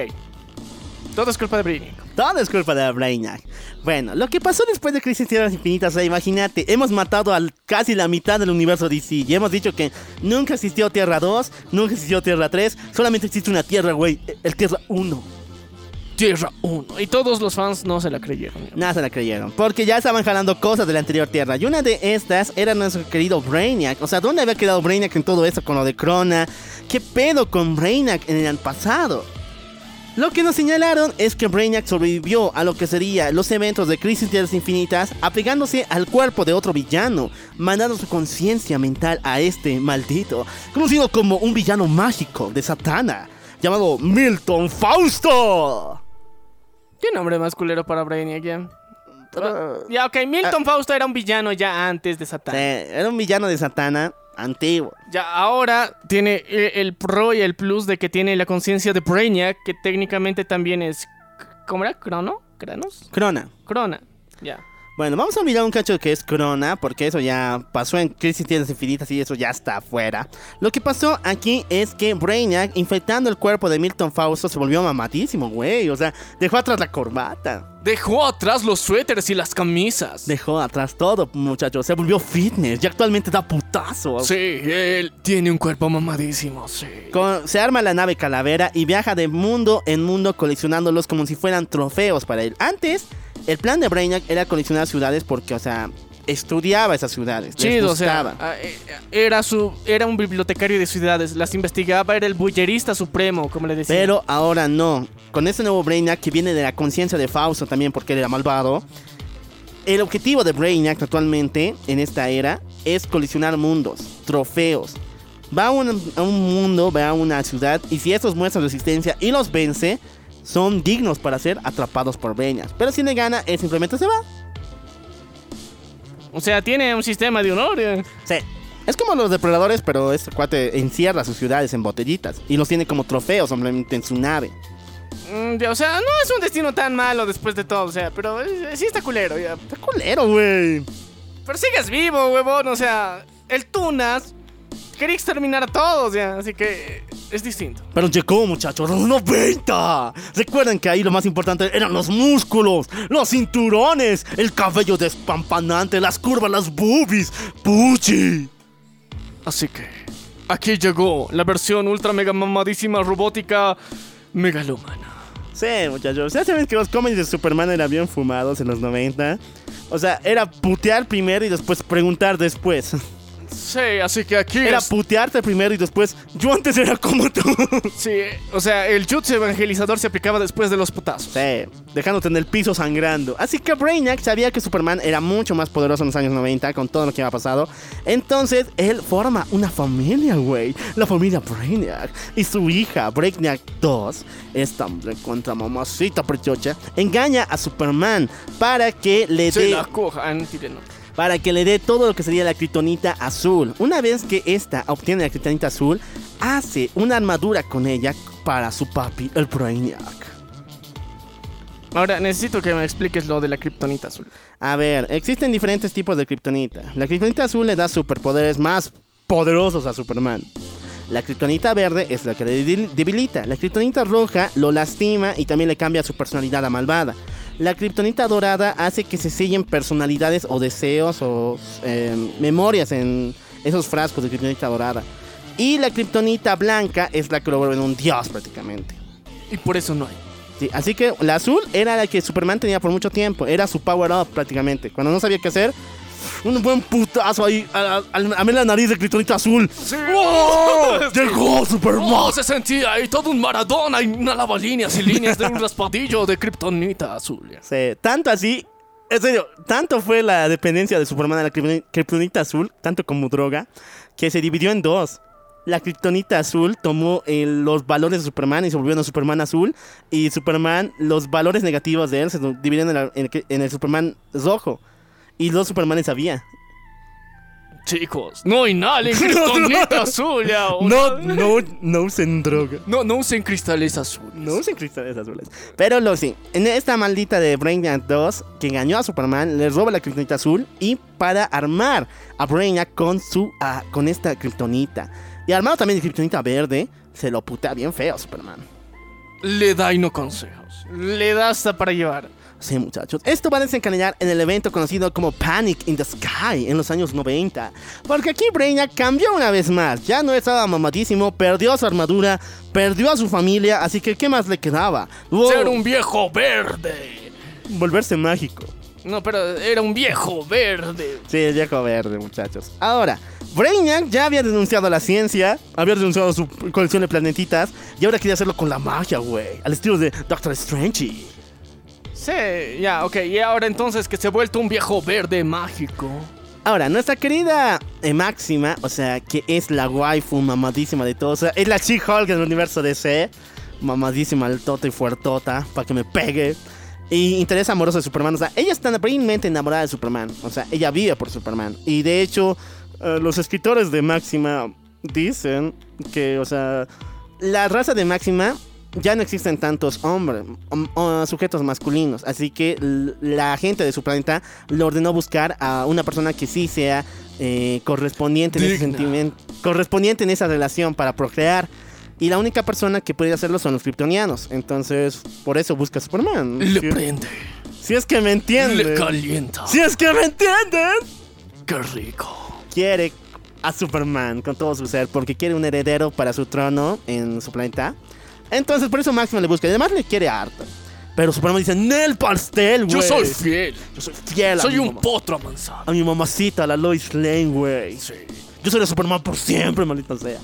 Todo es culpa de Brainiac. Todo es culpa de Brainiac. Bueno, lo que pasó después de Crisis en Tierras Infinitas, o sea, imagínate, hemos matado a casi la mitad del universo DC y hemos dicho que nunca existió Tierra 2, nunca existió Tierra 3, solamente existe una Tierra, güey, el Tierra 1. Tierra 1. Y todos los fans no se la creyeron. Nada se la creyeron. Porque ya estaban jalando cosas de la anterior Tierra. Y una de estas era nuestro querido Brainiac. O sea, ¿dónde había quedado Brainiac en todo esto con lo de Krona? ¿Qué pedo con Brainiac en el pasado? Lo que nos señalaron es que Brainiac sobrevivió a lo que serían los eventos de Crisis Tierras Infinitas, apegándose al cuerpo de otro villano, mandando su conciencia mental a este maldito, conocido como un villano mágico de Satana, llamado Milton Fausto. ¿Qué nombre más culero para Brainiac ya? Ya, ok, Milton Fausto era un villano ya antes de Satán. Eh, era un villano de Satana antiguo. Ya, ahora tiene el, el pro y el plus de que tiene la conciencia de Brainiac, que técnicamente también es. ¿Cómo era? ¿Crono? ¿Cronos? Crona. Crona. Ya. Bueno, vamos a mirar un cacho que es Corona, porque eso ya pasó en Crisis Tierras Infinitas y eso ya está afuera. Lo que pasó aquí es que Brainiac, infectando el cuerpo de Milton Fausto, se volvió mamadísimo, güey. O sea, dejó atrás la corbata. Dejó atrás los suéteres y las camisas. Dejó atrás todo, muchachos. Se volvió fitness y actualmente da putazo. Sí, él tiene un cuerpo mamadísimo, sí. Con- se arma la nave calavera y viaja de mundo en mundo coleccionándolos como si fueran trofeos para él. Antes, el plan de Brainiac era coleccionar ciudades porque, o sea, estudiaba esas ciudades. les Chido, o sea, ah, eh, era su era un bibliotecario de ciudades, las investigaba, era el bullerista supremo, como le decía. Pero ahora no. Con este nuevo Brainiac que viene de la conciencia de Fausto también porque él era malvado. El objetivo de Brainiac actualmente en esta era es colisionar mundos, trofeos. Va a un, a un mundo, va a una ciudad y si estos muestran resistencia y los vence, son dignos para ser atrapados por Brainiac. Pero si le gana, él simplemente se va. o sea, tiene un sistema de honor. eh. Sí. Es como los depredadores, pero este cuate encierra sus ciudades en botellitas y los tiene como trofeos simplemente en su nave. Mm, o sea, no es un destino tan malo después de todo, o sea, pero eh, sí está culero, ya. Está culero, güey. Pero sigues vivo, huevón, o sea, el Tunas quería exterminar a todos, ya, así que es distinto. Pero llegó, muchachos, los 90. Recuerden que ahí lo más importante eran los músculos, los cinturones, el cabello despampanante, las curvas, las boobies. Puchi. Así que aquí llegó la versión ultra mega mamadísima robótica megalómana. Sí, muchachos. Ya saben que los cómics de Superman eran bien fumados en los 90. O sea, era putear primero y después preguntar después. Sí, así que aquí Era es- putearte primero y después. Yo antes era como tú. Sí, o sea, el jutsu evangelizador se aplicaba después de los putazos. Sí, dejándote en el piso sangrando. Así que Brainiac sabía que Superman era mucho más poderoso en los años 90 con todo lo que había pasado. Entonces él forma una familia, güey. La familia Brainiac. Y su hija, Brainiac 2, esta contra mamacita preciosa, engaña a Superman para que le Se dé la cojan, tireno. Para que le dé todo lo que sería la kriptonita azul. Una vez que esta obtiene la kriptonita azul, hace una armadura con ella para su papi, el Brainiac. Ahora necesito que me expliques lo de la kriptonita azul. A ver, existen diferentes tipos de kriptonita. La kriptonita azul le da superpoderes más poderosos a Superman. La kriptonita verde es la que le debil- debilita. La kriptonita roja lo lastima y también le cambia su personalidad a malvada. La kriptonita dorada hace que se sellen personalidades o deseos o eh, memorias en esos frascos de kriptonita dorada. Y la kriptonita blanca es la que lo vuelve en un dios prácticamente. Y por eso no hay. Sí, así que la azul era la que Superman tenía por mucho tiempo. Era su power up prácticamente. Cuando no sabía qué hacer, un buen putazo ahí a, a, a mí la nariz de Kryptonita azul. ¡Oh! ¡Llegó Superman! Oh, se sentía ahí todo un Maradona y una líneas y líneas de un raspadillo de kriptonita azul. Sí, tanto así. En serio, tanto fue la dependencia de Superman a la Kryptoni- Kryptonita azul, tanto como droga, que se dividió en dos. La Kryptonita azul tomó eh, los valores de Superman y se volvió en Superman azul. Y Superman, los valores negativos de él se dividieron en, la- en el Superman rojo. Y los Supermanes había. Chicos, no inhalen kriptonita azul. ya, No, no, no usen droga. no, no usen cristales azules. No usen cristales azules. Pero lo sí. En esta maldita de Brainiac 2, que engañó a Superman, le roba la kriptonita azul y para armar a Brainiac con su con esta kriptonita. Y armado también de kriptonita verde, se lo putea bien feo a Superman. Le da y no consejos. Le da hasta para llevar. Sí, muchachos. Esto va a desencadenar en el evento conocido como Panic in the Sky en los años 90. Porque aquí Brainiac cambió una vez más. Ya no estaba mamadísimo, perdió su armadura, perdió a su familia, así que ¿qué más le quedaba? Wow, Ser un viejo verde. Volverse mágico. No, pero era un viejo verde. Sí, el viejo verde, muchachos. Ahora, Brainiac ya había denunciado a la ciencia, había denunciado su colección de planetitas, y ahora quería hacerlo con la magia, güey. Al estilo de Doctor Strange. Sí, ya, ok. Y ahora entonces que se ha vuelto un viejo verde mágico. Ahora, nuestra querida eh, Máxima, o sea, que es la waifu mamadísima de todos, o sea, es la She-Hulk del universo DC, mamadísima, altota y fuertota, para que me pegue. Y interés amoroso de Superman, o sea, ella está realmente enamorada de Superman, o sea, ella vive por Superman. Y de hecho, eh, los escritores de Máxima dicen que, o sea, la raza de Máxima ya no existen tantos hombres, hom- o sujetos masculinos, así que la gente de su planeta le ordenó buscar a una persona que sí sea eh, correspondiente en ese sentimiento, correspondiente en esa relación para procrear. Y la única persona que puede hacerlo son los kryptonianos. Entonces, por eso busca a Superman. Le si, prende. si es que me Le entienden. calienta. Si es que me entienden. Qué rico. quiere a Superman con todo su ser porque quiere un heredero para su trono en su planeta. Entonces por eso Máximo le busca y además le quiere harto. Pero Superman dice, Nel pastel, güey. Yo soy fiel. Yo soy fiel a Soy mi un mamá- potro avanzado. a mi mamacita, a la Lois Lane, güey. Sí. Yo soy el Superman por siempre, maldito sea.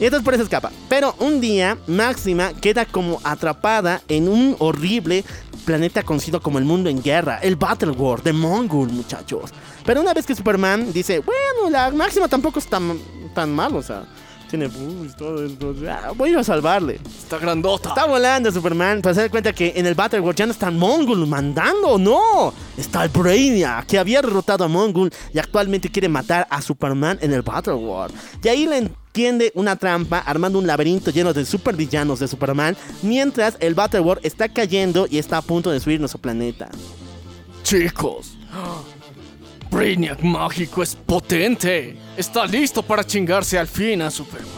Y entonces por eso escapa. Pero un día, Máxima queda como atrapada en un horrible planeta conocido como el mundo en guerra, el Battle World de Mongol, muchachos. Pero una vez que Superman dice, bueno, la Máxima tampoco es tan, tan mal, o sea, tiene boobies, todo esto, ah, voy a ir a salvarle. Está grandota. Está volando Superman para da cuenta que en el Battle World ya no está Mongol mandando, no. Está el Brainiac que había derrotado a Mongol y actualmente quiere matar a Superman en el Battle World. Y ahí le entiende una trampa armando un laberinto lleno de supervillanos de Superman mientras el Battle World está cayendo y está a punto de destruir nuestro planeta. Chicos. Brainiac mágico es potente. Está listo para chingarse al fin a Superman.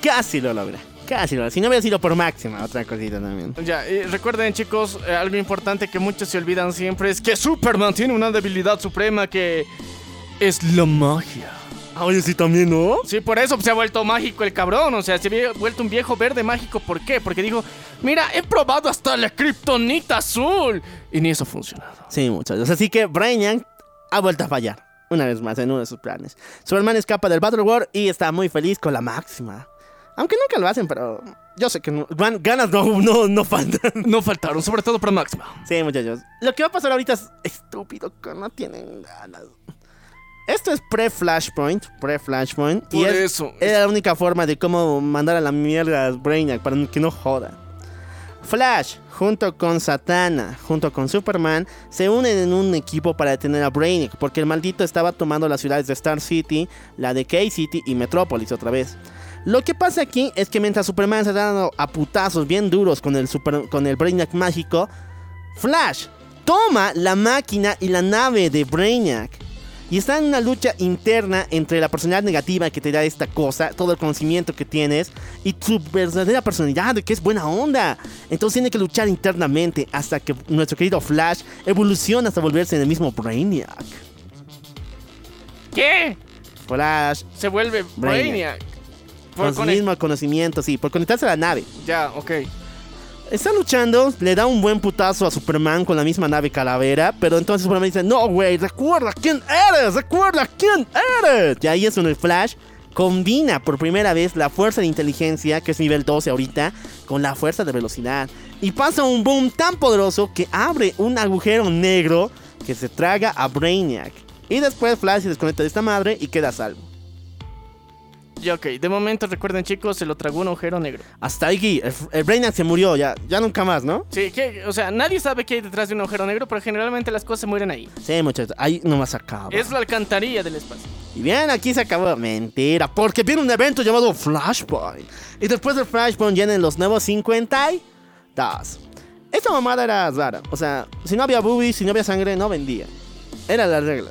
Casi lo logra. Casi lo logra. Si no hubiera sido por máxima, otra cosita también. Ya, y recuerden chicos, eh, algo importante que muchos se olvidan siempre es que Superman tiene una debilidad suprema que es la magia. Ah, Oye, sí también, ¿no? Sí, por eso se ha vuelto mágico el cabrón. O sea, se había vuelto un viejo verde mágico. ¿Por qué? Porque dijo, mira, he probado hasta la kriptonita azul. Y ni eso ha funcionado. Sí, muchachos. Así que Brainiac ha vuelto a fallar. Una vez más en uno de sus planes. Superman escapa del Battle World y está muy feliz con la máxima. Aunque nunca lo hacen, pero yo sé que no- gan- ganas no, no, no faltan. No faltaron, sobre todo para Máxima. Sí, muchachos. Lo que va a pasar ahorita es estúpido, que no tienen ganas. Esto es pre-Flashpoint, pre-Flashpoint. Y es, eso. es la única forma de cómo mandar a la mierda a Brainiac para que no joda. Flash, junto con Satana, junto con Superman, se unen en un equipo para detener a Brainiac, porque el maldito estaba tomando las ciudades de Star City, la de K-City y Metrópolis otra vez. Lo que pasa aquí es que mientras Superman se está dando a putazos bien duros con el, super, con el Brainiac mágico, Flash toma la máquina y la nave de Brainiac. Y está en una lucha interna entre la personalidad negativa que te da esta cosa, todo el conocimiento que tienes, y tu verdadera personalidad, que es buena onda. Entonces tiene que luchar internamente hasta que nuestro querido Flash evoluciona hasta volverse en el mismo Brainiac. ¿Qué? Flash, Se vuelve Brainiac. Brainiac. Por con conect- mismo conocimiento, sí, por conectarse a la nave. Ya, ok. Está luchando, le da un buen putazo a Superman con la misma nave calavera, pero entonces Superman dice, no, güey, recuerda quién eres, recuerda quién eres. Y ahí es donde Flash combina por primera vez la fuerza de inteligencia, que es nivel 12 ahorita, con la fuerza de velocidad. Y pasa un boom tan poderoso que abre un agujero negro que se traga a Brainiac. Y después Flash se desconecta de esta madre y queda salvo. Ya, ok. De momento, recuerden chicos, se lo tragó un agujero negro. Hasta ahí, el, el Brainiac se murió, ya, ya nunca más, ¿no? Sí, que, o sea, nadie sabe qué hay detrás de un agujero negro, pero generalmente las cosas se mueren ahí. Sí, muchachos, ahí nomás acaba. Es la alcantarilla del espacio. Y bien, aquí se acabó. Mentira, porque viene un evento llamado Flashpoint. Y después del Flashpoint vienen los nuevos 52. Esta mamada era rara. O sea, si no había boobies, si no había sangre, no vendía. Era la regla.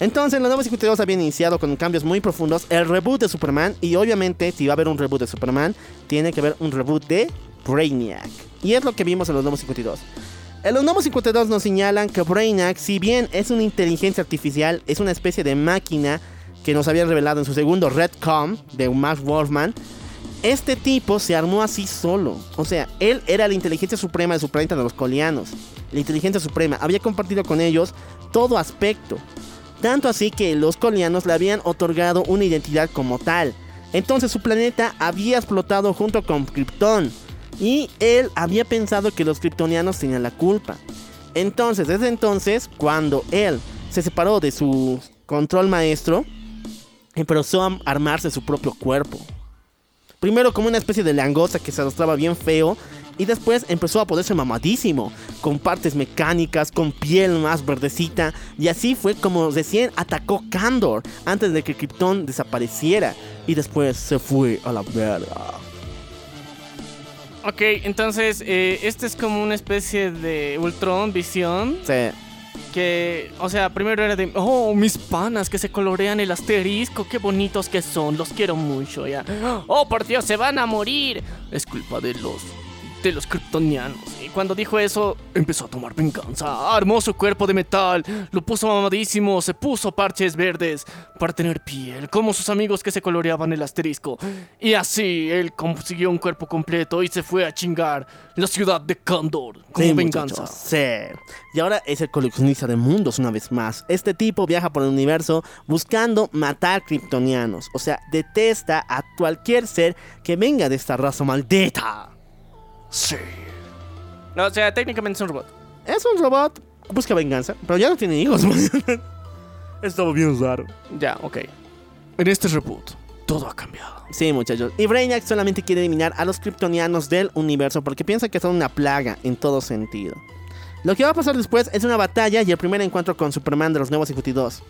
Entonces, los nuevos 52 habían iniciado con cambios muy profundos. El reboot de Superman. Y obviamente, si va a haber un reboot de Superman, tiene que haber un reboot de Brainiac. Y es lo que vimos en los nuevos 52. En los nuevos 52 nos señalan que Brainiac, si bien es una inteligencia artificial, es una especie de máquina que nos habían revelado en su segundo Redcom de Mark Wolfman, este tipo se armó así solo. O sea, él era la inteligencia suprema de su planeta de los Colianos. La inteligencia suprema había compartido con ellos todo aspecto. Tanto así que los Colianos le habían otorgado una identidad como tal. Entonces su planeta había explotado junto con Krypton. Y él había pensado que los kryptonianos tenían la culpa. Entonces, desde entonces, cuando él se separó de su control maestro, empezó a armarse su propio cuerpo. Primero como una especie de langosta que se mostraba bien feo. Y después empezó a ponerse mamadísimo. Con partes mecánicas, con piel más verdecita. Y así fue como recién atacó Kandor. Antes de que Krypton desapareciera. Y después se fue a la verga. Ok, entonces, eh, este es como una especie de Ultron, visión. Sí. Que, o sea, primero era de, oh, mis panas que se colorean el asterisco, qué bonitos que son, los quiero mucho, ya. Oh, por Dios, se van a morir. Es culpa de los, de los kryptonianos. Y cuando dijo eso, empezó a tomar venganza. Armó su cuerpo de metal, lo puso mamadísimo, se puso parches verdes para tener piel, como sus amigos que se coloreaban el asterisco. Y así, él consiguió un cuerpo completo y se fue a chingar la ciudad de Kandor como Sí, venganza. muchachos, sí. Y ahora es el coleccionista de mundos una vez más. Este tipo viaja por el universo buscando matar kryptonianos. O sea, detesta a cualquier ser que venga de esta raza maldita. Sí. No, o sea, técnicamente es un robot. Es un robot, busca venganza, pero ya no tiene hijos. Estaba bien raro. Ya, ok. En este reboot, todo ha cambiado. Sí, muchachos. Y Brainiac solamente quiere eliminar a los kryptonianos del universo porque piensa que son una plaga en todo sentido. Lo que va a pasar después es una batalla y el primer encuentro con Superman de los Nuevos 52.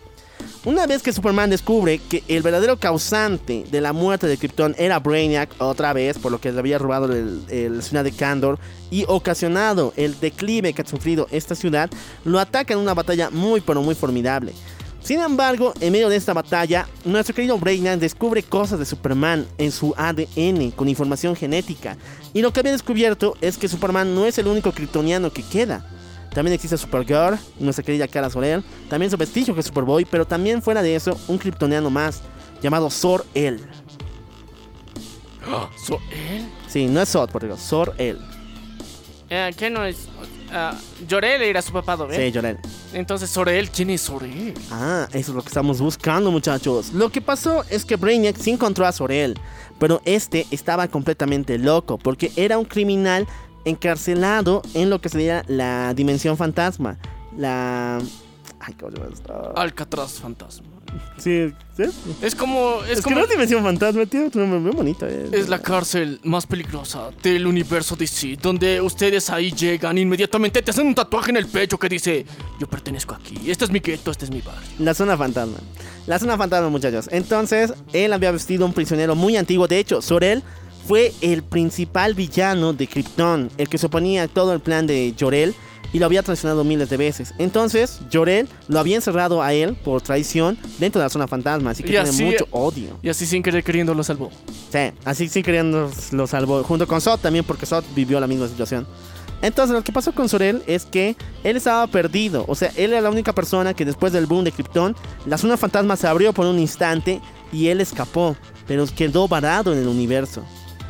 Una vez que Superman descubre que el verdadero causante de la muerte de Krypton era Brainiac, otra vez, por lo que le había robado el, ciudad de Kandor y ocasionado el declive que ha sufrido esta ciudad, lo ataca en una batalla muy pero muy formidable. Sin embargo, en medio de esta batalla, nuestro querido Brainiac descubre cosas de Superman en su ADN con información genética. Y lo que había descubierto es que Superman no es el único kryptoniano que queda. También existe Supergirl, nuestra querida Kara Sorel. También su vestigio que es Superboy, pero también fuera de eso, un kryptoniano más llamado Sor-El. ¿So él? Sí, no es Sod, por Dios, Sor-El. Eh, ¿Qué no es? Ah, Llorel era su papá, ¿ves? Sí, Jorel. Entonces, Sorel, ¿quién es Sorel? Ah, eso es lo que estamos buscando, muchachos. Lo que pasó es que Brainiac sí encontró a Sorel, pero este estaba completamente loco porque era un criminal encarcelado en lo que sería la dimensión fantasma. La. Ay, ¿cómo se llama esto? Alcatraz fantasma. Sí, ¿sí? Es como. Es, Es, que como. no es dimensión fantasma, tiene otro nombre muy bonito. eh. Es la cárcel más peligrosa del universo DC, donde ustedes ahí llegan inmediatamente te hacen un tatuaje en el pecho que dice yo pertenezco aquí, este es mi gueto, este es mi barrio. La zona fantasma. La zona fantasma, muchachos. Entonces, él había vestido un prisionero muy antiguo. De hecho, Sorel fue el principal villano de Krypton, el que se oponía a todo el plan de Jorel y lo había traicionado miles de veces. Entonces, Jorel lo había encerrado a él por traición dentro de la zona fantasma, así que Y tiene así- mucho odio. Y así sin querer queriendo lo salvó. Sí, así sí queriendo lo salvó. Junto con Sot también, porque Sot vivió la misma situación. Entonces, lo que pasó con Sorel es que él estaba perdido. O sea, él era la única persona que después del boom de Krypton, la zona fantasma se abrió por un instante y él escapó, pero quedó varado en el universo.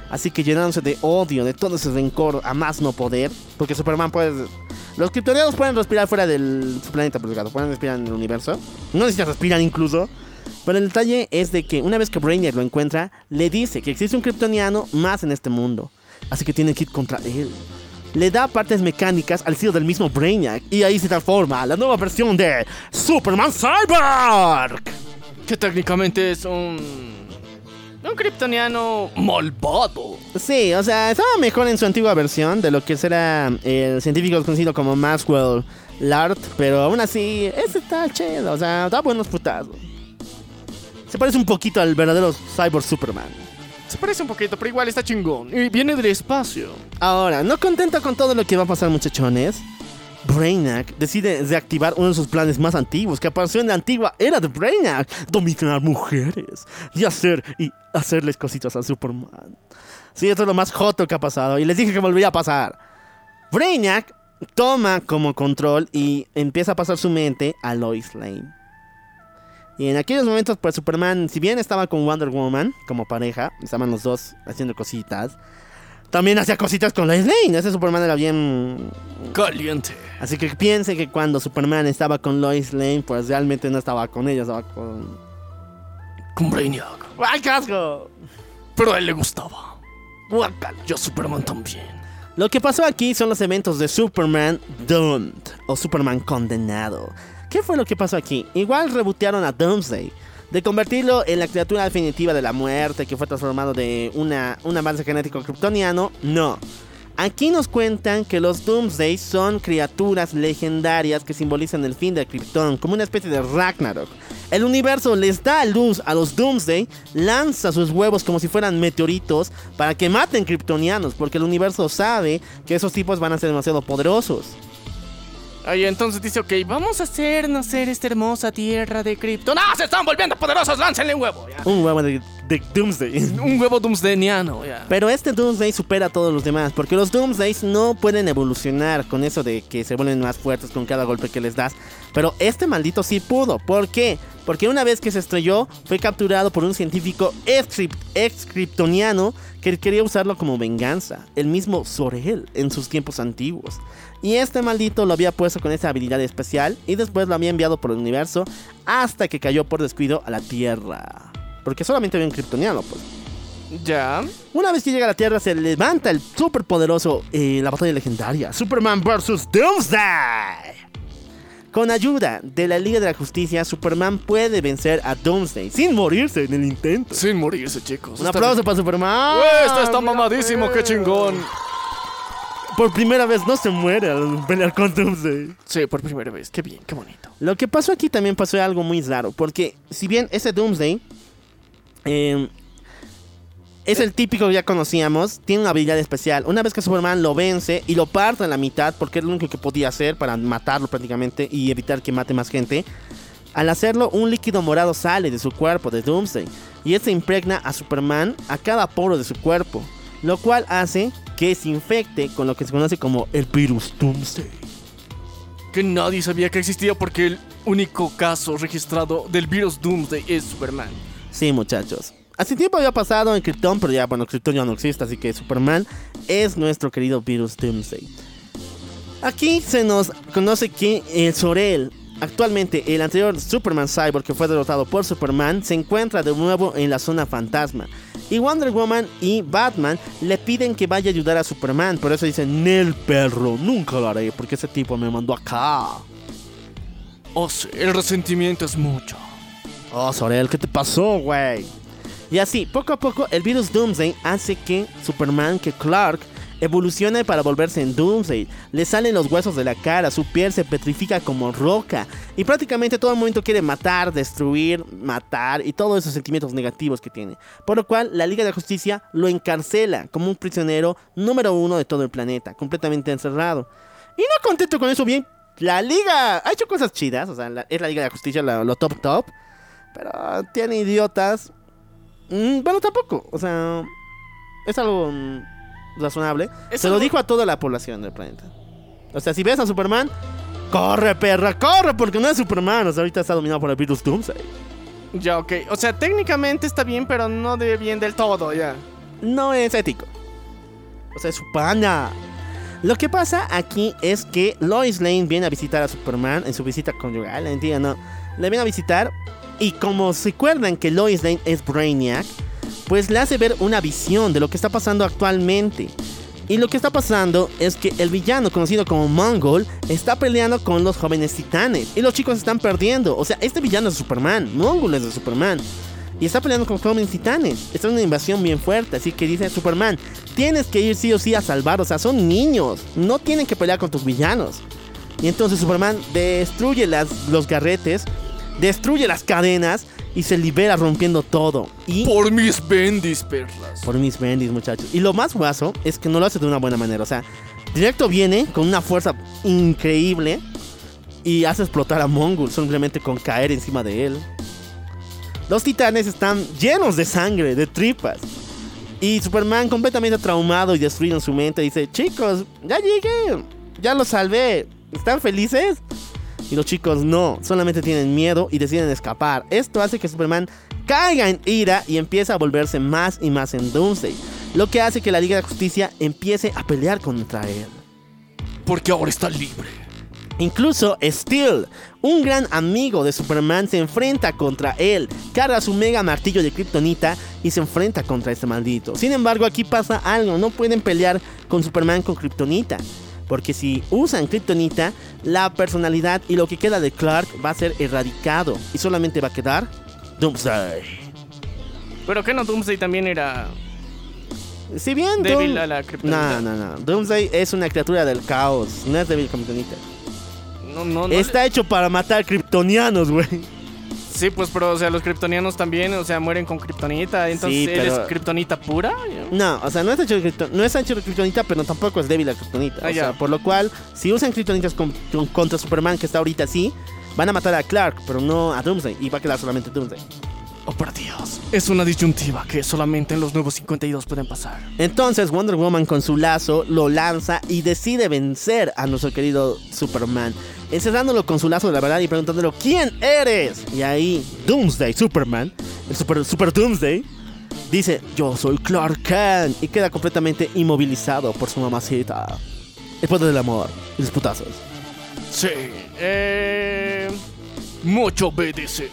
Así que llenándose de odio, de todo ese rencor a más no poder, porque Superman puede. Los kryptonianos pueden respirar fuera del planeta, por pueden respirar en el universo. No necesitan respirar incluso. Pero el detalle es de que una vez que Brainiac lo encuentra, le dice que existe un kryptoniano más en este mundo. Así que tiene que ir contra él. Le da partes mecánicas al estilo del mismo Brainiac. Y ahí se transforma la nueva versión de Superman Cyborg. Que técnicamente es un. Un kryptoniano malvado. Sí, o sea, estaba mejor en su antigua versión de lo que será el científico conocido como Maxwell Lard. Pero aún así, ese está chido. O sea, da buenos putazos. Se parece un poquito al verdadero Cyborg Superman. Se parece un poquito, pero igual está chingón. Y viene del espacio. Ahora, no contento con todo lo que va a pasar, muchachones, Brainiac decide reactivar uno de sus planes más antiguos que apareció en la antigua era de Brainiac: dominar mujeres y hacer y hacerles cositas a Superman. Sí, esto es lo más joto que ha pasado y les dije que volvería a pasar. Brainiac toma como control y empieza a pasar su mente a Lois Lane. Y en aquellos momentos, pues Superman, si bien estaba con Wonder Woman como pareja, estaban los dos haciendo cositas, también hacía cositas con Lois Lane. Ese Superman era bien Caliente. Así que piense que cuando Superman estaba con Lois Lane, pues realmente no estaba con ella, estaba con. Con Brainiac. ¡Ay, qué asco! Pero a él le gustaba. Guácala. Yo Superman también. Lo que pasó aquí son los eventos de Superman Doomed o Superman Condenado. ¿Qué fue lo que pasó aquí? Igual rebotearon a Doomsday. De convertirlo en la criatura definitiva de la muerte que fue transformado de una, un avance genético kryptoniano, no. Aquí nos cuentan que los Doomsday son criaturas legendarias que simbolizan el fin de Krypton, como una especie de Ragnarok. El universo les da luz a los Doomsday, lanza sus huevos como si fueran meteoritos para que maten kryptonianos, porque el universo sabe que esos tipos van a ser demasiado poderosos. Ahí entonces dice, ok, vamos a hacer nacer esta hermosa tierra de Krypton. ¡Ah, se están volviendo poderosos! ¡Láncenle un huevo! ya. Un huevo de, de Doomsday. Un huevo doomsdayniano, ya. Pero este Doomsday supera a todos los demás, porque los Doomsdays no pueden evolucionar con eso de que se vuelven más fuertes con cada golpe que les das. Pero este maldito sí pudo. ¿Por qué? Porque una vez que se estrelló, fue capturado por un científico ex- ex-kryptoniano que quería usarlo como venganza. El mismo Sorel en sus tiempos antiguos. Y este maldito lo había puesto con esa habilidad especial y después lo había enviado por el universo hasta que cayó por descuido a la Tierra. Porque solamente había un kryptoniano, pues. Ya. Una vez que llega a la Tierra se levanta el superpoderoso, eh, la batalla legendaria, Superman vs. Doomsday. Con ayuda de la Liga de la Justicia, Superman puede vencer a Doomsday sin morirse en el intento. Sin morirse, chicos. Un aplauso para Superman. Esto está mamadísimo, qué chingón. Por primera vez no se muere al pelear con Doomsday. Sí, por primera vez. Qué bien, qué bonito. Lo que pasó aquí también pasó algo muy raro, porque si bien ese Doomsday eh, es el típico que ya conocíamos, tiene una habilidad especial. Una vez que Superman lo vence y lo parte a la mitad, porque es lo único que podía hacer para matarlo prácticamente y evitar que mate más gente, al hacerlo un líquido morado sale de su cuerpo, de Doomsday, y este impregna a Superman a cada poro de su cuerpo, lo cual hace que se infecte con lo que se conoce como el virus Doomsday. Que nadie sabía que existía porque el único caso registrado del virus Doomsday es Superman. Sí, muchachos. Hace tiempo había pasado en Krypton, pero ya, bueno, Krypton ya no existe, así que Superman es nuestro querido virus Doomsday. Aquí se nos conoce que el Sorel, actualmente el anterior Superman Cyborg que fue derrotado por Superman, se encuentra de nuevo en la zona fantasma. Y Wonder Woman y Batman le piden que vaya a ayudar a Superman, por eso dicen, Nel perro, nunca lo haré, porque ese tipo me mandó acá. Oh, sí, el resentimiento es mucho. Oh, Sorel, ¿qué te pasó, güey? Y así, poco a poco, el virus Doomsday hace que Superman, que Clark, evolucione para volverse en Doomsday. Le salen los huesos de la cara, su piel se petrifica como roca. Y prácticamente todo momento quiere matar, destruir, matar y todos esos sentimientos negativos que tiene. Por lo cual, la Liga de Justicia lo encarcela como un prisionero número uno de todo el planeta, completamente encerrado. Y no contento con eso, bien, la Liga ha hecho cosas chidas, o sea, la- es la Liga de Justicia lo, lo top top. Pero tiene idiotas. Mm, bueno, tampoco. O sea, es algo mm, razonable. Se lo dijo a toda la población del planeta. O sea, si ves a Superman, corre, perra, corre, porque no es Superman. O sea, ahorita está dominado por el virus Doomsday. Ya, ok. O sea, técnicamente está bien, pero no de bien del todo, ya. No es ético. O sea, es su pana. Lo que pasa aquí es que Lois Lane viene a visitar a Superman en su visita conyugal. Entiendo, ¿no? Le viene a visitar. Y como se acuerdan que Lois Lane es Brainiac, pues le hace ver una visión de lo que está pasando actualmente. Y lo que está pasando es que el villano conocido como Mongol está peleando con los jóvenes titanes. Y los chicos están perdiendo. O sea, este villano es Superman. Mongol es de Superman. Y está peleando con jóvenes titanes. Está en una invasión bien fuerte. Así que dice Superman, tienes que ir sí o sí a salvar. O sea, son niños. No tienen que pelear con tus villanos. Y entonces Superman destruye las, los garretes. Destruye las cadenas. Y se libera rompiendo todo. Y Por mis bendis, perlas. por mis bendis, muchachos. Y lo más guaso es que no lo hace de una buena manera. O sea, directo viene con una fuerza increíble y hace explotar a Mongul simplemente con caer encima de él. Los titanes están llenos de sangre, de tripas. Y Superman completamente traumado y destruido en su mente dice, chicos, ya llegué. ya los salvé. ¿Están felices? Y los chicos no, solamente tienen miedo y deciden escapar. Esto hace que Superman caiga en ira y empieza a volverse más y más en Doomsday. Lo que hace que la Liga de Justicia empiece a pelear contra él. Porque ahora está libre. Incluso Steel, un gran amigo de Superman, se enfrenta contra él, carga su mega martillo de Kryptonita y se enfrenta contra este maldito. Sin embargo, aquí pasa algo, no pueden pelear con Superman con Kryptonita. Porque si usan Kryptonita, la personalidad y lo que queda de Clark va a ser erradicado y solamente va a quedar Doomsday. Pero que no Doomsday también era. Si bien Débil Doom- a la Kryptonita. No, no, no. Doomsday es una criatura del caos, no es débil Kryptonita. No, no, no. Está hecho para matar kryptonianos, güey. Sí, pues, pero, o sea, los kryptonianos también, o sea, mueren con kryptonita. Entonces, Sí, ¿él es pero- kryptonita pura? No, o sea, no es hecho de kripto- no es hecho de kryptonita, pero tampoco es débil la kryptonita. Ah, o ya. sea, por lo cual, si usan kryptonitas con- con- contra Superman, que está ahorita así, van a matar a Clark, pero no a Doomsday, y va a quedar solamente Doomsday. Oh, por Dios. Es una disyuntiva que solamente en los nuevos 52 pueden pasar. Entonces Wonder Woman con su lazo lo lanza y decide vencer a nuestro querido Superman, encerrándolo con su lazo de la verdad y preguntándolo ¿Quién eres? Y ahí Doomsday, Superman, el Super, Super Doomsday, dice Yo soy Clark Kent y queda completamente inmovilizado por su mamacita. El poder del amor y los putazos. Sí. Eh. Mucho BDSM,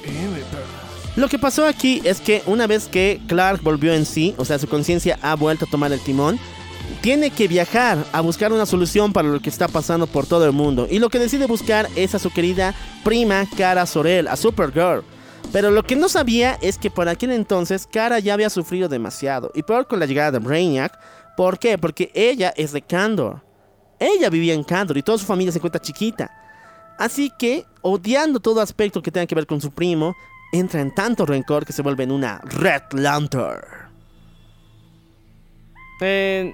pero... Lo que pasó aquí es que una vez que Clark volvió en sí, o sea, su conciencia ha vuelto a tomar el timón, tiene que viajar a buscar una solución para lo que está pasando por todo el mundo. Y lo que decide buscar es a su querida prima Kara Sorel, a Supergirl. Pero lo que no sabía es que por aquel entonces Kara ya había sufrido demasiado. Y peor con la llegada de Brainiac. ¿Por qué? Porque ella es de Kandor. Ella vivía en Kandor y toda su familia se encuentra chiquita. Así que, odiando todo aspecto que tenga que ver con su primo, entra en tanto rencor que se vuelve en una Red Lantern. eh,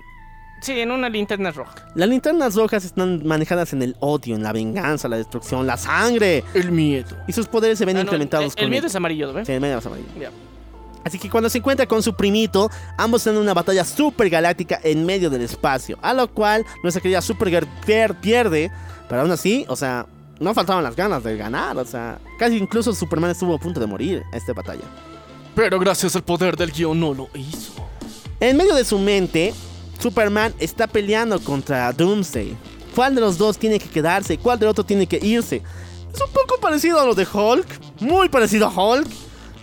sí, en una linterna roja. Las linternas rojas están manejadas en el odio, en la venganza, la destrucción, la sangre. El miedo. Y sus poderes se ven Ah, no, incrementados el, el con miedo es amarillo, ¿ves? Sí, el miedo es amarillo. Así que cuando se encuentra con su primito, ambos están en una batalla super galáctica en medio del espacio. A lo cual nuestra querida Supergirl pier- pierde. Pero aún así, o sea, no faltaban las ganas de ganar. O sea, casi incluso Superman estuvo a punto de morir en esta batalla. Pero gracias al poder del guion no lo hizo. En medio de su mente, Superman está peleando contra Doomsday. ¿Cuál de los dos tiene que quedarse? ¿Cuál del otro tiene que irse? Es un poco parecido a lo de Hulk. Muy parecido a Hulk.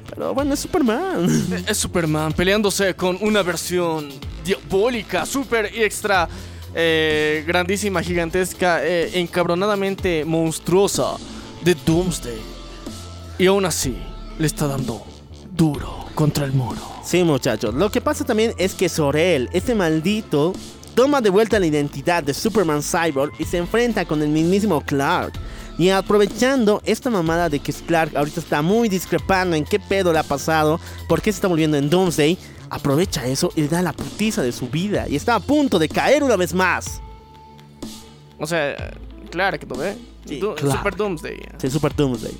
Pero bueno, es Superman. Es Superman peleándose con una versión diabólica, super y extra eh, grandísima, gigantesca, eh, encabronadamente monstruosa de Doomsday. Y aún así, le está dando duro contra el muro. Sí, muchachos. Lo que pasa también es que Sorel, este maldito, toma de vuelta la identidad de Superman Cyborg y se enfrenta con el mismísimo Clark. Y aprovechando esta mamada de que Clark ahorita está muy discrepando en qué pedo le ha pasado, por qué se está volviendo en Doomsday, aprovecha eso y le da la putiza de su vida. Y está a punto de caer una vez más. O sea, claro que lo ve. Sí, claro. Super Doomsday. Sí, Super Doomsday.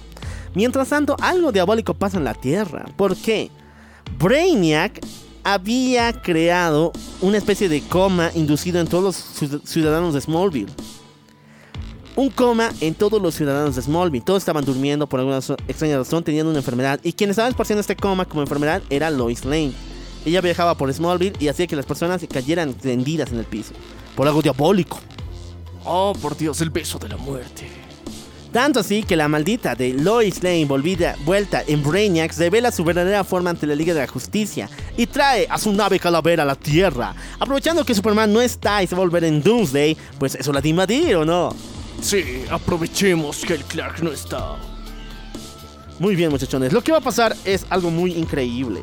Mientras tanto, algo diabólico pasa en la Tierra. ¿Por qué? Brainiac había creado una especie de coma inducido en todos los ciud- ciudadanos de Smallville. Un coma en todos los ciudadanos de Smallville. Todos estaban durmiendo por alguna extraña razón, teniendo una enfermedad. Y quien estaba esparciendo este coma como enfermedad era Lois Lane. Ella viajaba por Smallville y hacía que las personas cayeran tendidas en el piso. Por algo diabólico. Oh, por Dios, el beso de la muerte. Tanto así que la maldita de Lois Lane volvida, vuelta en Brainiac revela su verdadera forma ante la Liga de la Justicia y trae a su nave calavera a la Tierra. Aprovechando que Superman no está y se va a volver en Doomsday, pues eso la de invadir o no. Sí, aprovechemos que el Clark no está. Muy bien muchachones, lo que va a pasar es algo muy increíble.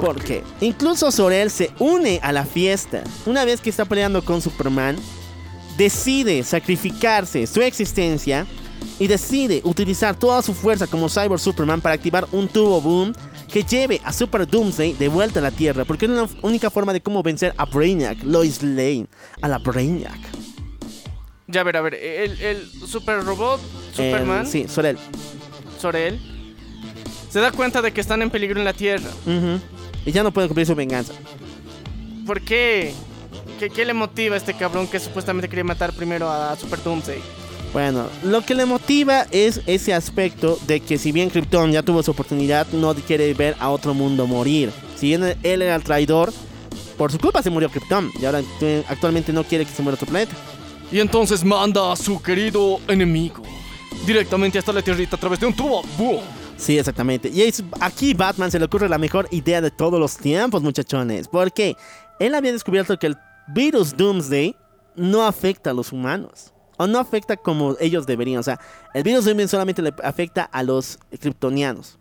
¿Por Porque incluso Sorel se une a la fiesta. Una vez que está peleando con Superman, decide sacrificarse su existencia y decide utilizar toda su fuerza como Cyber Superman para activar un tubo boom que lleve a Super Doomsday de vuelta a la Tierra. Porque es la única forma de cómo vencer a Brainiac, Lois Lane, a la Brainiac. Ya, a ver, a ver. El, el super robot, Eh, Superman, sí, Sorel. Sorel, se da cuenta de que están en peligro en la Tierra. Y ya no puede cumplir su venganza. ¿Por qué? ¿Qué, qué le motiva a este cabrón que supuestamente quería matar primero a Super Doomsday? Bueno, lo que le motiva es ese aspecto de que si bien Krypton ya tuvo su oportunidad, no quiere ver a otro mundo morir. Si bien él era el traidor, por su culpa se murió Krypton y ahora actualmente no quiere que se muera otro planeta. Y entonces manda a su querido enemigo directamente hasta la tierrita a través de un tubo. ¡Boom! Sí, exactamente. Y es- aquí Batman se le ocurre la mejor idea de todos los tiempos, muchachones. Porque él había descubierto que el virus Doomsday no afecta a los humanos. O no afecta como ellos deberían. O sea, el virus Doomsday solamente le afecta a los kryptonianos.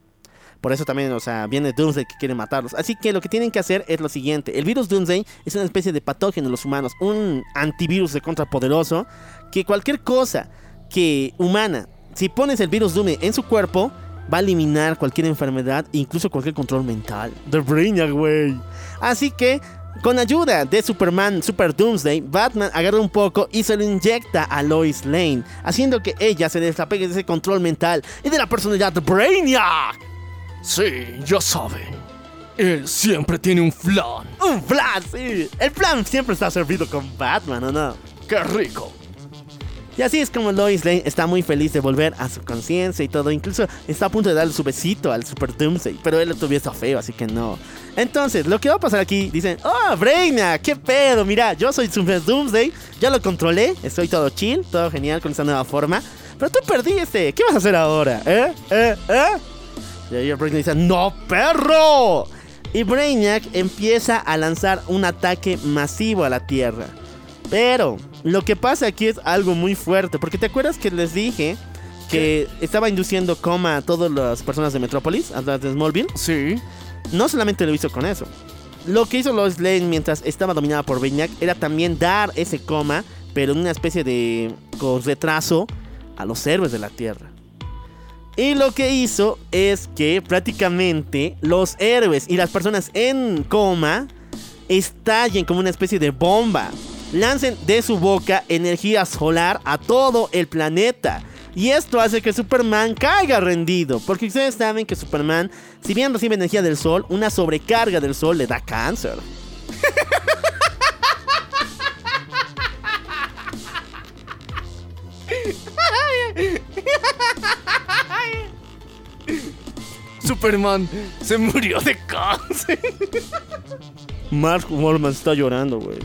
Por eso también, o sea, viene Doomsday que quiere matarlos. Así que lo que tienen que hacer es lo siguiente. El virus Doomsday es una especie de patógeno en los humanos. Un antivirus de contrapoderoso. Que cualquier cosa que humana, si pones el virus Doomsday en su cuerpo, va a eliminar cualquier enfermedad, incluso cualquier control mental. The Brainiac, güey. Así que, con ayuda de Superman, Super Doomsday, Batman agarra un poco y se lo inyecta a Lois Lane, haciendo que ella se desapegue de ese control mental y de la personalidad de Brainiac. Sí, ya saben. Él siempre tiene un flan. Un plan, sí. El plan siempre está servido con Batman, ¿o no? ¡Qué rico! Y así es como Lois Lane está muy feliz de volver a su conciencia y todo. Incluso está a punto de darle su besito al Super Doomsday. Pero él lo tuviese feo, así que no. Entonces, lo que va a pasar aquí, dicen, oh, Brainiac, qué pedo, mira, yo soy Super Doomsday, ya lo controlé, estoy todo chill, todo genial con esta nueva forma. Pero tú perdiste, ¿qué vas a hacer ahora? ¿Eh? ¿Eh? ¿Eh? Y Brainiac dice, ¡No, perro! Y Brainiac empieza a lanzar un ataque masivo a la Tierra. Pero lo que pasa aquí es algo muy fuerte. Porque te acuerdas que les dije que estaba induciendo coma a todas las personas de Metrópolis, a las de Smallville. Sí. No solamente lo hizo con eso. Lo que hizo Lois Lane mientras estaba dominada por Brainiac era también dar ese coma, pero en una especie de con retraso a los héroes de la Tierra. Y lo que hizo es que prácticamente los héroes y las personas en coma estallen como una especie de bomba. Lancen de su boca energía solar a todo el planeta. Y esto hace que Superman caiga rendido. Porque ustedes saben que Superman, si bien recibe energía del sol, una sobrecarga del sol le da cáncer. Superman se murió de cáncer. Mark Wahlman está llorando, güey.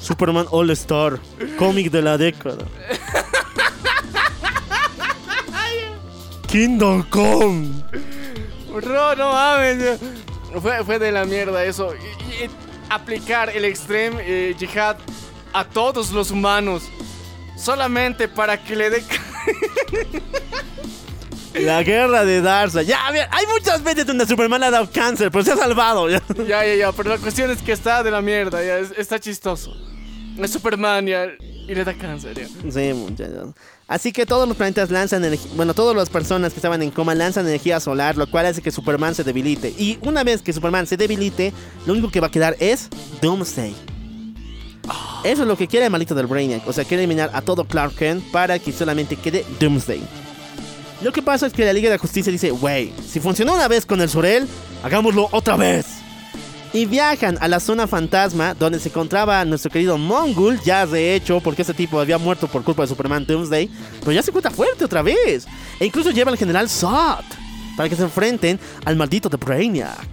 Superman All Star, cómic de la década. Kingdom Come. Bro, no mames. Fue, fue de la mierda eso. Y- aplicar el Extreme eh, Jihad a todos los humanos. Solamente para que le dé... La guerra de Darza. Ya, mira, hay muchas veces donde Superman le ha dado cáncer, pero se ha salvado. ya. ya, ya, ya. Pero la cuestión es que está de la mierda. Ya, es- está chistoso. Es Superman ya, y le da cáncer. Ya. Sí, muchachos. Así que todos los planetas lanzan energía. Bueno, todas las personas que estaban en coma lanzan energía solar, lo cual hace que Superman se debilite. Y una vez que Superman se debilite, lo único que va a quedar es Doomsday. Eso es lo que quiere el maldito del Brainiac. O sea, quiere eliminar a todo Clark Kent para que solamente quede Doomsday. Lo que pasa es que la Liga de la Justicia dice, wey, si funcionó una vez con el Sorel, hagámoslo otra vez. Y viajan a la zona fantasma donde se encontraba nuestro querido Mongul, ya de hecho, porque ese tipo había muerto por culpa de Superman Doomsday, pero ya se encuentra fuerte otra vez. E incluso lleva al general Zod para que se enfrenten al maldito de Brainiac.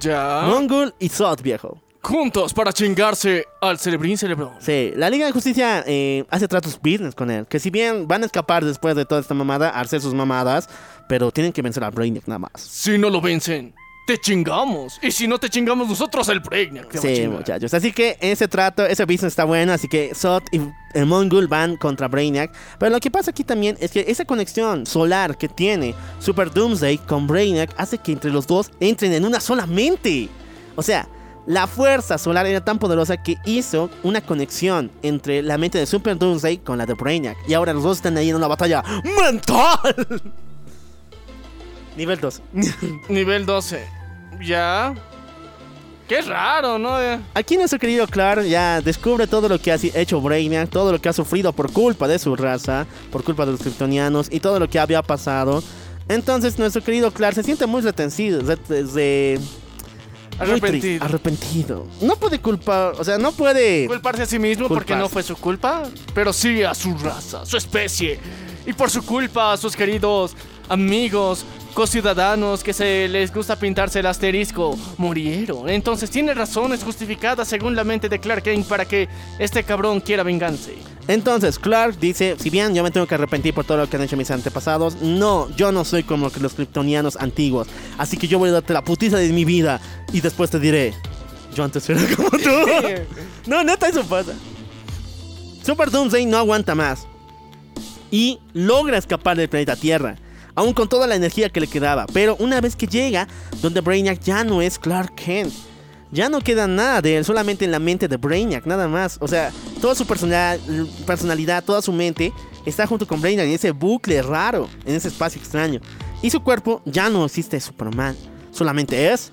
Ya. Mongul y Zod, viejo. Juntos para chingarse al cerebrín cerebrón. Sí, la Liga de Justicia eh, hace tratos business con él. Que si bien van a escapar después de toda esta mamada, a hacer sus mamadas, pero tienen que vencer a Brainiac nada más. Si no lo vencen, te chingamos. Y si no te chingamos nosotros, el Brainiac. te Sí, muchachos. Así que ese trato, ese business está bueno. Así que Zod y el Mongul van contra Brainiac. Pero lo que pasa aquí también es que esa conexión solar que tiene Super Doomsday con Brainiac hace que entre los dos entren en una sola mente. O sea, la fuerza solar era tan poderosa que hizo una conexión entre la mente de Super Doomsday con la de Brainiac. Y ahora los dos están ahí en una batalla mental. Nivel 2. Nivel 12. Ya. Qué raro, ¿no? Aquí nuestro querido Clark ya descubre todo lo que ha hecho Brainiac, todo lo que ha sufrido por culpa de su raza, por culpa de los kryptonianos y todo lo que había pasado. Entonces nuestro querido Clark se siente muy retencido, re- Muy Arrepentido. arrepentido. No puede culpar, o sea, no puede. Culparse a sí mismo porque no fue su culpa, pero sí a su raza, su especie. Y por su culpa a sus queridos amigos, co-ciudadanos que se les gusta pintarse el asterisco, murieron. Entonces tiene razones justificadas según la mente de Clark Kent para que este cabrón quiera venganza. Entonces, Clark dice, si bien yo me tengo que arrepentir por todo lo que han hecho mis antepasados, no, yo no soy como los kryptonianos antiguos. Así que yo voy a darte la putiza de mi vida y después te diré, yo antes era como tú. no, neta, eso pasa. Super Doomsday no aguanta más. Y logra escapar del planeta Tierra. Aún con toda la energía que le quedaba. Pero una vez que llega, donde Brainiac ya no es Clark Kent. Ya no queda nada de él, solamente en la mente de Brainiac, nada más. O sea, toda su personalidad, toda su mente está junto con Brainiac en ese bucle raro, en ese espacio extraño. Y su cuerpo ya no existe Superman, solamente es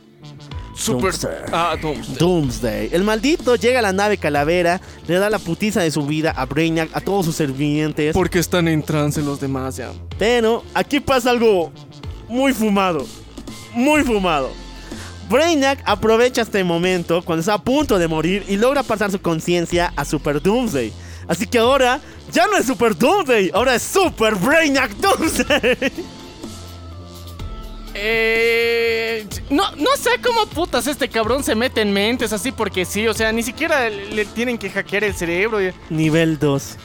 Super. Doomsday. Ah, Doomsday. Doomsday. El maldito llega a la nave Calavera, le da la putiza de su vida a Brainiac, a todos sus servientes. Porque están en trance los demás ya. Pero aquí pasa algo muy fumado. Muy fumado. Brainiac aprovecha este momento cuando está a punto de morir y logra pasar su conciencia a Super Doomsday. Así que ahora ya no es Super Doomsday, ahora es Super Brainiac Doomsday. Eh, no, no sé cómo putas este cabrón se mete en mentes así porque sí, o sea, ni siquiera le, tienen que hackear el cerebro. Nivel 2.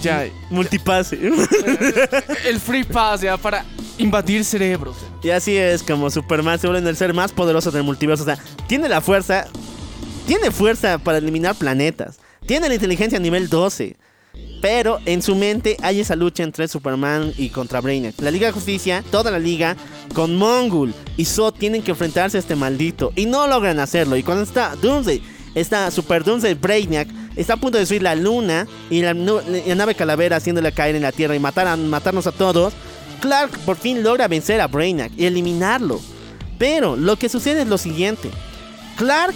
ya, Multipase. el free pass ya para invadir cerebros. Y así es como Superman se vuelve el ser más poderoso del multiverso. O sea, tiene la fuerza. Tiene fuerza para eliminar planetas. Tiene la inteligencia a nivel 12. Pero en su mente hay esa lucha entre Superman y contra Brainiac. La Liga de Justicia, toda la liga, con Mongul y Zod tienen que enfrentarse a este maldito. Y no logran hacerlo. Y cuando está Doomsday, está Super Doomsday Brainiac, está a punto de destruir la luna y la, la nave calavera haciéndola caer en la tierra y matar a- matarnos a todos. Clark por fin logra vencer a Brainiac y eliminarlo. Pero lo que sucede es lo siguiente. Clark,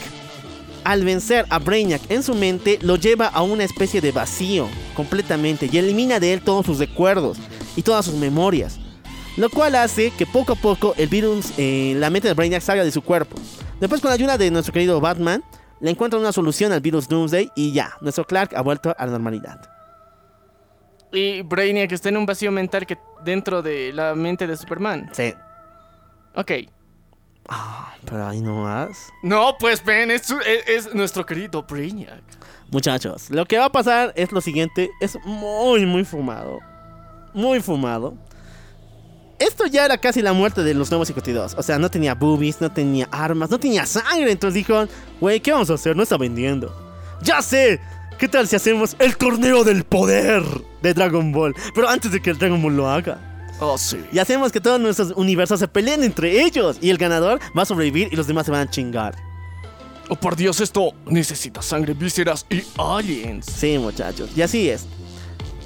al vencer a Brainiac en su mente, lo lleva a una especie de vacío completamente y elimina de él todos sus recuerdos y todas sus memorias. Lo cual hace que poco a poco el virus, eh, la mente de Brainiac salga de su cuerpo. Después con la ayuda de nuestro querido Batman, le encuentra una solución al virus Doomsday y ya, nuestro Clark ha vuelto a la normalidad. Y Brainiac está en un vacío mental que dentro de la mente de Superman. Sí. Ok. Pero ahí no más. No, pues ven, es, es- es nuestro querido Brainiac. Muchachos, lo que va a pasar es lo siguiente. Es muy, muy fumado. Muy fumado. Esto ya era casi la muerte de los nuevos 52. O sea, no tenía boobies, no tenía armas, no tenía sangre. Entonces dijo, güey, ¿qué vamos a hacer? No está vendiendo. ¡Ya sé! ¿Qué tal si hacemos el torneo del poder de Dragon Ball? Pero antes de que el Dragon Ball lo haga. Oh, sí. Y hacemos que todos nuestros universos se peleen entre ellos. Y el ganador va a sobrevivir y los demás se van a chingar. Oh, por Dios, esto necesita sangre, vísceras y aliens. Sí, muchachos. Y así es.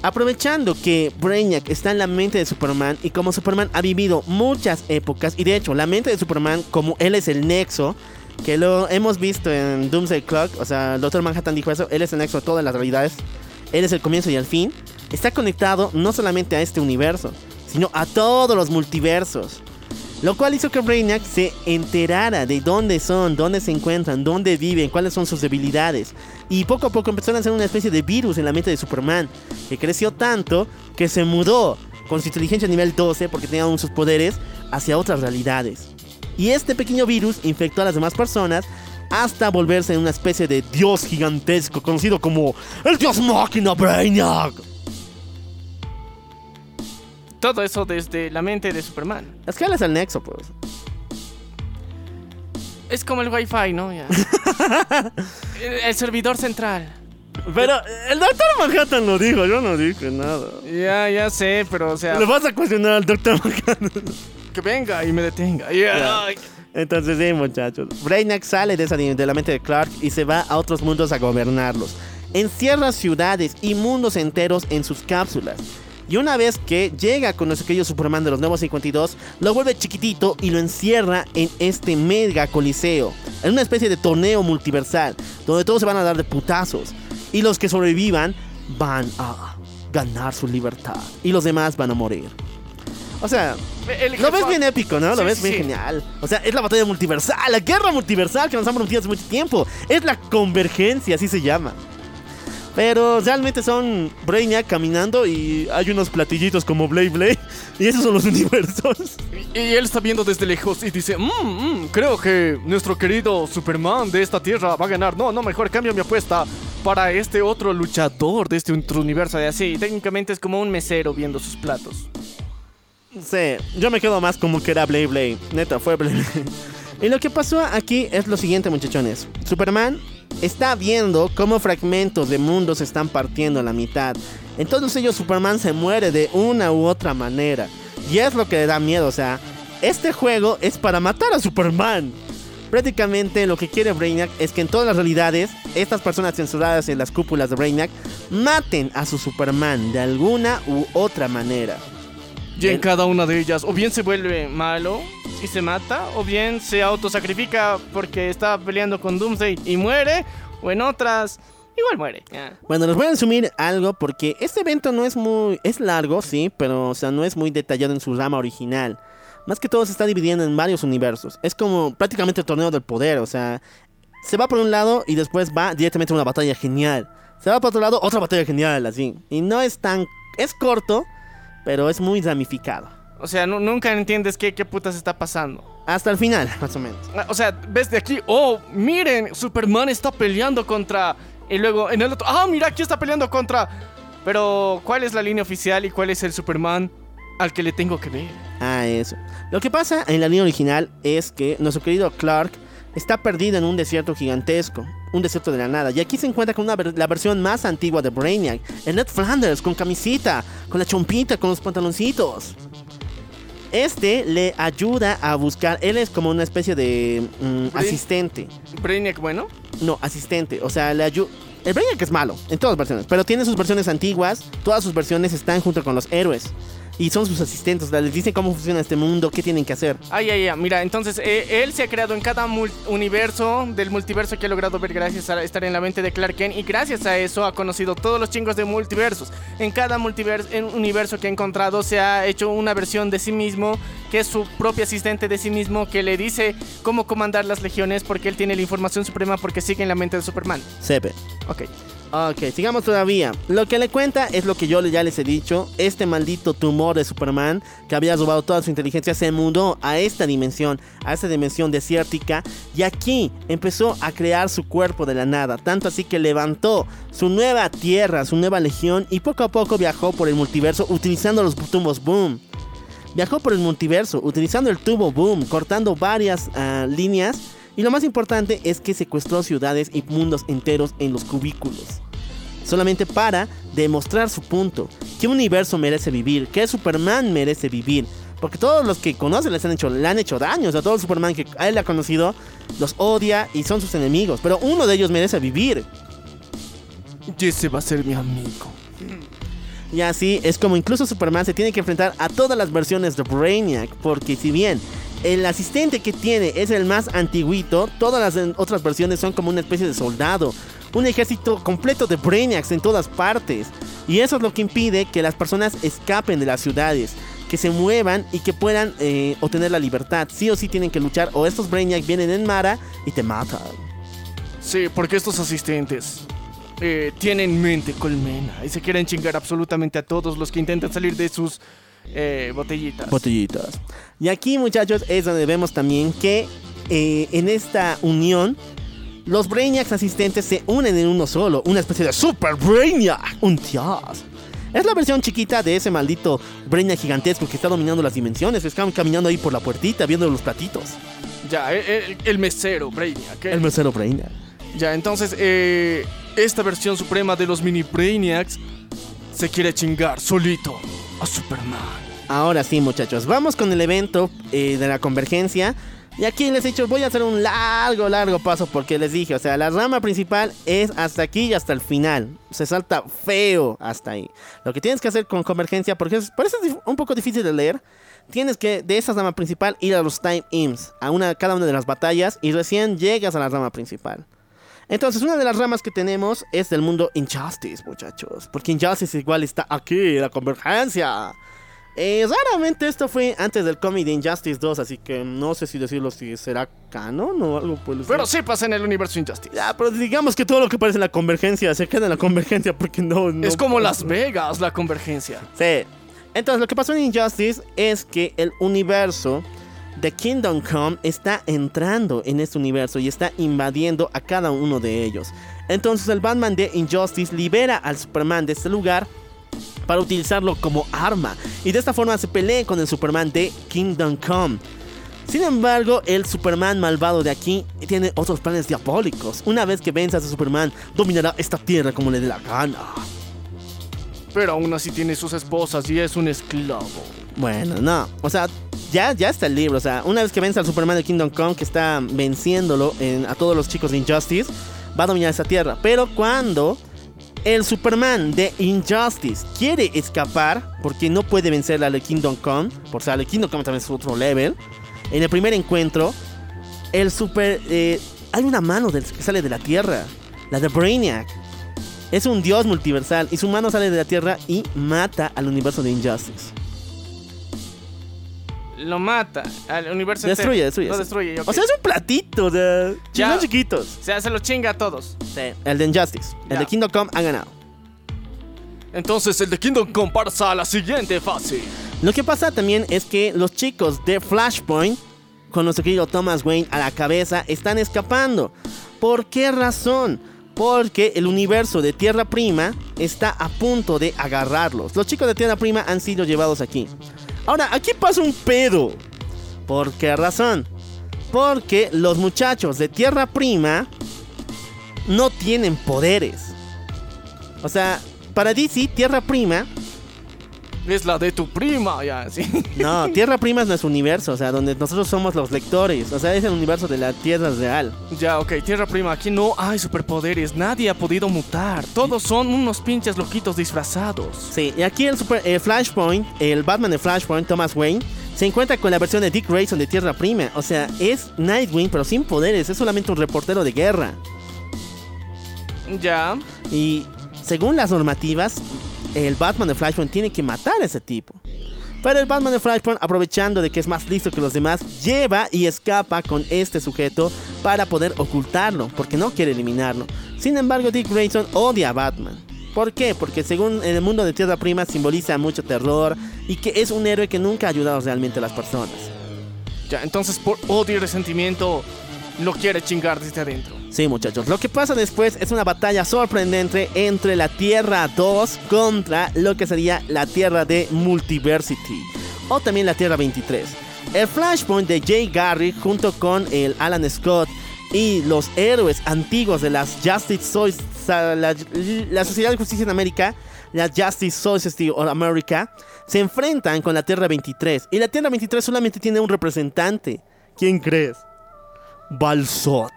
Aprovechando que Brainiac está en la mente de Superman y como Superman ha vivido muchas épocas y de hecho la mente de Superman como él es el nexo que lo hemos visto en Doomsday Clock, o sea, el Dr. Manhattan dijo eso, él es el nexo de todas las realidades, él es el comienzo y el fin, está conectado no solamente a este universo, sino a todos los multiversos. Lo cual hizo que Brainiac se enterara de dónde son, dónde se encuentran, dónde viven, cuáles son sus debilidades. Y poco a poco empezó a lanzar una especie de virus en la mente de Superman, que creció tanto que se mudó con su inteligencia a nivel 12, porque tenía aún sus poderes, hacia otras realidades. Y este pequeño virus infectó a las demás personas hasta volverse en una especie de dios gigantesco, conocido como el dios máquina Brainiac. Todo eso desde la mente de Superman. Es que él es el nexo, pues. Es como el Wi-Fi, ¿no? Ya. el, el servidor central. Pero el Doctor Manhattan lo dijo, yo no dije nada. Ya, ya sé, pero o sea, Le vas a cuestionar al Doctor Manhattan. que venga y me detenga. Ya. Entonces, sí, muchachos. Brainiac sale de, esa, de la mente de Clark y se va a otros mundos a gobernarlos. Encierra ciudades y mundos enteros en sus cápsulas. Y una vez que llega con nuestro querido Superman de los nuevos 52, lo vuelve chiquitito y lo encierra en este mega coliseo. En una especie de torneo multiversal, donde todos se van a dar de putazos. Y los que sobrevivan van a ganar su libertad. Y los demás van a morir. O sea, lo ves bien épico, ¿no? Lo Sí, ves sí, bien sí. genial. O sea, es la batalla multiversal, la guerra multiversal que nos han prometido hace mucho tiempo. Es la convergencia, así se llama. Pero realmente son Brainiac caminando y hay unos platillitos como Blade Blade. Y esos son los universos. Y él está viendo desde lejos y dice, "Mm, mm, creo que nuestro querido Superman de esta tierra va a ganar. No, no, mejor cambio mi apuesta para este otro luchador de este otro universo. Y así, técnicamente es como un mesero viendo sus platos. Sí, yo me quedo más como que era Blade Blade. Neta, fue Blade Blade. Y lo que pasó aquí es lo siguiente, muchachones. Superman está viendo cómo fragmentos de mundos se están partiendo a la mitad. En todos ellos Superman se muere de una u otra manera. Y es lo que le da miedo, o sea, este juego es para matar a Superman. Prácticamente lo que quiere Brainiac es que en todas las realidades, estas personas censuradas en las cúpulas de Brainiac maten a su Superman de alguna u otra manera. Y en El- cada una de ellas, o bien se vuelve malo y se mata, o bien se autosacrifica porque está peleando con Doomsday y muere, o en otras, igual muere. Bueno, les voy a resumir algo porque este evento no es muy... Es largo, sí, pero o sea, no es muy detallado en su rama original. Más que todo se está dividiendo en varios universos. Es como prácticamente el torneo del poder, o sea... Se va por un lado y después va directamente a una batalla genial. Se va por otro lado, otra batalla genial, así. Y no es tan... Es corto, pero es muy ramificado. O sea, nu- nunca entiendes qué, qué putas está pasando. Hasta el final, más o menos. Ah, O sea, ves de aquí, oh, miren, Superman está peleando contra... Y luego en el otro, ah, mira, aquí está peleando contra... Pero, ¿cuál es la línea oficial y cuál es el Superman al que le tengo que ver? Ah, eso. Lo que pasa en la línea original es que nuestro querido Clark está perdido en un desierto gigantesco, un desierto de la nada. Y aquí se encuentra con una ver- la versión más antigua de Brainiac, el Ned Flanders, con camisita, con la chompita, con los pantaloncitos. Este le ayuda a buscar, él es como una especie de mm, asistente. Brainiac, bueno. No, asistente. O sea, le ayuda. El Brainiac es malo, en todas versiones. Pero tiene sus versiones antiguas. Todas sus versiones están junto con los héroes. Y son sus asistentes. les dicen cómo funciona este mundo, qué tienen que hacer. Ay, ay, ay, mira, entonces eh, él se ha creado en cada universo del multiverso que ha logrado ver gracias a estar en la mente de Clark Kent y gracias a eso ha conocido todos los chingos de multiversos. En cada multiverso, en universo que ha encontrado se ha hecho una versión de sí mismo que es su propio asistente de sí mismo que le dice cómo comandar las legiones porque él tiene la información suprema porque sigue en la mente de Superman. Sepe. Ok. Ok, sigamos todavía. Lo que le cuenta es lo que yo ya les he dicho. Este maldito tumor de Superman, que había robado toda su inteligencia, se mudó a esta dimensión, a esta dimensión desértica. Y aquí empezó a crear su cuerpo de la nada. Tanto así que levantó su nueva tierra, su nueva legión. Y poco a poco viajó por el multiverso utilizando los tubos Boom. Viajó por el multiverso utilizando el tubo Boom, cortando varias ah, líneas. Y lo más importante es que secuestró ciudades y mundos enteros en los cubículos. Solamente para demostrar su punto. ¿Qué universo merece vivir? ¿Qué Superman merece vivir? Porque todos los que conocen les han hecho, le han hecho daño. O sea, todo Superman que a él ha conocido los odia y son sus enemigos. Pero uno de ellos merece vivir. Y va a ser mi amigo. Y así es como incluso Superman se tiene que enfrentar a todas las versiones de Brainiac. Porque si bien el asistente que tiene es el más antiguito, todas las otras versiones son como una especie de soldado. Un ejército completo de Brainiacs en todas partes. Y eso es lo que impide que las personas escapen de las ciudades. Que se muevan y que puedan eh, obtener la libertad. Sí o sí tienen que luchar o estos Brainiacs vienen en Mara y te matan. Sí, porque estos asistentes eh, tienen mente colmena y se quieren chingar absolutamente a todos los que intentan salir de sus eh, botellitas. botellitas. Y aquí, muchachos, es donde vemos también que eh, en esta unión, los Brainiacs asistentes se unen en uno solo, una especie de Super Brainiac, un dios. Es la versión chiquita de ese maldito Brainiac gigantesco que está dominando las dimensiones. Están caminando ahí por la puertita viendo los platitos. Ya, el, el- el mesero, Brainiac. ¿eh? El mesero Brainiac. Ya, entonces, eh, esta versión suprema de los mini Brainiacs se quiere chingar solito a Superman. Ahora sí, muchachos, vamos con el evento eh, de la convergencia. Y aquí les he dicho, voy a hacer un largo, largo paso porque les dije, o sea, la rama principal es hasta aquí y hasta el final. Se salta feo hasta ahí. Lo que tienes que hacer con convergencia, porque es, un poco difícil de leer, tienes que de esa rama principal ir a los time imps, a una, cada una de las batallas y recién llegas a la rama principal. Entonces, una de las ramas que tenemos es del mundo Injustice, muchachos. Porque Injustice igual está aquí, la convergencia. Eh, raramente esto fue antes del cómic de Injustice 2, así que no sé si decirlo si será canon o algo por el Pero sí pasa en el universo Injustice. Ya, pero digamos que todo lo que aparece en la convergencia se queda en la convergencia porque no. no es como Las Vegas, la convergencia. Sí. Entonces, lo que pasó en Injustice es que el universo de Kingdom Come está entrando en este universo y está invadiendo a cada uno de ellos. Entonces, el Batman de Injustice libera al Superman de este lugar para utilizarlo como arma y de esta forma se pelea con el Superman de Kingdom Come. Sin embargo, el Superman malvado de aquí tiene otros planes diabólicos. Una vez que venzas a Superman, dominará esta tierra como le dé la gana. Pero aún así tiene sus esposas y es un esclavo. Bueno, no. O sea, ya, ya está el libro. O sea, una vez que vence al Superman de Kingdom Come, que está venciéndolo en- a todos los chicos de Injustice, va a dominar esa tierra. Pero cuando el Superman de Injustice quiere escapar, porque no puede vencer al Kingdom Come, por ser el Kingdom Come también es otro level, en el primer encuentro, el Super... eh, hay una mano del- que sale de la tierra, la de Brainiac. Es un dios multiversal y su mano sale de la tierra y mata al universo de Injustice. Lo mata al universo Destruye, entero. destruye. Lo sí. destruye, ok. O sea, es un platito, sea, Ya. chingos chiquitos. O sea, se lo chinga a todos. El de Injustice. El Ya. de Kingdom Come ha ganado. Entonces el de Kingdom Come pasa a la siguiente fase. Lo que pasa también es que los chicos de Flashpoint, con nuestro querido Thomas Wayne a la cabeza, están escapando. ¿Por qué razón? Porque el universo de Tierra Prima está a punto de agarrarlos. Los chicos de Tierra Prima han sido llevados aquí. Ahora, aquí pasa un pedo. ¿Por qué razón? Porque los muchachos de Tierra Prima no tienen poderes. O sea, para DC, Tierra Prima Es la de tu prima, ya, sí. no, Tierra Prima es nuestro universo, o sea, donde nosotros somos los lectores. O sea, es el universo de la Tierra real. Ya, ok, Tierra Prima, aquí no hay superpoderes, nadie ha podido mutar. Todos son unos pinches loquitos disfrazados. Sí, y aquí el, super, el Flashpoint, el Batman de Flashpoint, Thomas Wayne, se encuentra con la versión de Dick Grayson de Tierra Prima. O sea, es Nightwing, pero sin poderes, es solamente un reportero de guerra. Ya. Y según las normativas, el Batman de Flashpoint tiene que matar a ese tipo. Pero el Batman de Flashpoint, aprovechando de que es más listo que los demás, lleva y escapa con este sujeto para poder ocultarlo, porque no quiere eliminarlo. Sin embargo, Dick Grayson odia a Batman. ¿Por qué? Porque según en el mundo de Tierra Prima simboliza mucho terror y que es un héroe que nunca ha ayudado realmente a las personas. Ya, entonces por odio y resentimiento lo quiere chingar desde adentro. Sí, muchachos. Lo que pasa después es una batalla sorprendente entre la Tierra 2 contra lo que sería la Tierra de Multiversity. O también la Tierra 23. El Flashpoint de Jay Garrick junto con el Alan Scott y los héroes antiguos de las Justice sa- la, la Sociedad de Justicia en América, la Justice Society of America, se enfrentan con la Tierra 23. Y la Tierra 23 solamente tiene un representante. ¿Quién crees? Balsot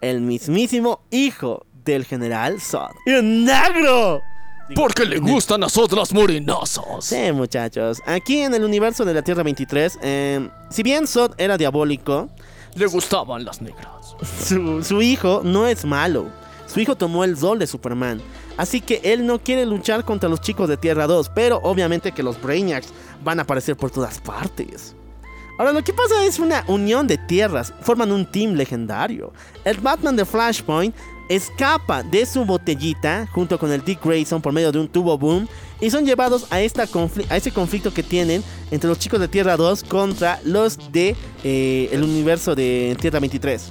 el mismísimo hijo del general Zod. ¡Y un negro! Porque le gustan las otras morenazas. Sí, muchachos. Aquí en el universo de la Tierra 23, eh, si bien Zod era diabólico, Le gustaban las negras. su, su hijo no es malo. Su hijo tomó el rol de Superman. Así que él no quiere luchar contra los chicos de Tierra 2. Pero obviamente que los Brainiacs van a aparecer por todas partes. Ahora lo que pasa es una unión de tierras. Forman un team legendario. El Batman de Flashpoint escapa de su botellita junto con el Dick Grayson por medio de un tubo boom. Y son llevados a, esta a ese conflicto que tienen entre los chicos de Tierra 2 contra los de eh, el universo de Tierra 23.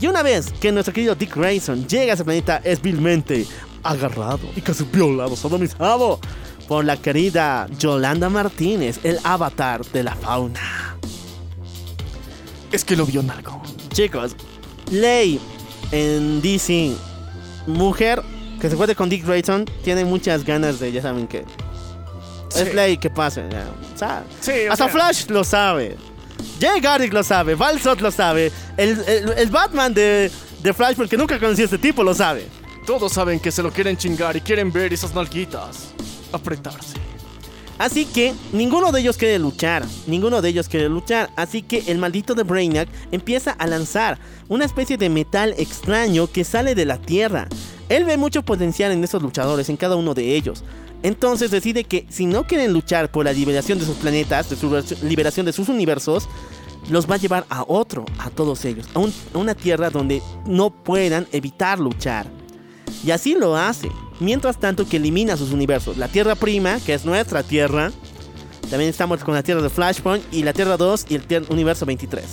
Y una vez que nuestro querido Dick Grayson llega a ese planeta es vilmente agarrado y casi violado, sodomizado por la querida Yolanda Martínez, el avatar de la fauna. Es que lo vio en algo. Chicos, ley en DC, mujer que se encuentre con Dick Grayson, tiene muchas ganas de, ya saben que. Es Sí. ley que pase. ya, o sea, Sí, o hasta sea- Flash lo sabe. Jay Garrick lo sabe. Valsot lo sabe. El, el- el Batman de, de Flash, porque nunca conocí a este tipo, lo sabe. Todos saben que se lo quieren chingar y quieren ver esas nalguitas apretarse. Así que ninguno de ellos quiere luchar. Ninguno de ellos quiere luchar. Así que el maldito de Brainiac empieza a lanzar una especie de metal extraño que sale de la tierra. Él ve mucho potencial en esos luchadores, en cada uno de ellos. Entonces decide que si no quieren luchar por la liberación de sus planetas, de su liberación de sus universos, los va a llevar a otro, a todos ellos, a, a una tierra donde no puedan evitar luchar. Y así lo hace. Mientras tanto que elimina sus universos. La Tierra Prima, que es nuestra Tierra. También estamos con la Tierra de Flashpoint y la Tierra 2 y el tier- universo 23.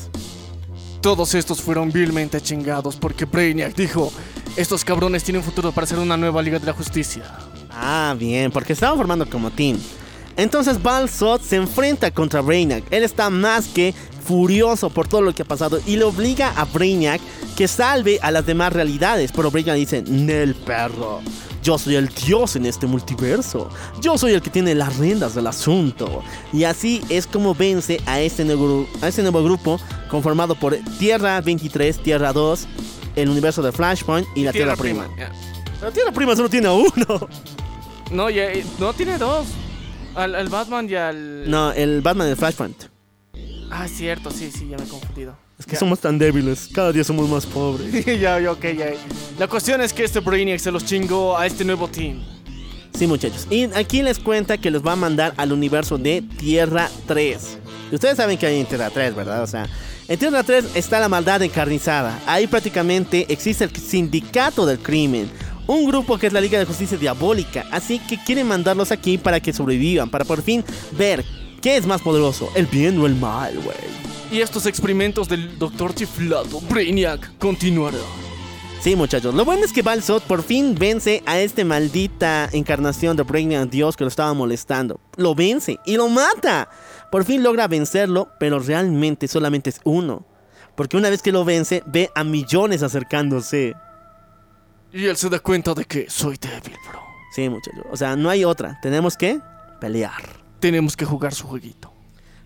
Todos estos fueron vilmente chingados porque Brainiac dijo, estos cabrones tienen futuro para hacer una nueva Liga de la Justicia. Ah, bien, porque estaban formando como team. Entonces Balzot se enfrenta contra Brainiac. Él está más que furioso por todo lo que ha pasado y le obliga a Brainiac que salve a las demás realidades. Pero Brainiac dice, Nel perro, yo soy el dios en este multiverso. Yo soy el que tiene las riendas del asunto. Y así es como vence a este nuevo, a este nuevo grupo conformado por Tierra 23, Tierra 2, el universo de Flashpoint y la Tierra, Prima. La Tierra Prima solo tiene a uno. No, ya, eh, no tiene dos. Al, al Batman y al... No, el Batman de Flashpoint. Ah, es cierto, sí, sí, ya me he confundido. Es que somos tan débiles, cada día somos más pobres. ya, ya, ok, ya. La cuestión es que este Brainiac se los chingó a este nuevo team. Sí, muchachos. Y aquí les cuenta que los va a mandar al universo de Tierra 3. Y ustedes saben que hay en Tierra 3, ¿verdad? O sea, en Tierra 3 está la maldad encarnizada. Ahí prácticamente existe el sindicato del crimen. Un grupo que es la Liga de Justicia Diabólica. Así que quieren mandarlos aquí para que sobrevivan. Para por fin ver qué es más poderoso, el bien o el mal, güey. Y estos experimentos del Doctor Chiflado, Brainiac, continuarán. Sí, muchachos. Lo bueno es que Balzot por fin vence a esta maldita encarnación de Brainiac Dios que lo estaba molestando. Lo vence y lo mata. Por fin logra vencerlo, pero realmente solamente es uno. Porque una vez que lo vence, ve a millones acercándose. Y él se da cuenta de que soy débil, bro. Sí, muchachos. O sea, no hay otra. Tenemos que pelear. Tenemos que jugar su jueguito.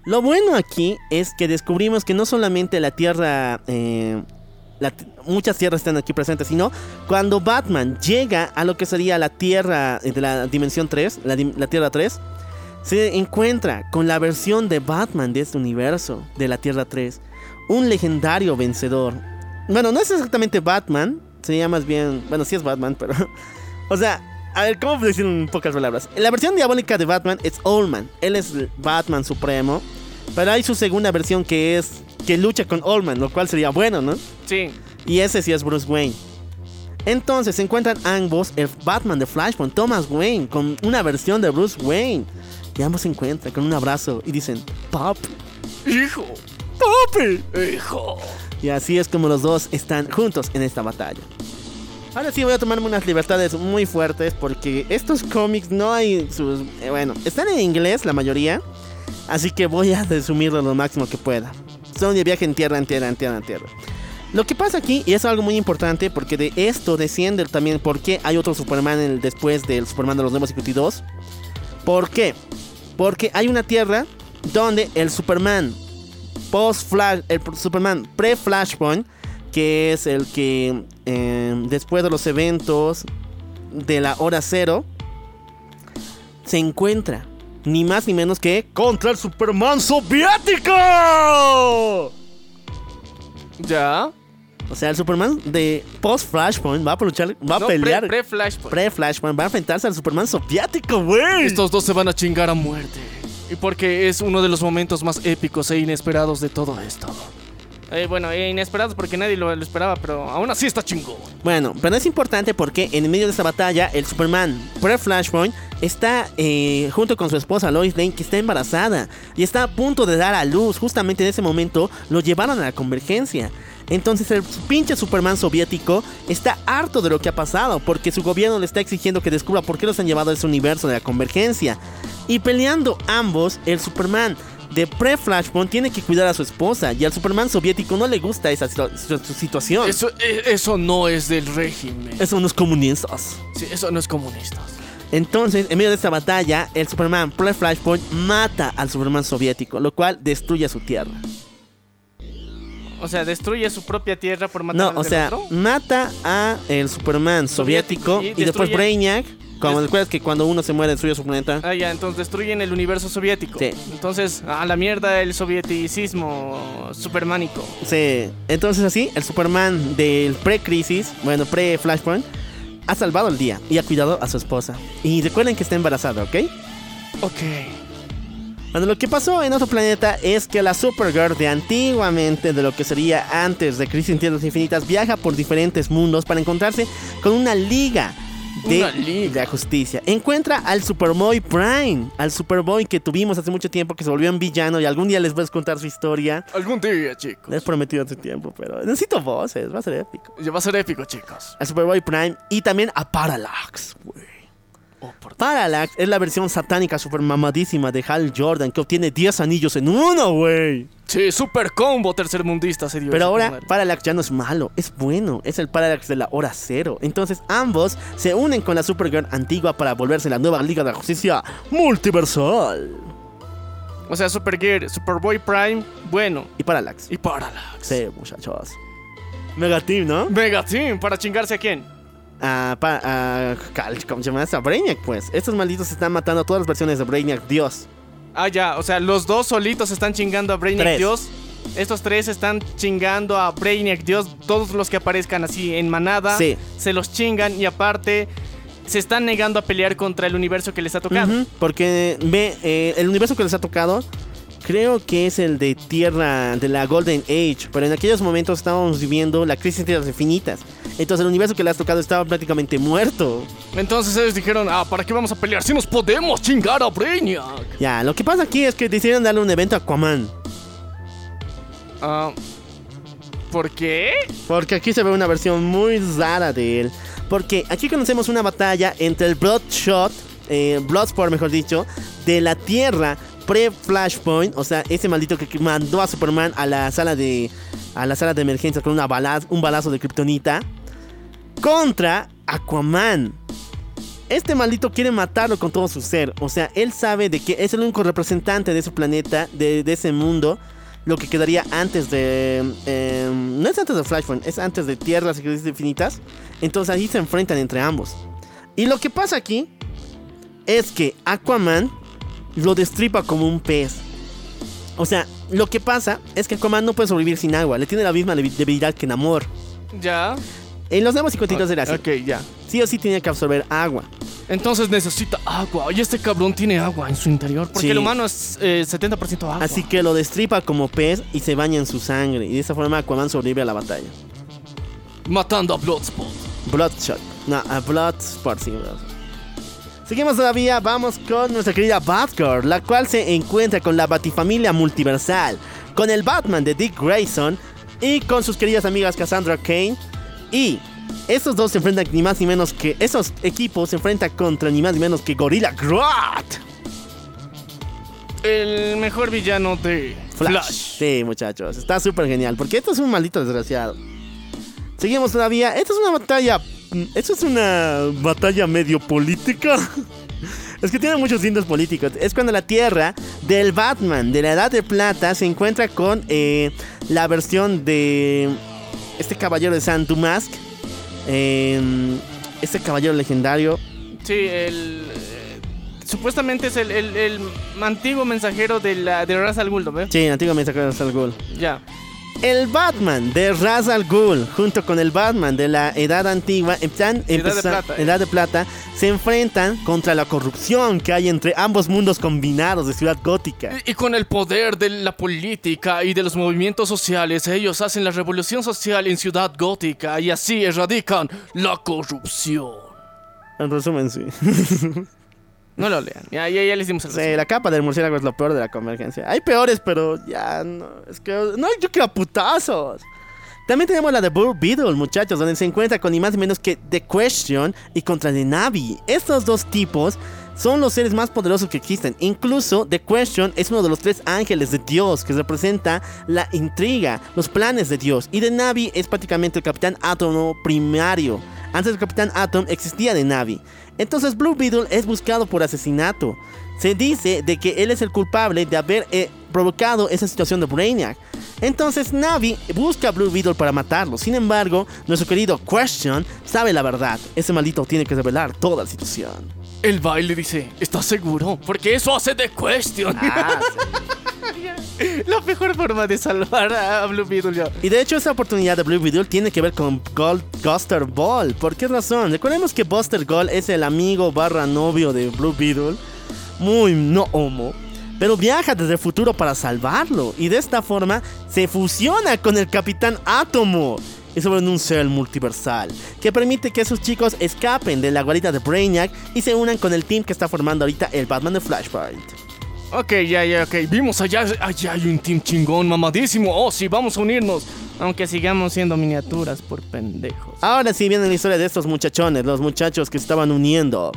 Lo bueno aquí es que descubrimos que no solamente la Tierra, eh, muchas tierras están aquí presentes, sino cuando Batman llega a lo que sería la Tierra eh, de la Dimensión 3, la, la Tierra 3, se encuentra con la versión de Batman de este universo, de la Tierra 3, un legendario vencedor. Bueno, no es exactamente Batman, sería más bien, bueno, sí es Batman, pero, o sea, a ver, ¿cómo decir en pocas palabras? La versión diabólica de Batman es Allman. Él es el Batman supremo. Pero hay su segunda versión que es que lucha con Allman, lo cual sería bueno, ¿no? Sí. Y ese sí es Bruce Wayne. Entonces se encuentran ambos, el Batman de Flashpoint, Thomas Wayne, con una versión de Bruce Wayne. Y ambos se encuentran con un abrazo y dicen, Pop, Hijo. Papi. Hijo. Y así es como los dos están juntos en esta batalla. Ahora sí voy a tomarme unas libertades muy fuertes porque estos cómics no hay sus... eh, bueno, están en inglés la mayoría. Así que voy a resumirlo lo máximo que pueda. Son de viaje en tierra, en tierra, en tierra, en tierra. Lo que pasa aquí, y es algo muy importante, porque de esto desciende también por qué hay otro Superman el- después del Superman de los Nuevos 52. ¿Por qué? Porque hay una tierra donde el Superman post Flash, el Superman pre-Flashpoint, que es el que eh, después de los eventos de la hora cero, se encuentra ni más ni menos que contra el Superman soviético. ¿Ya? O sea, el Superman de post Flashpoint va a luchar, va a pelear. pre-. Pre-Flashpoint va a enfrentarse al Superman soviético, güey. Estos dos se van a chingar a muerte. Y porque es uno de los momentos más épicos e inesperados de todo esto. Eh, bueno, eh, inesperados porque nadie lo, esperaba, pero aún así está chingón. Bueno, pero es importante porque en medio de esta batalla, el Superman pre-Flashpoint está eh, junto con su esposa Lois Lane, que está embarazada y está a punto de dar a luz. Justamente en ese momento lo llevaron a la convergencia. Entonces el pinche Superman soviético está harto de lo que ha pasado porque su gobierno le está exigiendo que descubra por qué los han llevado a ese universo de la convergencia. Y peleando ambos, el Superman de pre-Flashpoint tiene que cuidar a su esposa y al Superman soviético no le gusta esa situ- su- situación. Eso, eh, eso no es del régimen. Eso no es comunistas. Sí, eso no es comunista. Entonces, en medio de esta batalla, el Superman pre-Flashpoint mata al Superman soviético, lo cual destruye su tierra. O sea, destruye su propia tierra por matar No, al o sea, otro. mata a el Superman soviético, Soviético, y y, después Brainiac. Como recuerdas que cuando uno se muere destruye su planeta. Ah, ya, entonces destruyen el universo soviético. Sí. Entonces, a la mierda el sovieticismo supermánico. Sí, entonces así, el Superman del pre-crisis, bueno, pre-Flashpoint, ha salvado el día y ha cuidado a su esposa. Y recuerden que está embarazada, ¿ok? Ok. Bueno, lo que pasó en otro planeta es que la Supergirl de antiguamente, de lo que sería antes de Crisis en Tierras Infinitas, viaja por diferentes mundos para encontrarse con una liga de la justicia. Encuentra al Superboy Prime, al Superboy que tuvimos hace mucho tiempo, que se volvió un villano y algún día les voy a contar su historia. Algún día, chicos. Les he prometido hace tiempo, pero necesito voces, va a ser épico. Ya va a ser épico, chicos. Al Superboy Prime y también a Parallax, güey. Parallax es la versión satánica super mamadísima de Hal Jordan que obtiene 10 anillos en uno, güey. Sí, super combo tercermundista se dio Pero ahora madre. Parallax ya no es malo, es bueno, es el Parallax de la hora cero. Entonces ambos se unen con la Supergirl antigua para volverse la nueva Liga de la Justicia multiversal. O sea, Supergirl, Superboy Prime, bueno. Y Parallax. Y Parallax. Sí, muchachos. Mega Team, ¿no? Mega Team, ¿para chingarse a quién? A, ¿Cómo se llama? A Brainiac, pues. Estos malditos están matando a todas las versiones de Brainiac, Dios. Ah, ya, o sea, los dos solitos están chingando a Brainiac Tres. Dios. Estos tres están chingando a Brainiac Dios. Todos los que aparezcan así en manada Sí. se los chingan y aparte se están negando a pelear contra el universo que les ha tocado. Porque ve, eh, el universo que les ha tocado, creo que es el de Tierra, de la Golden Age. Pero en aquellos momentos estábamos viviendo la crisis de tierras infinitas. Entonces el universo que les ha tocado estaba prácticamente muerto. Entonces ellos dijeron, ah, ¿para qué vamos a pelear si nos podemos chingar a Brainiac? Ya, lo que pasa aquí es que decidieron darle un evento a Aquaman. Ah, ¿Por qué? Porque aquí se ve una versión muy rara de él. Porque aquí conocemos una batalla entre el Bloodshot, eh, Bloodsport mejor dicho, de la Tierra pre-Flashpoint. O sea, ese maldito que mandó a Superman a la sala de, a la sala de emergencia con una un balazo de Kryptonita. Contra Aquaman. Este maldito quiere matarlo con todo su ser. O sea, él sabe de que es el único representante de su planeta, de, ese mundo. Lo que quedaría antes de... eh, no es antes de Flashpoint, es antes de Tierras y Infinitas. Entonces ahí se enfrentan entre ambos. Y lo que pasa aquí es que Aquaman lo destripa como un pez. O sea, lo que pasa es que Aquaman no puede sobrevivir sin agua. Le tiene la misma debi- debilidad que Namor. Ya. En los nuevos 52 era así. Ok, ya. Sí o sí tiene que absorber agua. Entonces necesita agua. Y este cabrón tiene agua en su interior. Porque Sí. el humano es eh, 70% agua. Así que lo destripa como pez y se baña en su sangre. Y de esa forma Aquaman sobrevive a la batalla. Matando a Bloodspot. Bloodshot. No, a Bloodsport, sí. Bloodsport. Seguimos todavía, vamos con nuestra querida Batgirl, la cual se encuentra con la Batifamilia multiversal, con el Batman de Dick Grayson y con sus queridas amigas Cassandra Kane. Y estos dos se enfrentan ni más ni menos que. Esos equipos se enfrentan contra ni más ni menos que Gorilla Grodd. El mejor villano de Flash. Flash. Sí, muchachos, está súper genial, porque esto es un maldito desgraciado. Seguimos todavía. Esto es una batalla. Esto es una batalla medio política. Es que tiene muchos lindos políticos. Es cuando la Tierra del Batman de la Edad de Plata se encuentra con eh, la versión de este caballero de San Dumask. Eh, este caballero legendario. Sí, el. eh, supuestamente es el, el- el antiguo mensajero de la de Ra's al Ghul. Sí, antiguo mensajero de Ra's al Ghul. Ya. El Batman de Ra's al Ghul junto con el Batman de la Edad Antigua, están Edad de empeza- Plata, eh. Edad de Plata, se enfrentan contra la corrupción que hay entre ambos mundos combinados de Ciudad Gótica. Y, y con el poder de la política y de los movimientos sociales, ellos hacen la revolución social en Ciudad Gótica y así erradican la corrupción. En resumen, sí. No lo lean. Ya, ya, ya les dimos el Sí, resumen. la capa del murciélago es lo peor de la convergencia. Hay peores, pero ya no. Es que. No, yo quiero a putazos. También tenemos la de Blue Beetle, muchachos, donde se encuentra con ni más ni menos que The Question y contra The Navi. Estos dos tipos son los seres más poderosos que existen. Incluso The Question es uno de los tres ángeles de Dios que representa la intriga, los planes de Dios. Y The Navi es prácticamente el Capitán Átomo primario. Antes del Capitán Atom existía The Navi. Entonces Blue Beetle es buscado por asesinato. Se dice de que él es el culpable de haber eh, provocado esa situación de Brainiac. Entonces Navi busca a Blue Beetle para matarlo. Sin embargo, nuestro querido Question sabe la verdad. Ese maldito tiene que revelar toda la situación. El baile dice, ¿estás seguro? Porque eso hace de question. Ah, La mejor forma de salvar a Blue Beetle yo. Y de hecho esa oportunidad de Blue Beetle tiene que ver con Gold Buster Ball. ¿Por qué razón? Recordemos que Buster Gold es el amigo barra novio de Blue Beetle. Muy no homo. Pero viaja desde el futuro para salvarlo. Y de esta forma se fusiona con el Capitán Átomo. Y sobre un cel multiversal. Que permite que esos chicos escapen de la guarida de Brainiac y se unan con el team que está formando ahorita el Batman de Flashpoint. Ok, ya, ya, ok. Vimos allá, allá hay un team chingón, mamadísimo. Oh, sí, vamos a unirnos. Aunque sigamos siendo miniaturas por pendejos. Ahora sí viene la historia de estos muchachones, los muchachos que estaban uniendo.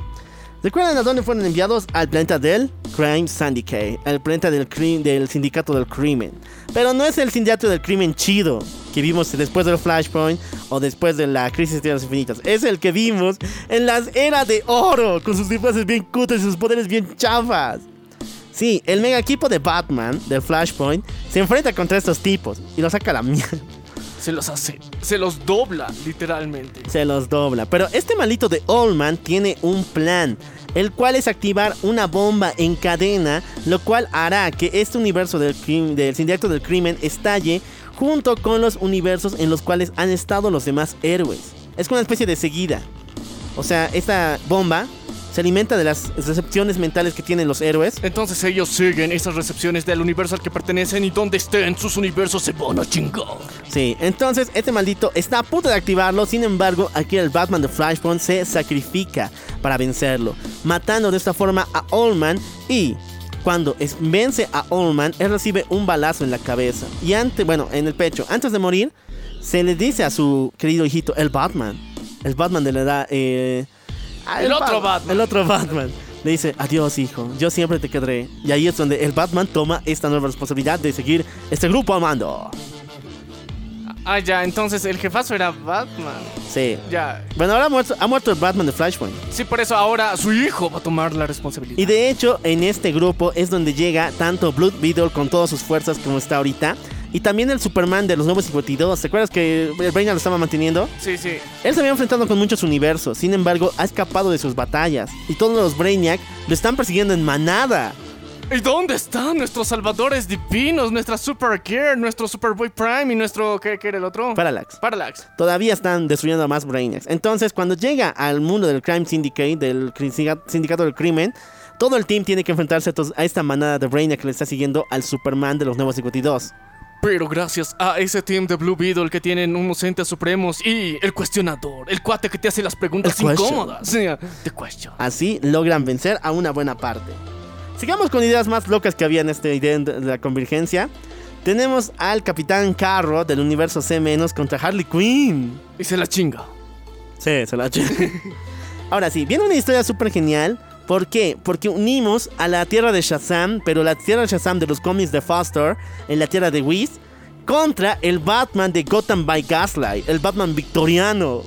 ¿Recuerdan a dónde fueron enviados? Al planeta del Crime Syndicate, al planeta del, del sindicato del crimen. Pero no es el sindicato del crimen chido que vimos después del Flashpoint o después de la crisis de tierras infinitas. Es el que vimos en las eras de oro, con sus disfraces bien cutres y sus poderes bien chafas. Sí, el mega equipo de Batman del Flashpoint se enfrenta contra estos tipos y los saca a la mierda. Se los hace, se los dobla, literalmente. se los dobla. Pero este malito de Allman tiene un plan, el cual es activar una bomba en cadena, lo cual hará que este universo del, del sindicato del crimen estalle junto con los universos en los cuales han estado los demás héroes. Es una especie de seguida. O sea, esta bomba se alimenta de las recepciones mentales que tienen los héroes. Entonces ellos siguen esas recepciones del universo al que pertenecen y donde estén sus universos se van a chingar. Sí, entonces este maldito está a punto de activarlo, sin embargo, aquí el Batman de Flashpoint se sacrifica para vencerlo, matando de esta forma a Allman y cuando es- vence a Allman, él recibe un balazo en la cabeza y antes, bueno, en el pecho, antes de morir, se le dice a su querido hijito, el Batman, el Batman de la edad, eh, ah, El otro Ba- Batman. el otro Batman. Le dice, adiós hijo, yo siempre te quedaré. Y ahí es donde el Batman toma esta nueva responsabilidad de seguir este grupo amando. Ah, ya, entonces el jefazo era Batman. Sí. Ya. Bueno, ahora ha muerto, ha muerto el Batman de Flashpoint. Sí, por eso ahora su hijo va a tomar la responsabilidad. Y de hecho, en este grupo es donde llega tanto Blood Beetle con todas sus fuerzas como está ahorita. Y también el Superman de los nuevos 52. ¿Te acuerdas que el Brainiac lo estaba manteniendo? Sí, sí. Él se había enfrentado con muchos universos. Sin embargo, ha escapado de sus batallas. Y todos los Brainiac lo están persiguiendo en manada. ¿Y dónde están nuestros salvadores divinos? Nuestra Super Gear, nuestro Superboy Prime y nuestro. ¿Qué, qué era el otro? Parallax. Parallax. Todavía están destruyendo a más Brainiacs. Entonces, cuando llega al mundo del Crime Syndicate, del sindicato del crimen, todo el team tiene que enfrentarse a esta manada de Brainiac que le está siguiendo al Superman de los nuevos 52. Pero gracias a ese team de Blue Beetle que tienen unos entes supremos y el cuestionador, el cuate que te hace las preguntas El incómodas. Sí, the question. Así logran vencer a una buena parte. Sigamos con ideas más locas que había en esta idea de la convergencia. Tenemos al Capitán Carro del universo C- contra Harley Quinn. Y se la chinga. Sí, se la Ahora sí, viene una historia súper genial. ¿Por qué? Porque unimos a la tierra de Shazam, pero la tierra de Shazam de los cómics de Foster, en la tierra de Whis, contra el Batman de Gotham by Gaslight, el Batman victoriano.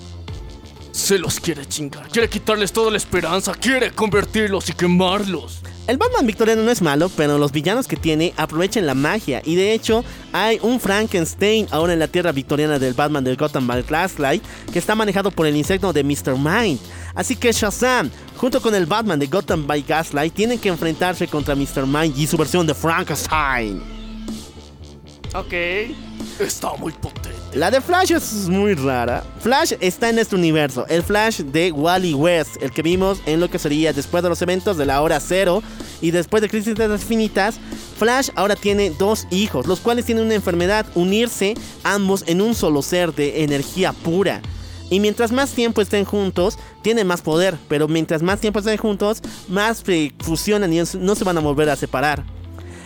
Se los quiere chingar. Quiere quitarles toda la esperanza. Quiere convertirlos y quemarlos. El Batman victoriano no es malo, pero los villanos que tiene aprovechan la magia. Y de hecho, hay un Frankenstein ahora en la tierra victoriana del Batman del Gotham by Gaslight que está manejado por el insecto de Mr. Mind. Así que Shazam, junto con el Batman de Gotham by Gaslight, tienen que enfrentarse contra Mr. Mind y su versión de Frankenstein. Ok. Está muy potente. La de Flash es muy rara. Flash está en este universo. El Flash de Wally West, el que vimos en lo que sería después de los eventos de la hora cero y después de Crisis de las Infinitas. Flash ahora tiene dos hijos, los cuales tienen una enfermedad, unirse ambos en un solo ser de energía pura. Y mientras más tiempo estén juntos, tienen más poder. Pero mientras más tiempo estén juntos, más fusionan y no se van a volver a separar.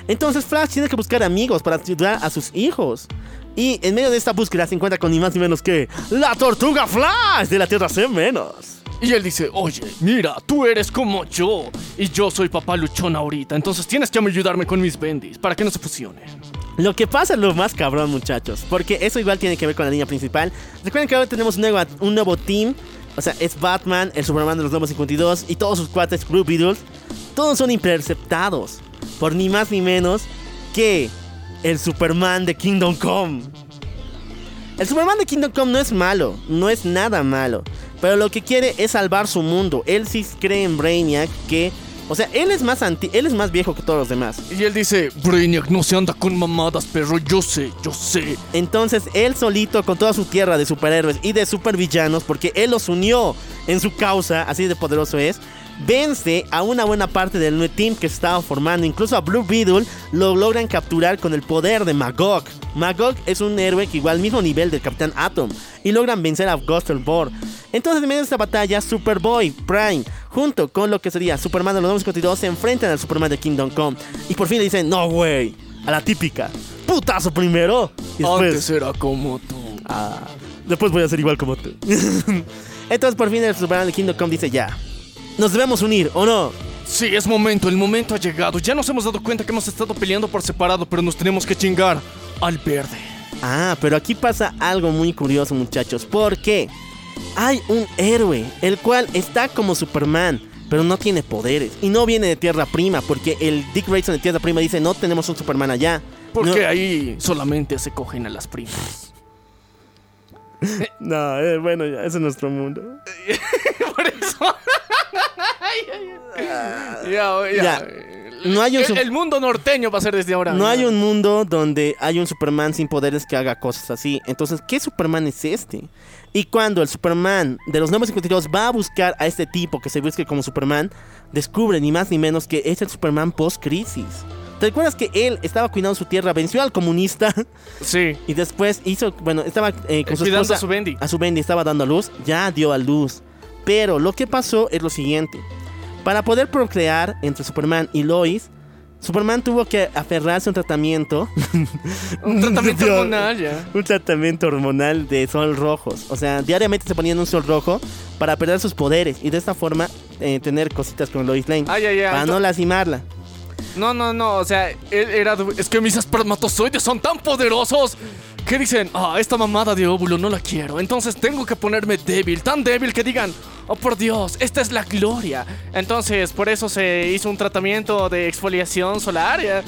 Entonces Flash tiene que buscar amigos para ayudar a sus hijos. Y en medio de esta búsqueda se encuentra con ni más ni menos que la tortuga Flash de la Tierra C menos. Y él dice, oye, mira, tú eres como yo. Y yo soy papá luchón ahorita. Entonces tienes que ayudarme con mis bendis para que no se fusionen. Lo que pasa es lo más cabrón, muchachos. Porque eso igual tiene que ver con la línea principal. Recuerden que ahora tenemos un nuevo, un nuevo team. O sea, es Batman, el Superman de los nuevos 52 y todos sus cuates Blue Beetles. Todos son interceptados. Por ni más ni menos que el Superman de Kingdom Come. El Superman de Kingdom Come no es malo, no es nada malo. Pero lo que quiere es salvar su mundo. Él sí cree en Brainiac que O sea, él es más anti, él es más viejo que todos los demás. Y él dice, Brainiac no se anda con mamadas, perro, yo sé, yo sé. Entonces, él solito con toda su tierra de superhéroes y de supervillanos, porque él los unió en su causa, así de poderoso es, vence a una buena parte del nuevo team que se estaba formando. Incluso a Blue Beetle lo logran capturar con el poder de Magog. Magog es un héroe que igual al mismo nivel del Capitán Atom y logran vencer a Gostelbor. Entonces, en medio de esta batalla, Superboy, Prime, junto con lo que sería Superman de los 952, se enfrentan al Superman de Kingdom Come. Y por fin le dicen, no, güey, a la típica. Putazo primero. Y Antes después, era como tú. ah, después voy a ser igual como tú. Entonces, por fin el Superman de Kingdom Come dice, ya. Nos debemos unir, ¿o no? Sí, es momento, el momento ha llegado. Ya nos hemos dado cuenta que hemos estado peleando por separado, pero nos tenemos que chingar al verde. Ah, pero aquí pasa algo muy curioso, muchachos. Porque hay un héroe, el cual está como Superman, pero no tiene poderes. Y no viene de Tierra Prima, porque el Dick Grayson de Tierra Prima dice, no tenemos un Superman allá. Porque no, ahí solamente se cogen a las primas. No, eh, bueno, ya, ese es nuestro mundo. Por eso. ya, ya. Ya. No hay un el mundo norteño va a ser desde ahora. No hay un mundo donde hay un Superman sin poderes que haga cosas así. Entonces, ¿qué Superman es este? Y cuando el Superman de los 952 va a buscar a este tipo que se busque como Superman, descubre ni más ni menos que es el Superman post-crisis. ¿Te acuerdas que él estaba cuidando su tierra, venció al comunista Sí. y después hizo, bueno, estaba eh, con su Cuidando esposa, a su Bendy. a su Bendy, estaba dando a luz, ya dio a luz. Pero lo que pasó es lo siguiente. Para poder procrear entre Superman y Lois, Superman tuvo que aferrarse a un tratamiento. Un tratamiento hormonal, ya. Un tratamiento hormonal de sol rojos. O sea, diariamente se ponían un sol rojo para perder sus poderes y de esta forma eh, tener cositas con Lois Lane. Ah, ya, ya. Para no lastimarla. No, no, no. O sea, él era. Es que mis espermatozoides son tan poderosos que dicen, ah, esta mamada de óvulo no la quiero. Entonces tengo que ponerme débil, tan débil que digan, oh por Dios, esta es la gloria. Entonces, por eso se hizo un tratamiento de exfoliación solar ya,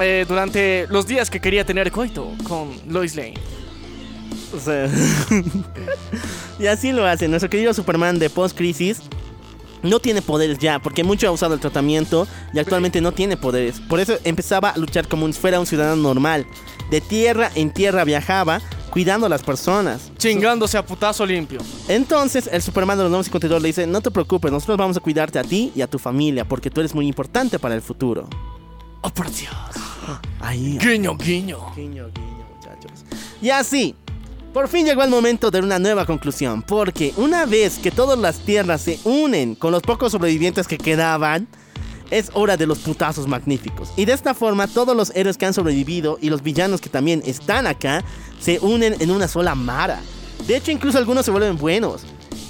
eh, durante los días que quería tener coito con Lois Lane. Y así lo hace. Nuestro querido Superman de post-crisis no tiene poderes ya, porque mucho ha usado el tratamiento y actualmente no tiene poderes. Por eso empezaba a luchar como si fuera un ciudadano normal. De tierra en tierra viajaba, cuidando a las personas. Chingándose a putazo limpio. Entonces el Superman de los 952 le dice, no te preocupes, nosotros vamos a cuidarte a ti y a tu familia, porque tú eres muy importante para el futuro. Oh por Dios. Ahí. Guiño, guiño. Guiño, guiño, muchachos. Y así, por fin llegó el momento de una nueva conclusión, porque una vez que todas las tierras se unen con los pocos sobrevivientes que quedaban, es hora de los putazos magníficos. Y de esta forma, todos los héroes que han sobrevivido y los villanos que también están acá, se unen en una sola mara. De hecho, incluso algunos se vuelven buenos.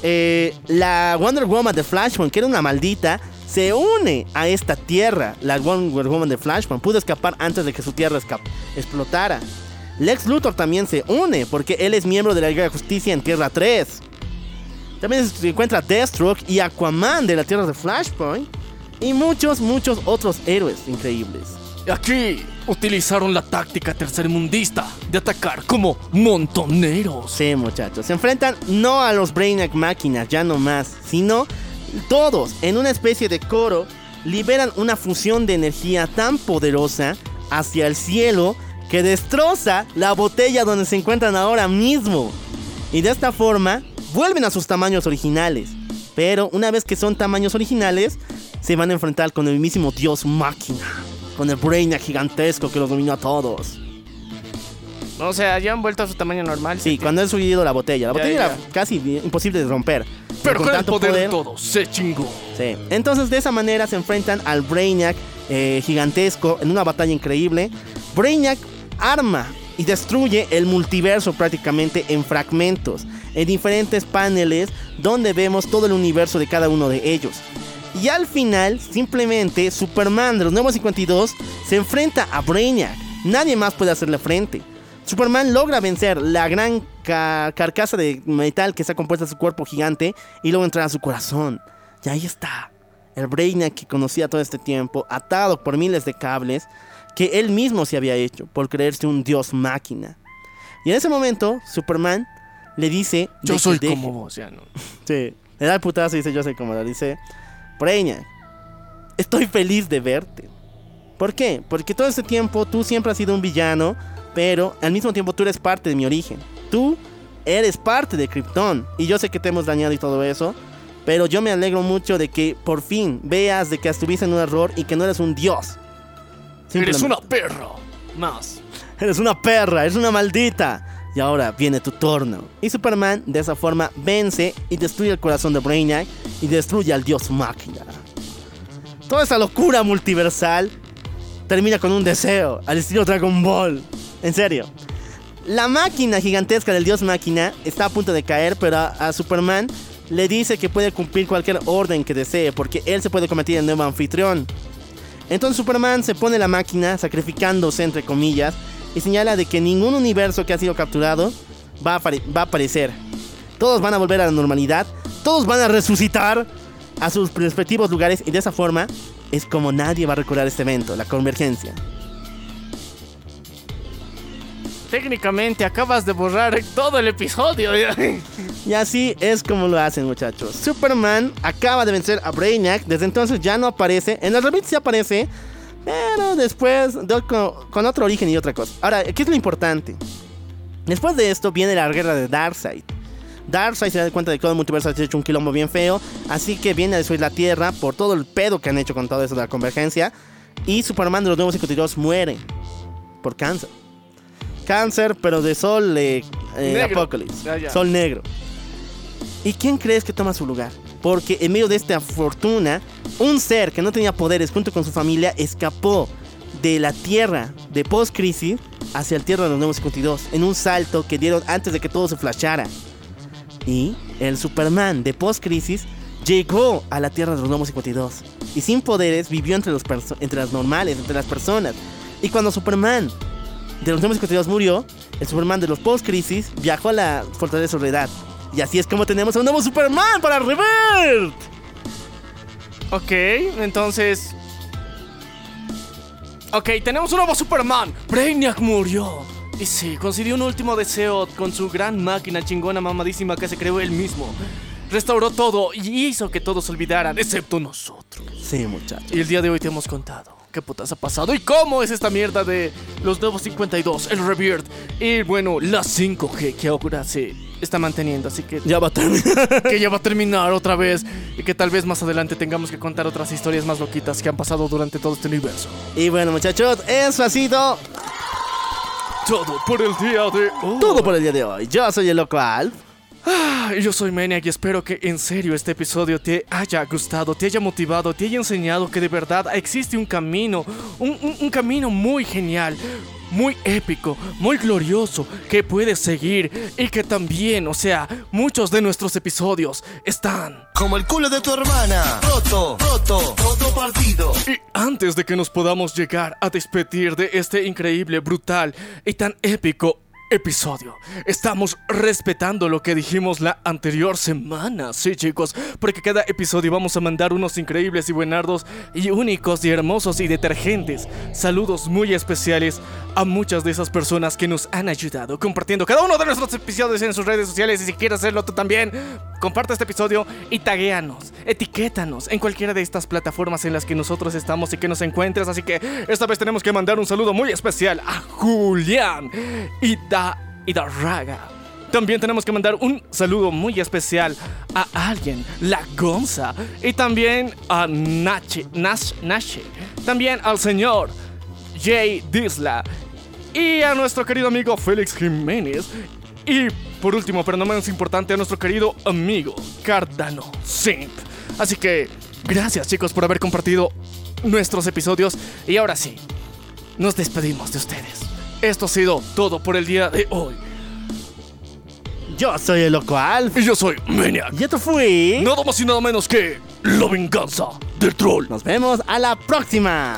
Eh, la Wonder Woman de Flashpoint, que era una maldita, se une a esta tierra. La Wonder Woman de Flashpoint pudo escapar antes de que su tierra explotara. Lex Luthor también se une porque él es miembro de la Liga de Justicia en Tierra 3. También se encuentra Deathstroke y Aquaman de la Tierra de Flashpoint. Y muchos, muchos otros héroes increíbles. Aquí utilizaron la táctica tercermundista de atacar como montoneros. Sí, muchachos. Se enfrentan no a los Brainiac máquinas, ya no más, sino todos en una especie de coro liberan una fusión de energía tan poderosa hacia el cielo que destroza la botella donde se encuentran ahora mismo. Y de esta forma vuelven a sus tamaños originales. Pero una vez que son tamaños originales, se van a enfrentar con el mismísimo dios máquina. Con el Brainiac gigantesco que los dominó a todos. O sea, ya han vuelto a su tamaño normal. Sí, cuando han subido la botella. La Ya, botella ya. era casi imposible de romper. Pero con el tanto poder de todos, se chingó. Sí. Entonces de esa manera se enfrentan al Brainiac eh, gigantesco en una batalla increíble. Brainiac arma y destruye el multiverso prácticamente en fragmentos, en diferentes paneles donde vemos todo el universo de cada uno de ellos. Y al final, simplemente Superman de los nuevos 52 se enfrenta a Brainiac. Nadie más puede hacerle frente. Superman logra vencer la gran ca- carcasa de metal que está compuesta de su cuerpo gigante y luego entrar a su corazón. Y ahí está. El Brainiac que conocía todo este tiempo, atado por miles de cables, que él mismo se había hecho por creerse un dios máquina. Y en ese momento, Superman le dice... Yo que soy como vos, ya no. Sí. Le da el putazo y dice, yo soy como, dice, Brainiac, estoy feliz de verte. ¿Por qué? Porque todo este tiempo tú siempre has sido un villano, pero al mismo tiempo tú eres parte de mi origen. Tú eres parte de Krypton. Y yo sé que te hemos dañado y todo eso. Pero yo me alegro mucho de que por fin veas de que estuviste en un error y que no eres un dios. Eres una perra. Más. Eres una perra, eres una maldita. Y ahora viene tu turno. Y Superman de esa forma vence y destruye el corazón de Brainiac y destruye al dios máquina. Toda esa locura multiversal termina con un deseo, al estilo Dragon Ball. En serio. La máquina gigantesca del dios máquina está a punto de caer, pero a, a Superman le dice que puede cumplir cualquier orden que desee, porque él se puede convertir en nuevo anfitrión. Entonces Superman se pone la máquina, sacrificándose entre comillas, y señala de que ningún universo que ha sido capturado va a, va a aparecer. Todos van a volver a la normalidad, todos van a resucitar a sus respectivos lugares y de esa forma es como nadie va a recordar este evento, la convergencia. Técnicamente acabas de borrar todo el episodio. Y así es como lo hacen muchachos. Superman acaba de vencer a Brainiac, desde entonces ya no aparece, en el review sí aparece, pero después de- con, con otro origen y otra cosa. Ahora, ¿qué es lo importante? Después de esto viene la guerra de Darkseid. Darkseid se da cuenta de que todo el multiverso ha hecho un quilombo bien feo, así que viene a destruir la Tierra por todo el pedo que han hecho con todo eso de la convergencia. Y Superman de los nuevos 52 muere por cáncer. Cáncer, pero de sol eh, eh. Apocalypse. Sol negro. ¿Y quién crees que toma su lugar? Porque en medio de esta fortuna, un ser que no tenía poderes junto con su familia escapó de la tierra de post-crisis hacia el tierra de los nuevos 52 en un salto que dieron antes de que todo se flashara. Y el Superman de post-crisis llegó a la tierra de los nuevos 52 y sin poderes vivió entre, los entre las normales, entre las personas. Y cuando Superman de los nuevos 52 murió, el Superman de los post-crisis viajó a la fortaleza de Soledad. Y así es como tenemos a un nuevo Superman para Revert. ok, entonces. Ok, tenemos un nuevo Superman. Brainiac murió. Y sí, consiguió un último deseo con su gran máquina chingona mamadísima que se creó él mismo. Restauró todo y hizo que todos olvidaran, excepto nosotros. Sí, muchachos. Y el día de hoy te hemos contado qué putas ha pasado y cómo es esta mierda de los nuevos 52, el Rebirth y bueno, la 5G que ahora se está manteniendo. Así que Ya va a terminar. que ya va a terminar otra vez y que tal vez más adelante tengamos que contar otras historias más loquitas que han pasado durante todo este universo. Y bueno, muchachos, eso ha sido Todo por el día de hoy. todo por el día de hoy. Yo soy el Loco Alf. Ah, Yo soy Maniac y espero que en serio este episodio te haya gustado, te haya motivado, te haya enseñado que de verdad existe un camino, un, un- un camino muy genial, muy épico, muy glorioso que puedes seguir y que también, o sea, muchos de nuestros episodios están Como el culo de tu hermana. Roto, roto, roto partido. Y antes de que nos podamos llegar a despedir de este increíble, brutal y tan épico episodio, estamos respetando lo que dijimos la anterior semana, sí chicos, porque cada episodio vamos a mandar unos increíbles y buenardos y únicos y hermosos y detergentes. Saludos muy especiales a muchas de esas personas que nos han ayudado compartiendo cada uno de nuestros episodios en sus redes sociales. Y si quieres hacerlo tú también, comparte este episodio y taguéanos, etiquétanos en cualquiera de estas plataformas en las que nosotros estamos y que nos encuentres. Así que esta vez tenemos que mandar un saludo muy especial a Julián y da Raga. También tenemos que mandar un saludo muy especial a alguien, la Gonza, y también a Nache, Nash, Nache, también al señor Jay Disla y a nuestro querido amigo Félix Jiménez. Y por último, pero no menos importante, a nuestro querido amigo Cardano Simp. Así que gracias chicos por haber compartido nuestros episodios. Y ahora sí, nos despedimos de ustedes. Esto ha sido todo por el día de hoy. Yo soy el Loco Alf. Y yo soy Maniac. Y esto fui. Nada más y nada menos que la venganza del troll. Nos vemos a la próxima.